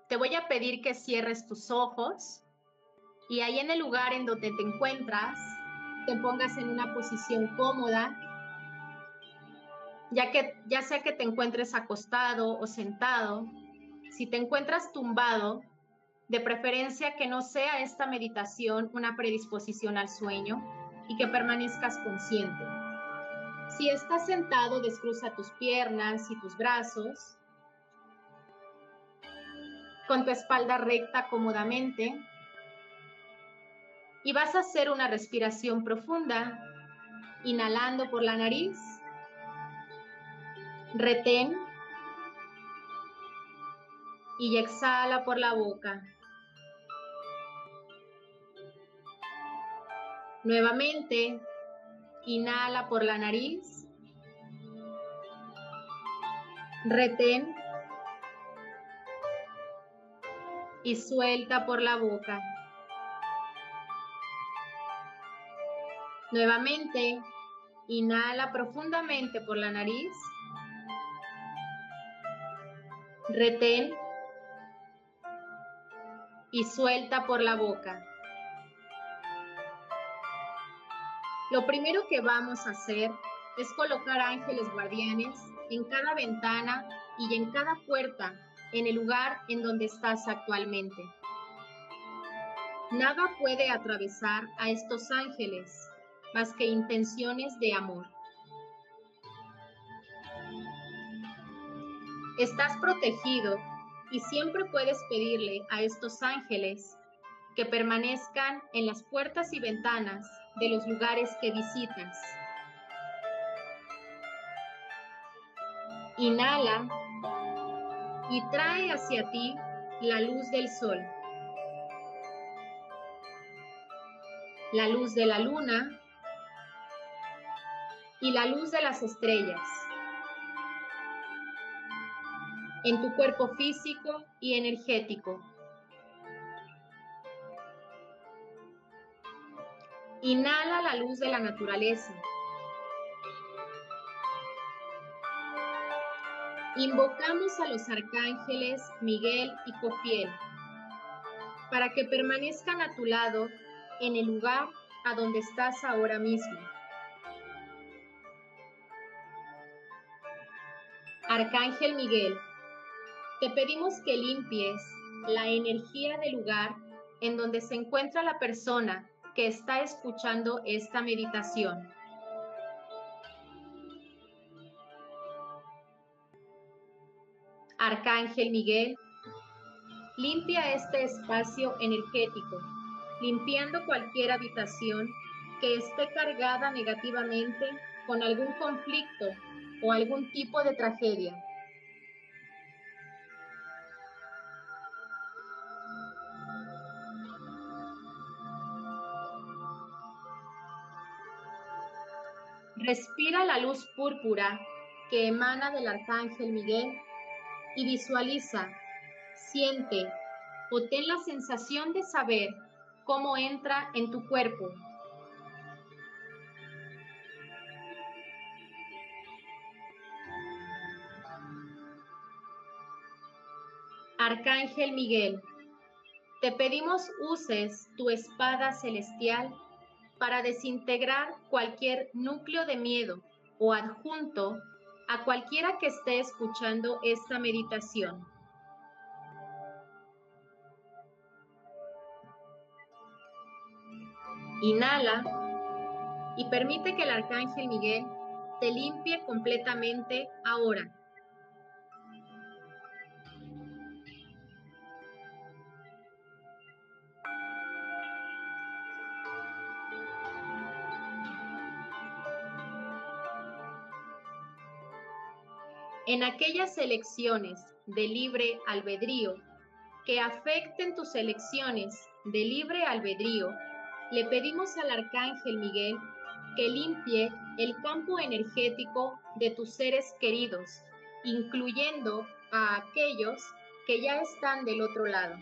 Te voy a pedir que cierres tus ojos y ahí en el lugar en donde te encuentras, te pongas en una posición cómoda, ya que ya sea que te encuentres acostado o sentado, si te encuentras tumbado, de preferencia que no sea esta meditación una predisposición al sueño y que permanezcas consciente. Si estás sentado, descruza tus piernas y tus brazos. Con tu espalda recta cómodamente. Y vas a hacer una respiración profunda, inhalando por la nariz. Retén. Y exhala por la boca. Nuevamente, Inhala por la nariz. Retén. Y suelta por la boca. Nuevamente, inhala profundamente por la nariz. Retén. Y suelta por la boca. Lo primero que vamos a hacer es colocar ángeles guardianes en cada ventana y en cada puerta en el lugar en donde estás actualmente. Nada puede atravesar a estos ángeles más que intenciones de amor. Estás protegido y siempre puedes pedirle a estos ángeles que permanezcan en las puertas y ventanas de los lugares que visitas. Inhala y trae hacia ti la luz del sol, la luz de la luna y la luz de las estrellas en tu cuerpo físico y energético. Inhala la luz de la naturaleza. Invocamos a los arcángeles Miguel y Cofiel para que permanezcan a tu lado en el lugar a donde estás ahora mismo. Arcángel Miguel, te pedimos que limpies la energía del lugar en donde se encuentra la persona que está escuchando esta meditación. Arcángel Miguel, limpia este espacio energético, limpiando cualquier habitación que esté cargada negativamente con algún conflicto o algún tipo de tragedia. Respira la luz púrpura que emana del Arcángel Miguel y visualiza, siente o ten la sensación de saber cómo entra en tu cuerpo. Arcángel Miguel, te pedimos uses tu espada celestial para desintegrar cualquier núcleo de miedo o adjunto a cualquiera que esté escuchando esta meditación. Inhala y permite que el arcángel Miguel te limpie completamente ahora. En aquellas elecciones de libre albedrío que afecten tus elecciones de libre albedrío, le pedimos al Arcángel Miguel que limpie el campo energético de tus seres queridos, incluyendo a aquellos que ya están del otro lado.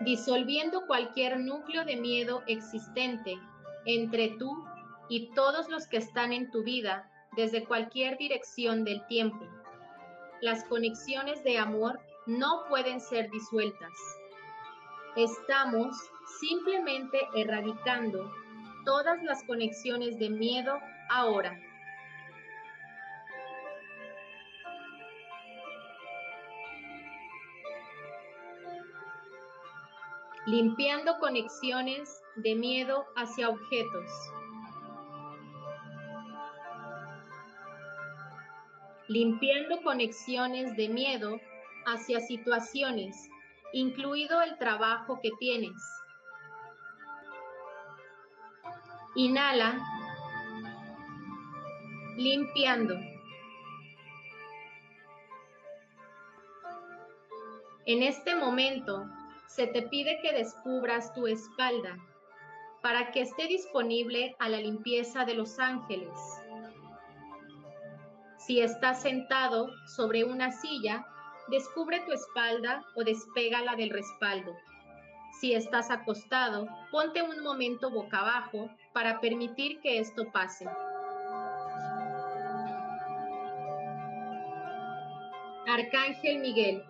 Disolviendo cualquier núcleo de miedo existente entre tú y todos los que están en tu vida desde cualquier dirección del tiempo. Las conexiones de amor no pueden ser disueltas. Estamos simplemente erradicando todas las conexiones de miedo ahora. Limpiando conexiones de miedo hacia objetos. Limpiando conexiones de miedo hacia situaciones, incluido el trabajo que tienes. Inhala, limpiando. En este momento se te pide que descubras tu espalda para que esté disponible a la limpieza de los ángeles. Si estás sentado sobre una silla, descubre tu espalda o despégala del respaldo. Si estás acostado, ponte un momento boca abajo para permitir que esto pase. Arcángel Miguel,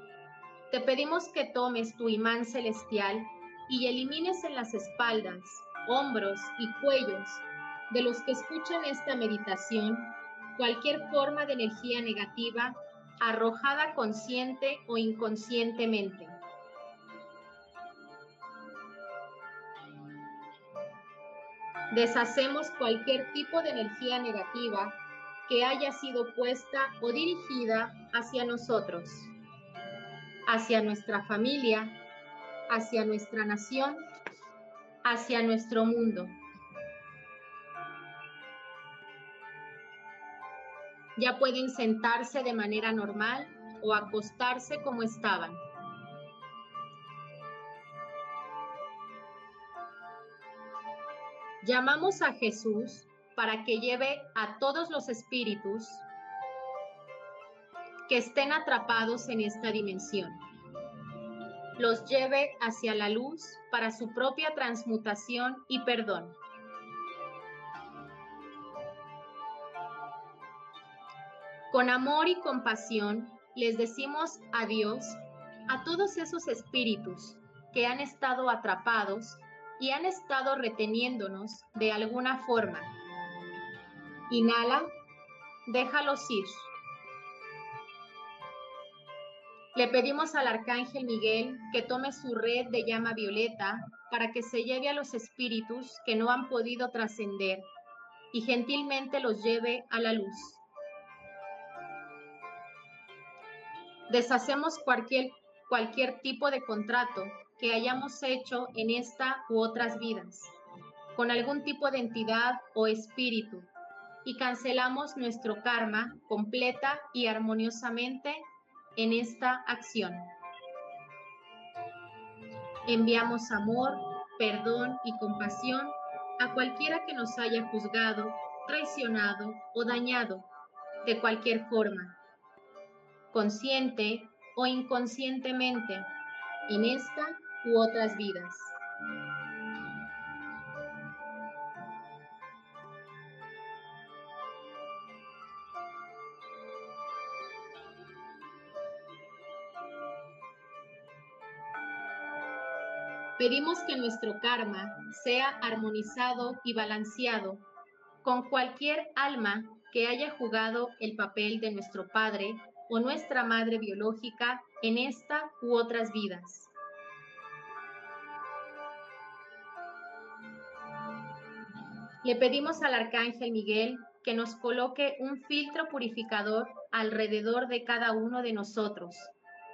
te pedimos que tomes tu imán celestial y elimines en las espaldas, hombros y cuellos de los que escuchan esta meditación cualquier forma de energía negativa arrojada consciente o inconscientemente. Deshacemos cualquier tipo de energía negativa que haya sido puesta o dirigida hacia nosotros, hacia nuestra familia, hacia nuestra nación, hacia nuestro mundo. Ya pueden sentarse de manera normal o acostarse como estaban. Llamamos a Jesús para que lleve a todos los espíritus que estén atrapados en esta dimensión. Los lleve hacia la luz para su propia transmutación y perdón. Con amor y compasión les decimos adiós a todos esos espíritus que han estado atrapados y han estado reteniéndonos de alguna forma. Inhala, déjalos ir. Le pedimos al Arcángel Miguel que tome su red de llama violeta para que se lleve a los espíritus que no han podido trascender y gentilmente los lleve a la luz. Deshacemos cualquier, cualquier tipo de contrato que hayamos hecho en esta u otras vidas, con algún tipo de entidad o espíritu, y cancelamos nuestro karma completa y armoniosamente en esta acción. Enviamos amor, perdón y compasión a cualquiera que nos haya juzgado, traicionado o dañado de cualquier forma consciente o inconscientemente, en esta u otras vidas. Pedimos que nuestro karma sea armonizado y balanceado con cualquier alma que haya jugado el papel de nuestro Padre o nuestra madre biológica en esta u otras vidas. Le pedimos al Arcángel Miguel que nos coloque un filtro purificador alrededor de cada uno de nosotros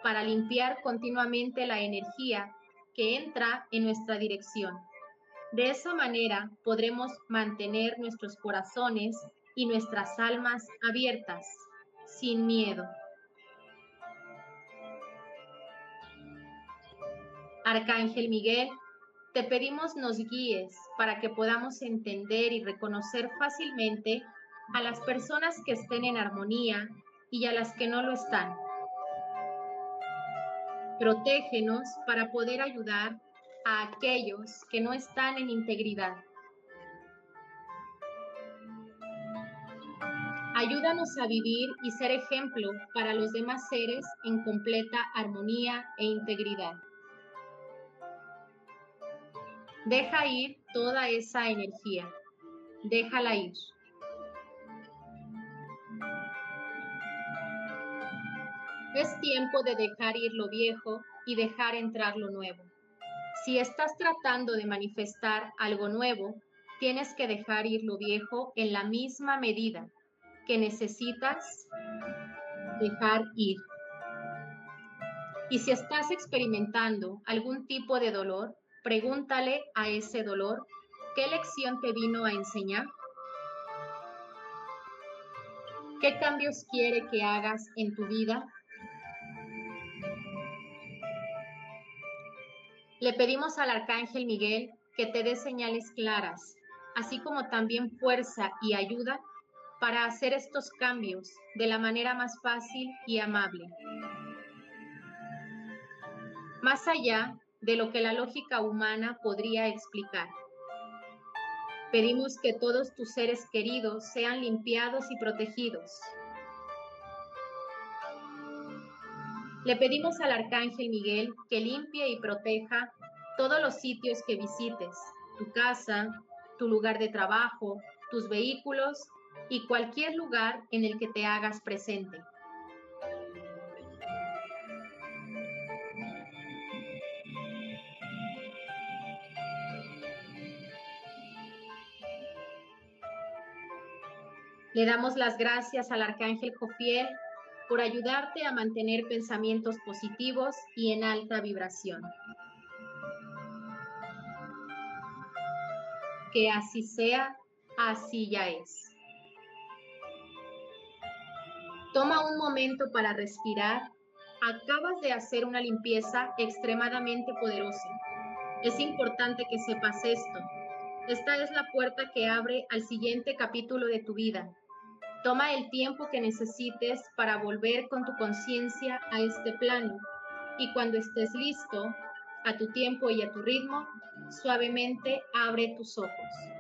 para limpiar continuamente la energía que entra en nuestra dirección. De esa manera podremos mantener nuestros corazones y nuestras almas abiertas, sin miedo. Arcángel Miguel, te pedimos nos guíes para que podamos entender y reconocer fácilmente a las personas que estén en armonía y a las que no lo están. Protégenos para poder ayudar a aquellos que no están en integridad. Ayúdanos a vivir y ser ejemplo para los demás seres en completa armonía e integridad. Deja ir toda esa energía. Déjala ir. Es tiempo de dejar ir lo viejo y dejar entrar lo nuevo. Si estás tratando de manifestar algo nuevo, tienes que dejar ir lo viejo en la misma medida que necesitas dejar ir. Y si estás experimentando algún tipo de dolor, Pregúntale a ese dolor qué lección te vino a enseñar. ¿Qué cambios quiere que hagas en tu vida? Le pedimos al Arcángel Miguel que te dé señales claras, así como también fuerza y ayuda para hacer estos cambios de la manera más fácil y amable. Más allá de lo que la lógica humana podría explicar. Pedimos que todos tus seres queridos sean limpiados y protegidos. Le pedimos al Arcángel Miguel que limpie y proteja todos los sitios que visites, tu casa, tu lugar de trabajo, tus vehículos y cualquier lugar en el que te hagas presente. Le damos las gracias al Arcángel Jofiel por ayudarte a mantener pensamientos positivos y en alta vibración. Que así sea, así ya es. Toma un momento para respirar. Acabas de hacer una limpieza extremadamente poderosa. Es importante que sepas esto. Esta es la puerta que abre al siguiente capítulo de tu vida, Toma el tiempo que necesites para volver con tu conciencia a este plano y cuando estés listo, a tu tiempo y a tu ritmo, suavemente abre tus ojos.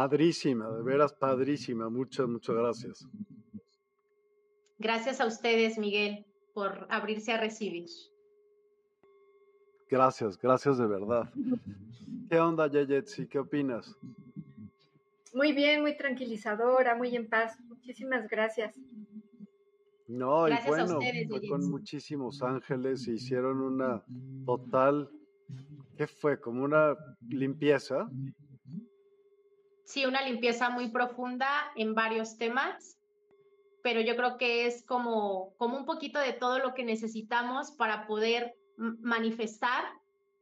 Padrísima, de veras padrísima. Muchas, muchas gracias. Gracias a ustedes, Miguel, por abrirse a recibir. Gracias, gracias de verdad. ¿Qué onda, Yeyetsi? ¿Qué opinas? Muy bien, muy tranquilizadora, muy en paz. Muchísimas gracias. No, y bueno, fue con muchísimos ángeles e hicieron una total, ¿qué fue? Como una limpieza sí, una limpieza muy profunda en varios temas, pero yo creo que es como, como un poquito de todo lo que necesitamos para poder manifestar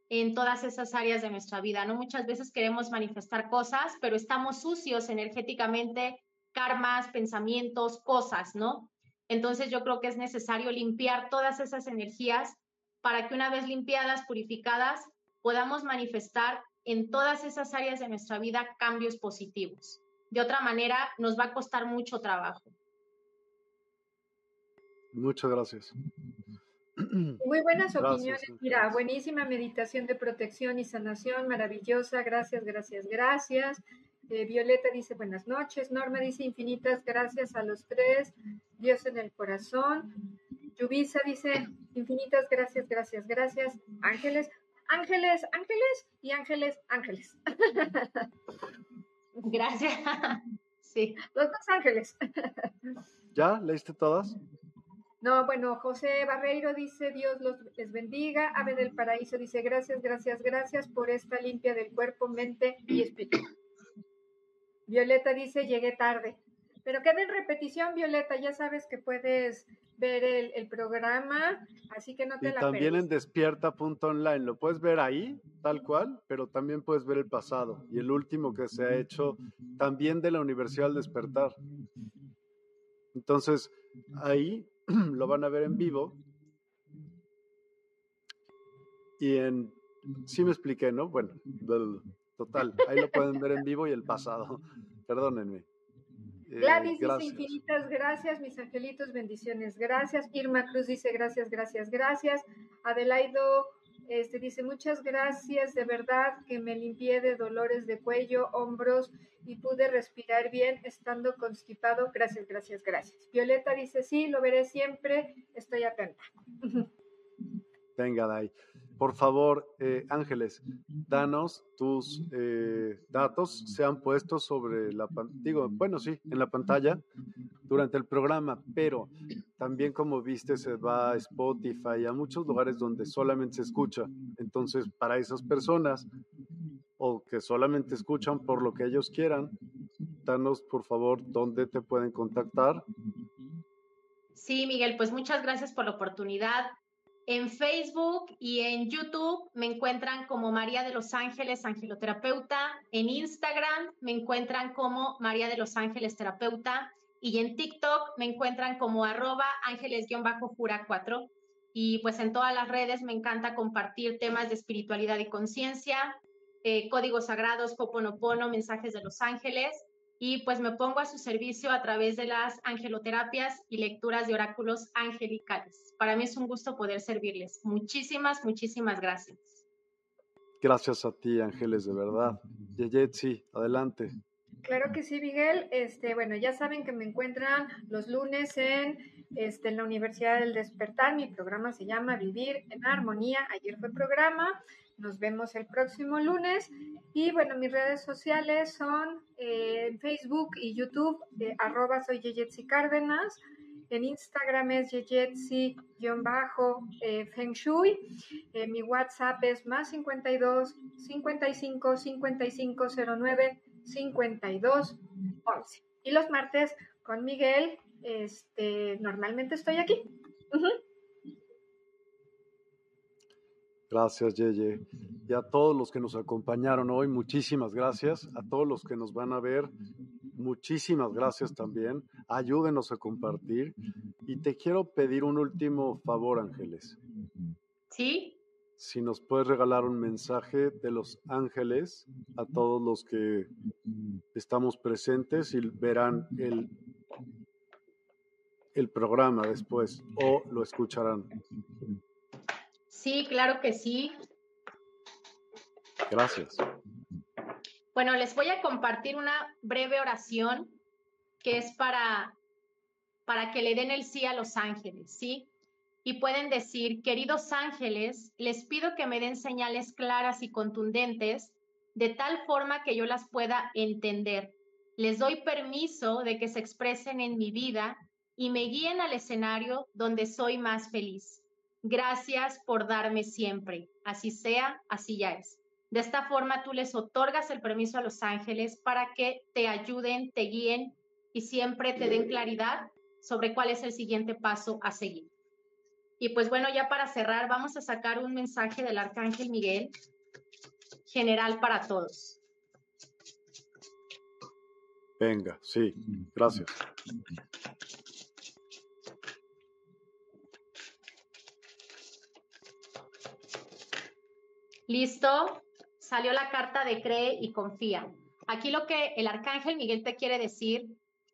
en todas esas áreas de nuestra vida, ¿no? Muchas veces queremos manifestar cosas, pero estamos sucios energéticamente, karmas, pensamientos, cosas, ¿no? Entonces yo creo que es necesario limpiar todas esas energías para que una vez limpiadas, purificadas, podamos manifestar en todas esas áreas de nuestra vida cambios positivos. De otra manera, nos va a costar mucho trabajo. Muchas gracias. Muy buenas opiniones. Mira, buenísima meditación de protección y sanación, maravillosa. Gracias, gracias, gracias. Eh, Violeta dice buenas noches. Norma dice infinitas gracias a los tres. Dios en el corazón. Yubisa dice infinitas gracias, gracias, gracias. Ángeles, ángeles, ángeles y ángeles, ángeles. Gracias. Sí. Los dos ángeles. ¿Ya? ¿Leíste todas? No, bueno, José Barreiro dice, Dios los les bendiga. Ave del Paraíso dice, gracias, gracias, gracias por esta limpia del cuerpo, mente y espíritu. Violeta dice, llegué tarde. Pero queda en repetición, Violeta, ya sabes que puedes ver el, programa, así que no te y también en despierta.online, lo puedes ver ahí, tal cual, pero también puedes ver el pasado y el último que se ha hecho también de la Universidad del Despertar. Entonces, ahí lo van a ver en vivo. Y en, sí me expliqué, ¿no? Bueno, total, ahí lo pueden ver en vivo y el pasado. Perdónenme. Eh, Gladys dice infinitas gracias, mis angelitos, bendiciones, gracias. Irma Cruz dice gracias, gracias, gracias. Adelaido este, dice muchas gracias, de verdad que me limpié de dolores de cuello, hombros y pude respirar bien estando constipado. Gracias, gracias, gracias. Violeta dice sí, lo veré siempre, estoy atenta. Venga, Dai. Por favor, eh, Ángeles, danos tus eh, datos, se han puesto sobre la digo, bueno, sí, en la pantalla durante el programa, pero también como viste se va a Spotify, a muchos lugares donde solamente se escucha. Entonces, para esas personas o que solamente escuchan por lo que ellos quieran, danos por favor dónde te pueden contactar. Sí, Miguel, pues muchas gracias por la oportunidad. En Facebook y en YouTube me encuentran como María de los Ángeles Angeloterapeuta. En Instagram me encuentran como María de los Ángeles Terapeuta. Y en TikTok me encuentran como arroba ángeles-jura 4. Y pues en todas las redes me encanta compartir temas de espiritualidad y conciencia, eh, códigos sagrados, Poponopono, mensajes de los ángeles y pues me pongo a su servicio a través de las angeloterapias y lecturas de oráculos angelicales. Para mí es un gusto poder servirles. Muchísimas, muchísimas gracias. Gracias a ti, Ángeles, de verdad. Yeyetsi, adelante. Claro que sí, Miguel. Este, bueno, ya saben que me encuentran los lunes en, este, en la Universidad del Despertar. Mi programa se llama Vivir en Armonía. Ayer fue programa. Nos vemos el próximo lunes. Y bueno, mis redes sociales son eh, en Facebook y YouTube, eh, arroba soy Yeyetsi Cárdenas. En Instagram es Yeyetsi-Feng Shui. Eh, mi WhatsApp es más 52 55 55 09 52 11. Y los martes con Miguel, este, normalmente estoy aquí. Gracias, Yeye. Y a todos los que nos acompañaron hoy, muchísimas gracias. A todos los que nos van a ver, muchísimas gracias también. Ayúdenos a compartir. Y te quiero pedir un último favor, Ángeles. Sí. Si nos puedes regalar un mensaje de los ángeles a todos los que estamos presentes y verán el, el programa después o lo escucharán. Sí, claro que sí. Gracias. Bueno, les voy a compartir una breve oración que es para, para que le den el sí a los ángeles, ¿sí? Y pueden decir, queridos ángeles, les pido que me den señales claras y contundentes de tal forma que yo las pueda entender. Les doy permiso de que se expresen en mi vida y me guíen al escenario donde soy más feliz. Gracias por darme siempre. Así sea, así ya es. De esta forma tú les otorgas el permiso a los ángeles para que te ayuden, te guíen y siempre te den claridad sobre cuál es el siguiente paso a seguir. Y pues bueno, ya para cerrar, vamos a sacar un mensaje del Arcángel Miguel general para todos. Venga, sí, gracias. Listo, salió la carta de cree y confía. Aquí lo que el arcángel Miguel te quiere decir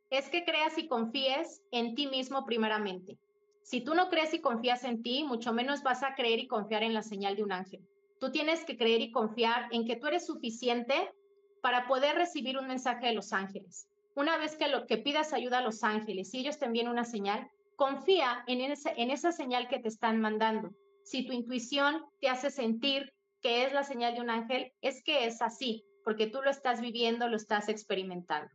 es que creas y confíes en ti mismo primeramente. Si tú no crees y confías en ti, mucho menos vas a creer y confiar en la señal de un ángel. Tú tienes que creer y confiar en que tú eres suficiente para poder recibir un mensaje de los ángeles. Una vez que, lo, que pidas ayuda a los ángeles y ellos te envíen una señal, confía en, en esa señal que te están mandando. Si tu intuición te hace sentir que es la señal de un ángel, es que es así, porque tú lo estás viviendo, lo estás experimentando.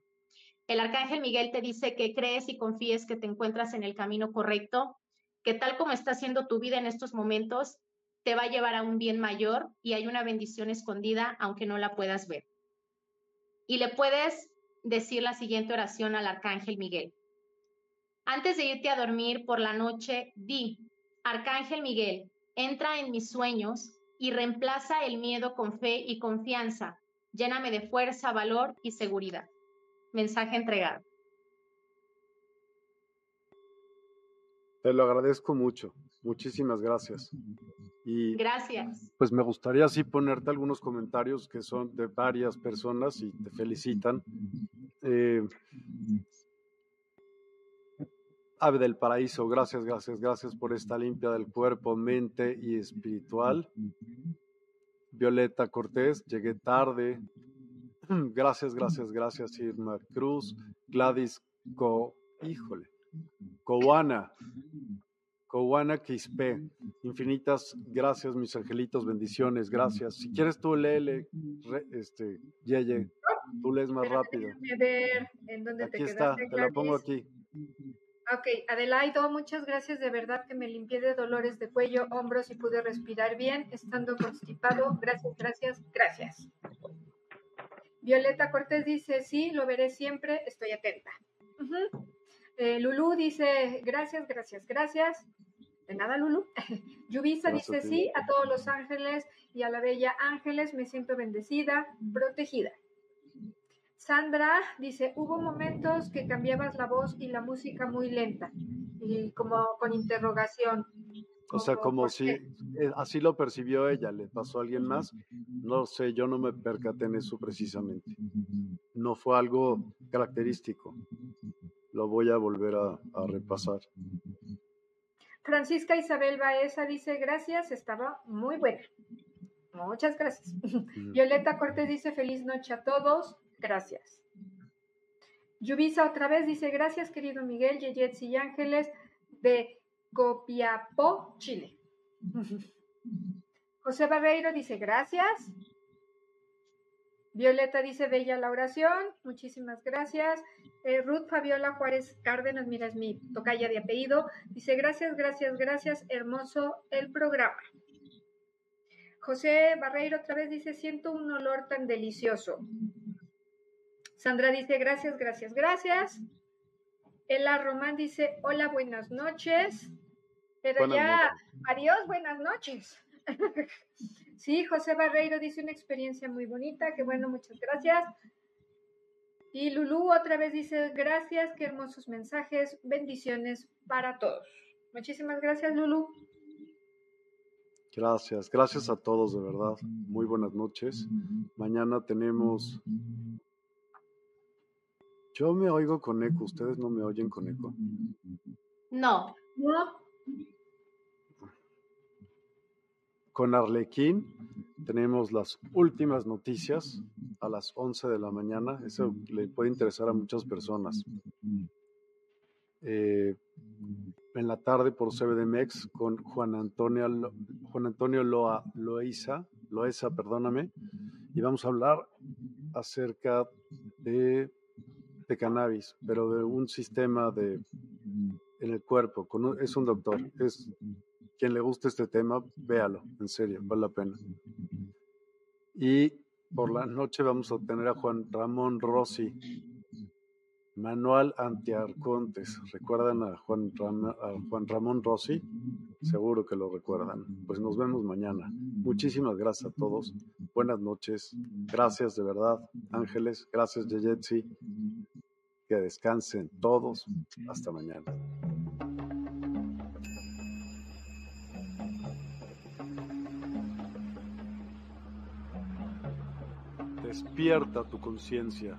El arcángel Miguel te dice que crees y confíes que te encuentras en el camino correcto, que tal como está haciendo tu vida en estos momentos, te va a llevar a un bien mayor y hay una bendición escondida aunque no la puedas ver. Y le puedes decir la siguiente oración al arcángel Miguel. Antes de irte a dormir por la noche, di, Arcángel Miguel, entra en mis sueños y reemplaza el miedo con fe y confianza. Lléname de fuerza, valor y seguridad. Mensaje entregado. Te lo agradezco mucho. Muchísimas gracias. Y gracias. Pues me gustaría así ponerte algunos comentarios que son de varias personas y te felicitan. Eh, Ave del Paraíso, gracias, gracias, gracias por esta limpia del cuerpo, mente y espiritual. Violeta Cortés, llegué tarde. Gracias, gracias, gracias, Irma Cruz. Gladys Co, híjole, Coana, Coana Quispe. Infinitas gracias, mis angelitos, bendiciones, gracias. Si quieres tú léele, este, Yeye, tú lees más rápido. Ver en dónde aquí está, te lo pongo aquí. Ok, Adelaido, muchas gracias de verdad que me limpié de dolores de cuello, hombros y pude respirar bien estando constipado. Gracias, gracias, gracias. Violeta Cortés dice, sí, lo veré siempre, estoy atenta. Eh, Lulú dice, gracias, gracias, gracias. De nada, Lulu. Yubisa dice, sí, a todos los ángeles y a la bella ángeles me siento bendecida, protegida. Sandra dice, hubo momentos que cambiabas la voz y la música muy lenta, y como con interrogación. O sea, como si eh, así lo percibió ella, le pasó a alguien más. No sé, yo no me percaté en eso precisamente. No fue algo característico. Lo voy a volver a, a repasar. Francisca Isabel Baeza dice, gracias, estaba muy buena. Muchas gracias. Violeta Cortés dice, feliz noche a todos. Gracias. Yubisa otra vez dice, gracias querido Miguel, Yeyets y Ángeles de Copiapó, Chile. José Barreiro dice, gracias. Violeta dice, bella la oración, muchísimas gracias. Eh, Ruth Fabiola Juárez Cárdenas, mira, es mi tocaya de apellido, dice, gracias, gracias, gracias, hermoso el programa. José Barreiro otra vez dice, siento un olor tan delicioso. Sandra dice, gracias, gracias, gracias. Ela Román dice, hola, buenas noches. Pero ya, adiós, buenas noches. sí, José Barreiro dice una experiencia muy bonita, que bueno, muchas gracias. Y Lulú otra vez dice, gracias, qué hermosos mensajes, bendiciones para todos. Muchísimas gracias, Lulú. Gracias, gracias a todos, de verdad. Muy buenas noches. Mañana tenemos yo me oigo con eco, ¿ustedes no me oyen con eco? No. No. Con Arlequín tenemos las últimas noticias a las 11 de la mañana. Eso le puede interesar a muchas personas. Eh, en la tarde por CBDMX con Juan Antonio, Juan Antonio Loa, Loaiza, Loesa, perdóname, y vamos a hablar acerca de de cannabis, pero de un sistema de en el cuerpo. Con es un doctor. Es quien le guste este tema, véalo, en serio, vale la pena. Y por la noche vamos a tener a Juan Ramón Rossi, Manual Antiarcontes. ¿Recuerdan a Juan Ramón Rossi? Seguro que lo recuerdan. Pues nos vemos mañana. Muchísimas gracias a todos. Buenas noches. Gracias de verdad, Ángeles. Gracias, Yeyetsi. Que descansen todos. Hasta mañana. Despierta tu conciencia.